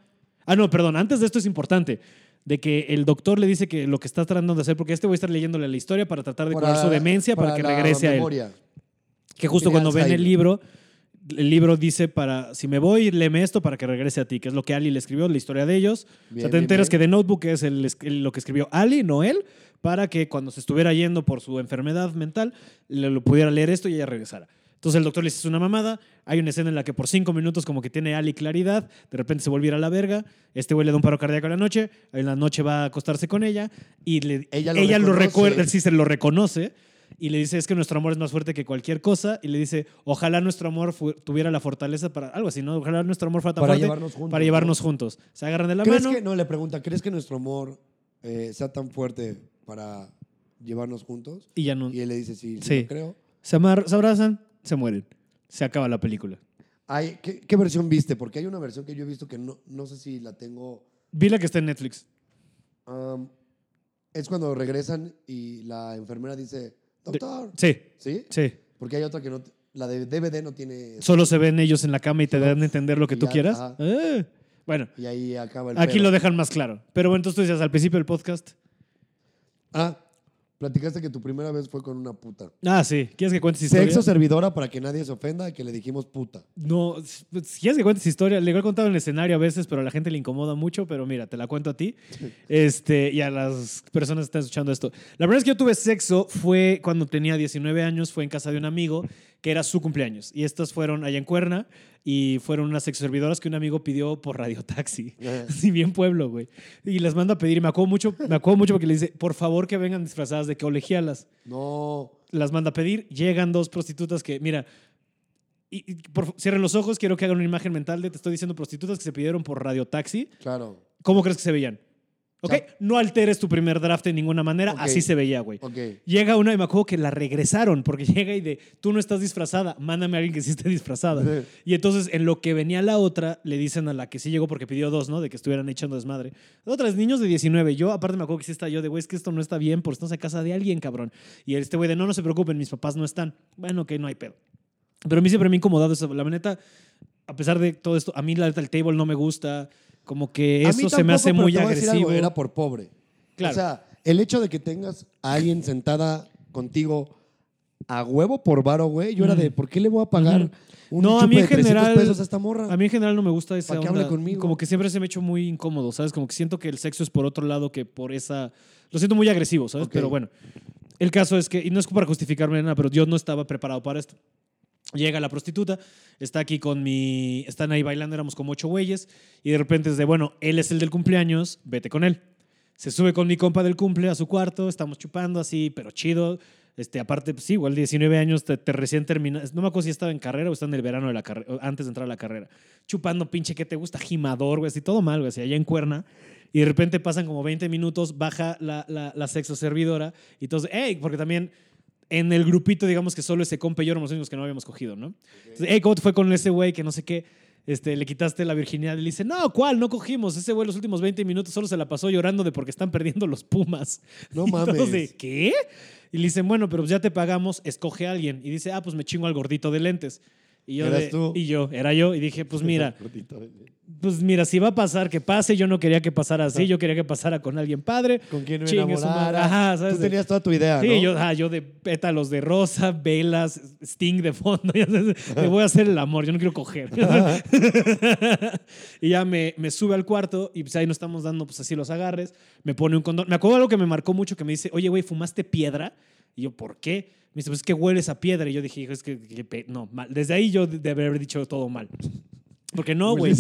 Ah, no, perdón, antes de esto es importante, de que el doctor le dice que lo que está tratando de hacer, porque este güey está leyéndole la historia para tratar de curar su demencia para, que regrese a él. memoria. Que justo Tiene cuando ven el libro, el libro dice para, si me voy, léeme esto para que regrese a ti, que es lo que Ali le escribió, la historia de ellos. o Bien, sea, te bien, enteras bien. que The Notebook es el- el- lo que escribió Ali, no él, para que cuando se estuviera yendo por su enfermedad mental, le, lo pudiera leer esto y ella regresara. Entonces el doctor le dice, es una mamada. Hay una escena en la que por cinco minutos como que tiene Ali claridad, de repente se volviera a la verga, este güey le da un paro cardíaco en la noche, en la noche va a acostarse con ella y le- Ella ella, lo lo, reconoce. recuerda, sí, se lo reconoce y le dice, es que nuestro amor es más fuerte que cualquier cosa y le dice, ojalá nuestro amor tuviera la fortaleza para, algo así, ¿no? Ojalá nuestro amor fuera tan Para fuerte llevarnos juntos, para llevarnos juntos. Se agarran de la ¿Crees mano. que, no, le pregunta, ¿crees que nuestro amor eh, sea tan fuerte para llevarnos juntos? Y ya no. Y él le dice, sí, sí, lo creo. Se, amar- se abrazan, se mueren. Se acaba la película. Ay, ¿qué, qué versión viste? Porque hay una versión que yo he visto que no, no sé si la tengo. Vi la que está en Netflix. um, es cuando regresan y la enfermera dice, doctor. Sí, ¿Sí? sí. Porque hay otra que no. La de DVD no tiene. Solo se ven ellos en la cama y te dan a entender lo que tú ya, quieras. Ah. Bueno, Y ahí acaba el aquí pedo. lo dejan más claro. Pero bueno, entonces tú decías al principio del podcast. Ah, platicaste que tu primera vez fue con una puta. Ah, sí. ¿Quieres que cuentes historia? Sexo servidora para que nadie se ofenda que le dijimos puta. No, si quieres que cuentes historia, le he contado en el escenario a veces, pero a la gente le incomoda mucho, pero mira, te la cuento a ti [LAUGHS] este, y a las personas que están escuchando esto. La primera vez que yo tuve sexo fue cuando tenía 19 años, fue en casa de un amigo, que era su cumpleaños. Y estas fueron allá en Cuerna y fueron unas sexo servidoras que un amigo pidió por radiotaxi. Así [LAUGHS] bien pueblo, güey. Y las manda a pedir y me acuerdo mucho, me acuerdo mucho porque le dice, por favor que vengan disfrazadas de colegialas No. las manda a pedir, llegan dos prostitutas que, mira, y, y por, cierren los ojos, quiero que hagan una imagen mental de, te estoy diciendo, prostitutas que se pidieron por radiotaxi. Claro. ¿Cómo crees que se veían? ¿Ok? Chao. No alteres tu primer draft de ninguna manera, así se veía, güey. Ok. Llega una y me acuerdo que la regresaron porque [LAUGHS] llega y de, tú no estás disfrazada, mándame a alguien que sí esté disfrazada. Sí. Y entonces en lo que venía la otra, le dicen a la que sí llegó porque pidió dos, ¿no? De que estuvieran echando desmadre. Otras niños de 19. Yo aparte me acuerdo que sí está yo de, güey, es que esto no está bien porque estamos en casa de alguien, cabrón. Y este güey de, no, no se preocupen, mis papás no están. Bueno, que no hay pedo. Pero a mí siempre me ha incomodado eso. La neta, a pesar de todo esto, a mí la el table no me gusta. Como que A eso se me hace muy algo, agresivo. Era por pobre. Claro. O sea, el hecho de que tengas a alguien sentada contigo a huevo por varo, güey, yo era de, ¿por qué le voy a pagar Ujú. un No, a mí en de 300 general- pesos a esta morra? A mí en general no me gusta esa ¿Para qué hable onda. conmigo? Como que siempre se me ha hecho muy incómodo, ¿sabes? Como que siento que el sexo es por otro lado que por esa... Lo siento muy agresivo, ¿sabes? Pero bueno, el caso es que, y no es para justificarme nada, pero yo no estaba preparado para esto. Llega la prostituta, está aquí con mi... Están ahí bailando, éramos como ocho güeyes, y de repente es de, bueno, él es el del cumpleaños, vete con él. Se sube con mi compa del cumple a su cuarto, estamos chupando así, pero chido. Este, aparte, pues sí, igual 19 años, te, recién terminas. No me acuerdo si estaba en carrera o estaba en el verano de la carrera, antes de entrar a la carrera. Chupando pinche, ¿qué te gusta? Gimador, güey, así todo mal, güey, así allá en cuerna. Y de repente pasan como 20 minutos, baja la, la, la sexo servidora. Y entonces, hey, porque también en el grupito, digamos que solo ese compa y yo éramos los únicos que no habíamos cogido, ¿no? Entonces, hey, ¿cómo te fue con ese güey que no sé qué? Este, le quitaste la virginidad y le dice, no, ¿cuál? No cogimos. Ese güey los últimos 20 minutos solo se la pasó llorando de porque están perdiendo los Pumas. [LAUGHS] No Y todos mames. de, ¿qué? Y le dicen, bueno, pero ya te pagamos, escoge a alguien. Y dice, ah, pues me chingo al gordito de lentes. Y yo, ¿Eras de- tú? y yo, era yo. Y dije, pues [LAUGHS] mira, eh. pues mira, si va a pasar, que pase. Yo no quería que pasara así, yo quería que pasara con alguien padre. ¿Con quién me enamorara? Ajá, ¿sabes? Tú tenías toda tu idea, Sí, ¿no? yo, ah, yo de pétalos de rosa, velas, sting de fondo. [LAUGHS] Le voy a hacer el amor, yo no quiero coger. [LAUGHS] y ya me, me sube al cuarto y pues ahí nos estamos dando pues así los agarres. Me pone un condón. Me acuerdo algo que me marcó mucho que me dice, oye, güey, ¿fumaste piedra? Y yo, ¿por qué? Me dice, pues es que hueles a piedra. Y yo dije, hijo, es que, que no, mal. Desde ahí yo de de haber dicho todo mal. Porque no, güey.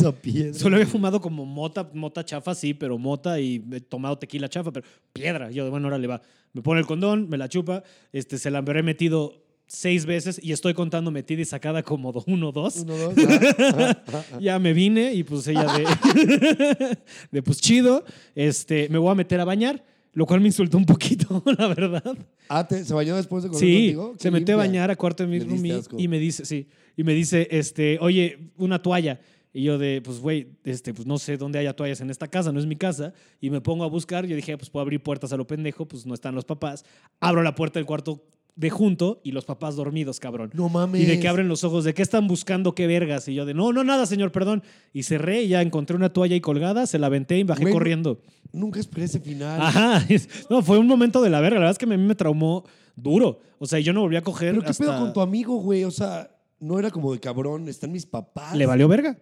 Solo había fumado como mota, mota chafa, sí, pero mota y he tomado tequila chafa, pero piedra. Yo, bueno, ahora le va. Me pone el condón, me la chupa, este, se la habré metido seis veces y estoy contando metida y sacada como do- uno, dos. Uno, dos, ah, ah, ah. Ya me vine y pues ella de, [LAUGHS] de pues chido, este, me voy a meter a bañar, lo cual me insultó un poquito, [LAUGHS] la verdad. Ah, ¿te- ¿se bañó después de comer Sí, contigo? se Qué metió a bañar a cuarto de mi roomie y me dice, sí, y me dice, este, oye, una toalla. Y yo de, pues, güey, este, pues no sé dónde haya toallas en esta casa, no es mi casa. Y me pongo a buscar. Yo dije, pues puedo abrir puertas a lo pendejo, pues no están los papás. Abro la puerta del cuarto de junto y los papás dormidos, cabrón. No mames. Y de que abren los ojos, de qué están buscando, qué vergas. Y yo de, no, no, nada, señor, perdón. Y cerré y ya encontré una toalla ahí colgada, se la aventé y bajé Güey, corriendo. Nunca esperé ese final. Ajá. [LAUGHS] No, fue un momento de la verga. La verdad es que a mí me traumó duro. O sea, yo no volví a coger ¿Pero qué hasta... pedo con tu amigo, güey? O sea, no era como de cabrón, están mis papás. Le valió verga.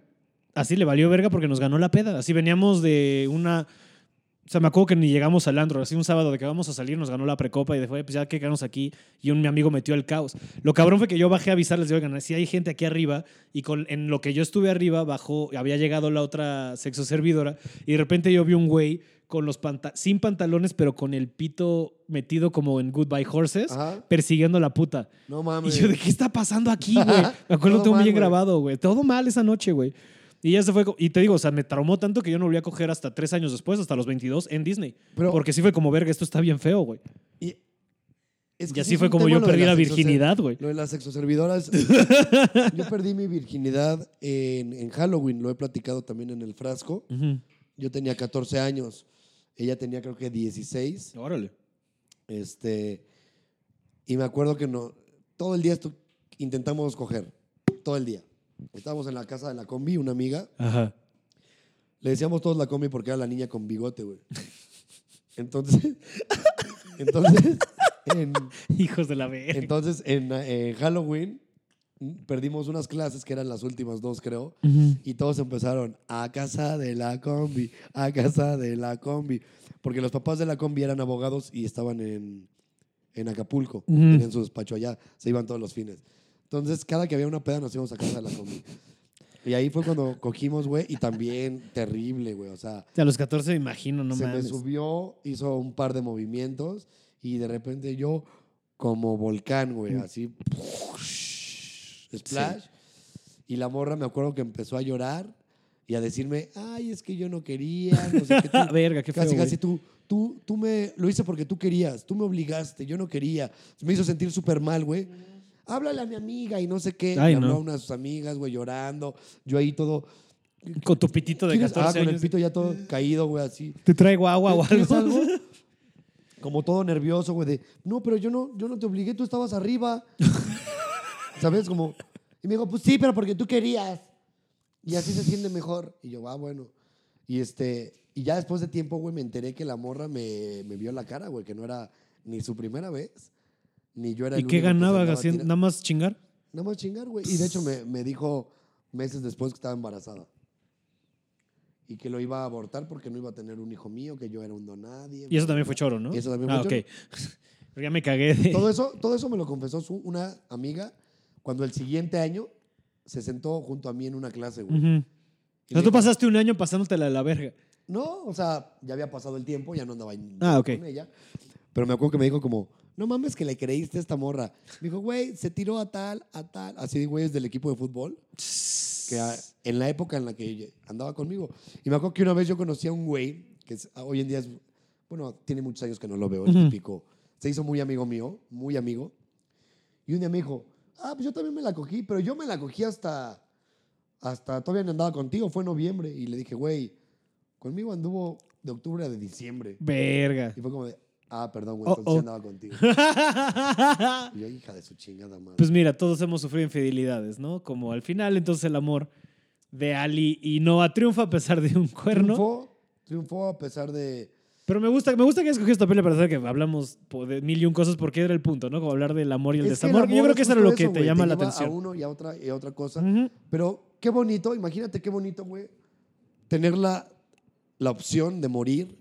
Así le valió verga porque nos ganó la peda. Así veníamos de una... O sea, me acuerdo que ni llegamos al andro. Así un sábado de que vamos a salir, nos ganó la precopa y después, pues ya que quedamos aquí. Y un mi amigo metió el caos. Lo cabrón fue que yo bajé a avisarles de, oigan, si hay gente aquí arriba. Y con, en lo que yo estuve arriba, bajó, había llegado la otra sexo servidora. Y de repente yo vi un güey con los panta sin pantalones, pero con el pito metido como en Goodbye Horses, Ajá. persiguiendo a la puta. No Y mames. yo, ¿de qué está pasando aquí, güey? [LAUGHS] Me acuerdo, Todo mal, bien grabado, güey. Todo mal esa noche, güey. Y ya se fue. Y te digo, o sea, me traumó tanto que yo no volví a coger hasta tres años después, hasta los 22, en Disney. Pero- Porque sí fue como, verga, esto está bien feo, güey. Y, es Y que así sí fue como yo perdí la virginidad, güey. Lo de las sexoservidoras. [LAUGHS] yo perdí mi virginidad en, en Halloween, lo he platicado también en el frasco. Yo tenía 14 años, ella tenía creo que 16. Órale. Este, y me acuerdo que no, todo el día intentamos coger, todo el día. Estábamos en la casa de la combi, una amiga. Ajá. Le decíamos todos la combi porque era la niña con bigote, güey. Entonces, [LAUGHS] entonces, En- Hijos de la verga. entonces, en, eh, Halloween mm, perdimos unas clases que eran las últimas dos, creo. Y todos empezaron a casa de la combi, a casa de la combi. Porque los papás de la combi eran abogados y estaban en, en Acapulco. Ujú. Tenían su despacho allá. Se iban todos los fines. Entonces, cada que había una peda nos íbamos a casa de la combi. Y ahí fue cuando cogimos, güey. Y también terrible, güey. O sea, A los 14 me imagino, no se mames. me subió, hizo un par de movimientos. Y de repente yo, como volcán, güey. Mm. Así. Splash. Y la morra me acuerdo que empezó a llorar y a decirme, ay, es que yo no quería, no sé qué. [LAUGHS] tú- Verga, qué feo, casi, casi tú, tú, tú me, lo hice porque tú querías, tú me obligaste, yo no quería. Me hizo sentir súper mal, güey. Háblale a mi amiga y no sé qué. Ay, Le habló no. a una de sus amigas, güey, llorando. Yo ahí todo... Con tu pitito de ¿Quieres? 14 Ah, con el pito ya todo caído, güey, así. Te traigo agua o ¿Quieres algo. algo? [LAUGHS] Como todo nervioso, güey, de, no, pero yo no, yo no te obligué, tú estabas arriba. [LAUGHS] ¿Sabes? Como, y me dijo, pues sí, pero porque tú querías. Y así se siente mejor. Y yo, ah, bueno. Y este, y ya después de tiempo, güey, me enteré que la morra me, me vio la cara, güey, que no era ni su primera vez, ni yo era ¿Y el qué único que se ganaba andaba haciendo? tira- ¿Nada más chingar? Nada más chingar, güey. Y de hecho me, me dijo meses después que estaba embarazada. Y que lo iba a abortar porque no iba a tener un hijo mío, que yo era un donadie. Y eso también fue choro, ¿no? Y eso también ah, fue ok. Pero [LAUGHS] ya me cagué de... Todo eso, todo eso me lo confesó su- una amiga cuando el siguiente año se sentó junto a mí en una clase, güey. Ujú. Y O me sea, tú dijo, pasaste un año pasándotela de la verga. No, o sea, ya había pasado el tiempo, ya no andaba en- Ah, ok. con ella. Pero me acuerdo que me dijo como, no mames que le creíste a esta morra. Me dijo, güey, se tiró a tal, a tal. Así de güeyes del equipo de fútbol. Que a- en la época en la que andaba conmigo. Y me acuerdo que una vez yo conocí a un güey, que es- hoy en día es, bueno, tiene muchos años que no lo veo, el Ujú. típico. Se hizo muy amigo mío, muy amigo. Y un día me dijo, ah, pues yo también me la cogí, pero yo me la cogí hasta, hasta todavía no andaba contigo, fue en noviembre. Y le dije, güey, conmigo anduvo de octubre a de diciembre. Verga. Y fue como de, ah, perdón, güey, Oh, entonces oh. andaba contigo. [LAUGHS] Y yo, hija de su chingada madre. Pues mira, todos hemos sufrido infidelidades, ¿no? Como al final, entonces el amor de Ali y Noah triunfa a pesar de un cuerno. triunfó, triunfó a pesar de... Pero me gusta, me gusta que escogí esta pelea para hacer que hablamos de mil y un cosas porque era el punto, ¿no? Como hablar del amor y el Es el desamor. que yo creo que eso era lo que eso, te llama la lleva atención. A uno y a otra, y a otra cosa. Ujú. Pero qué bonito, imagínate qué bonito, güey, tener la, la opción de morir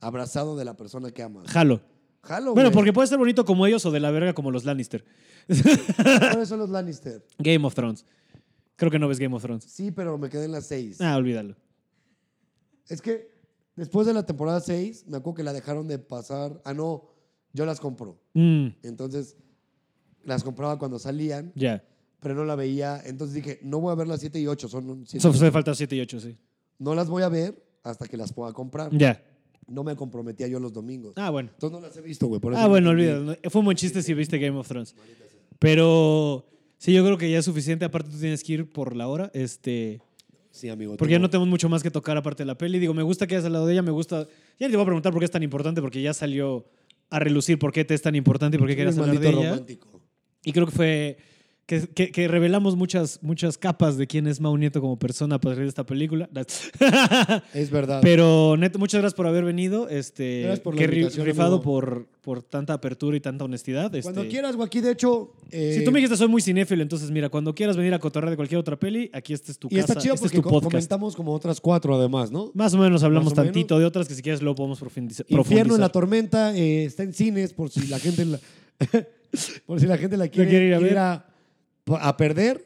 abrazado de la persona que amas. Jalo. Jalo, Bueno, güey. porque puede ser bonito como ellos o de la verga como los Lannister. [LAUGHS] ¿Cuáles son los Lannister? Game of Thrones. Creo que no ves Game of Thrones. Sí, pero me quedé en las seis. Ah, olvídalo. Es que después de la temporada 6, me acuerdo que la dejaron de pasar. Ah, no, yo las compro. Mm, Entonces, las compraba cuando salían, ya. pero no la veía. Entonces dije, no voy a ver las 7 y 8, son siete Eso y hace ocho. falta 7 y 8, sí. No las voy a ver hasta que las pueda comprar. Ya. No me comprometía yo los domingos. Ah, bueno. Entonces no las he visto, güey. por eso Ah, no bueno, olvídalo. Fue un buen chiste si viste Game of Thrones. Pero sí, yo creo que ya es suficiente. Aparte, tú tienes que ir por la hora. Este. Sí, amigo. Porque ya no tenemos mucho más que tocar aparte de la peli. Digo, me gusta que hayas hablado de ella, me gusta. Ya te voy a preguntar por qué es tan importante, porque ya salió a relucir por qué te es tan importante y por qué querías hablar de maldito ella. romántico. Y creo que fue. Que, que- que revelamos muchas, muchas capas de quién es Mau Nieto como persona a partir de esta película. [LAUGHS] Es verdad. Pero, neto, muchas gracias por haber venido. Este, Gracias por la invitación, rifado amigo. por, por tanta apertura y tanta honestidad. Cuando este. quieras, güey. Aquí, de hecho... eh, Si tú me dijiste soy muy cinéfilo, entonces mira, cuando quieras venir a cotorrear de cualquier otra peli, aquí este es tu Y casa, está chido este es tu podcast. comentamos como otras cuatro además, ¿no? Más o menos hablamos Más o menos. tantito de otras que si quieres luego podemos profundizar. Infierno en la tormenta eh, está en cines por si la gente la, [LAUGHS] por si la gente la quiere, quiere ir a ver. a, a perder.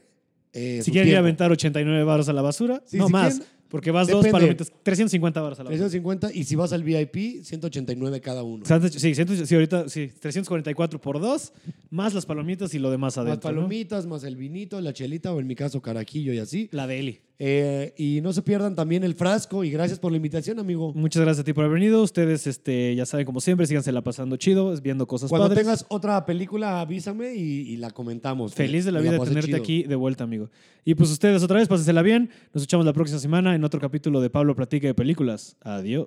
eh, Si su quieres ir a aventar 89 baros a la basura, Sí, no si más, quieren, porque vas dos palomitas, 350 baros a la basura. 350 y si vas al VIP, 189 cada uno. Sí, ciento- sí, ahorita sí, 344 por dos, más las palomitas y lo demás más adentro. ¿no? palomitas, más el vinito, la chelita o en mi caso carajillo y así. La de Eli. Eh, y no se pierdan también el frasco y gracias por la invitación, amigo. Muchas gracias a ti por haber venido. Ustedes, este, ya saben, como siempre, síganse la pasando chido, viendo cosas Cuando padres. tengas otra película, avísame y, y la comentamos. Feliz de la Me vida de tenerte chido. aquí de vuelta, amigo. Y pues ustedes otra vez, pásensela bien. Nos escuchamos la próxima semana en otro capítulo de Pablo Platica de Películas. Adiós.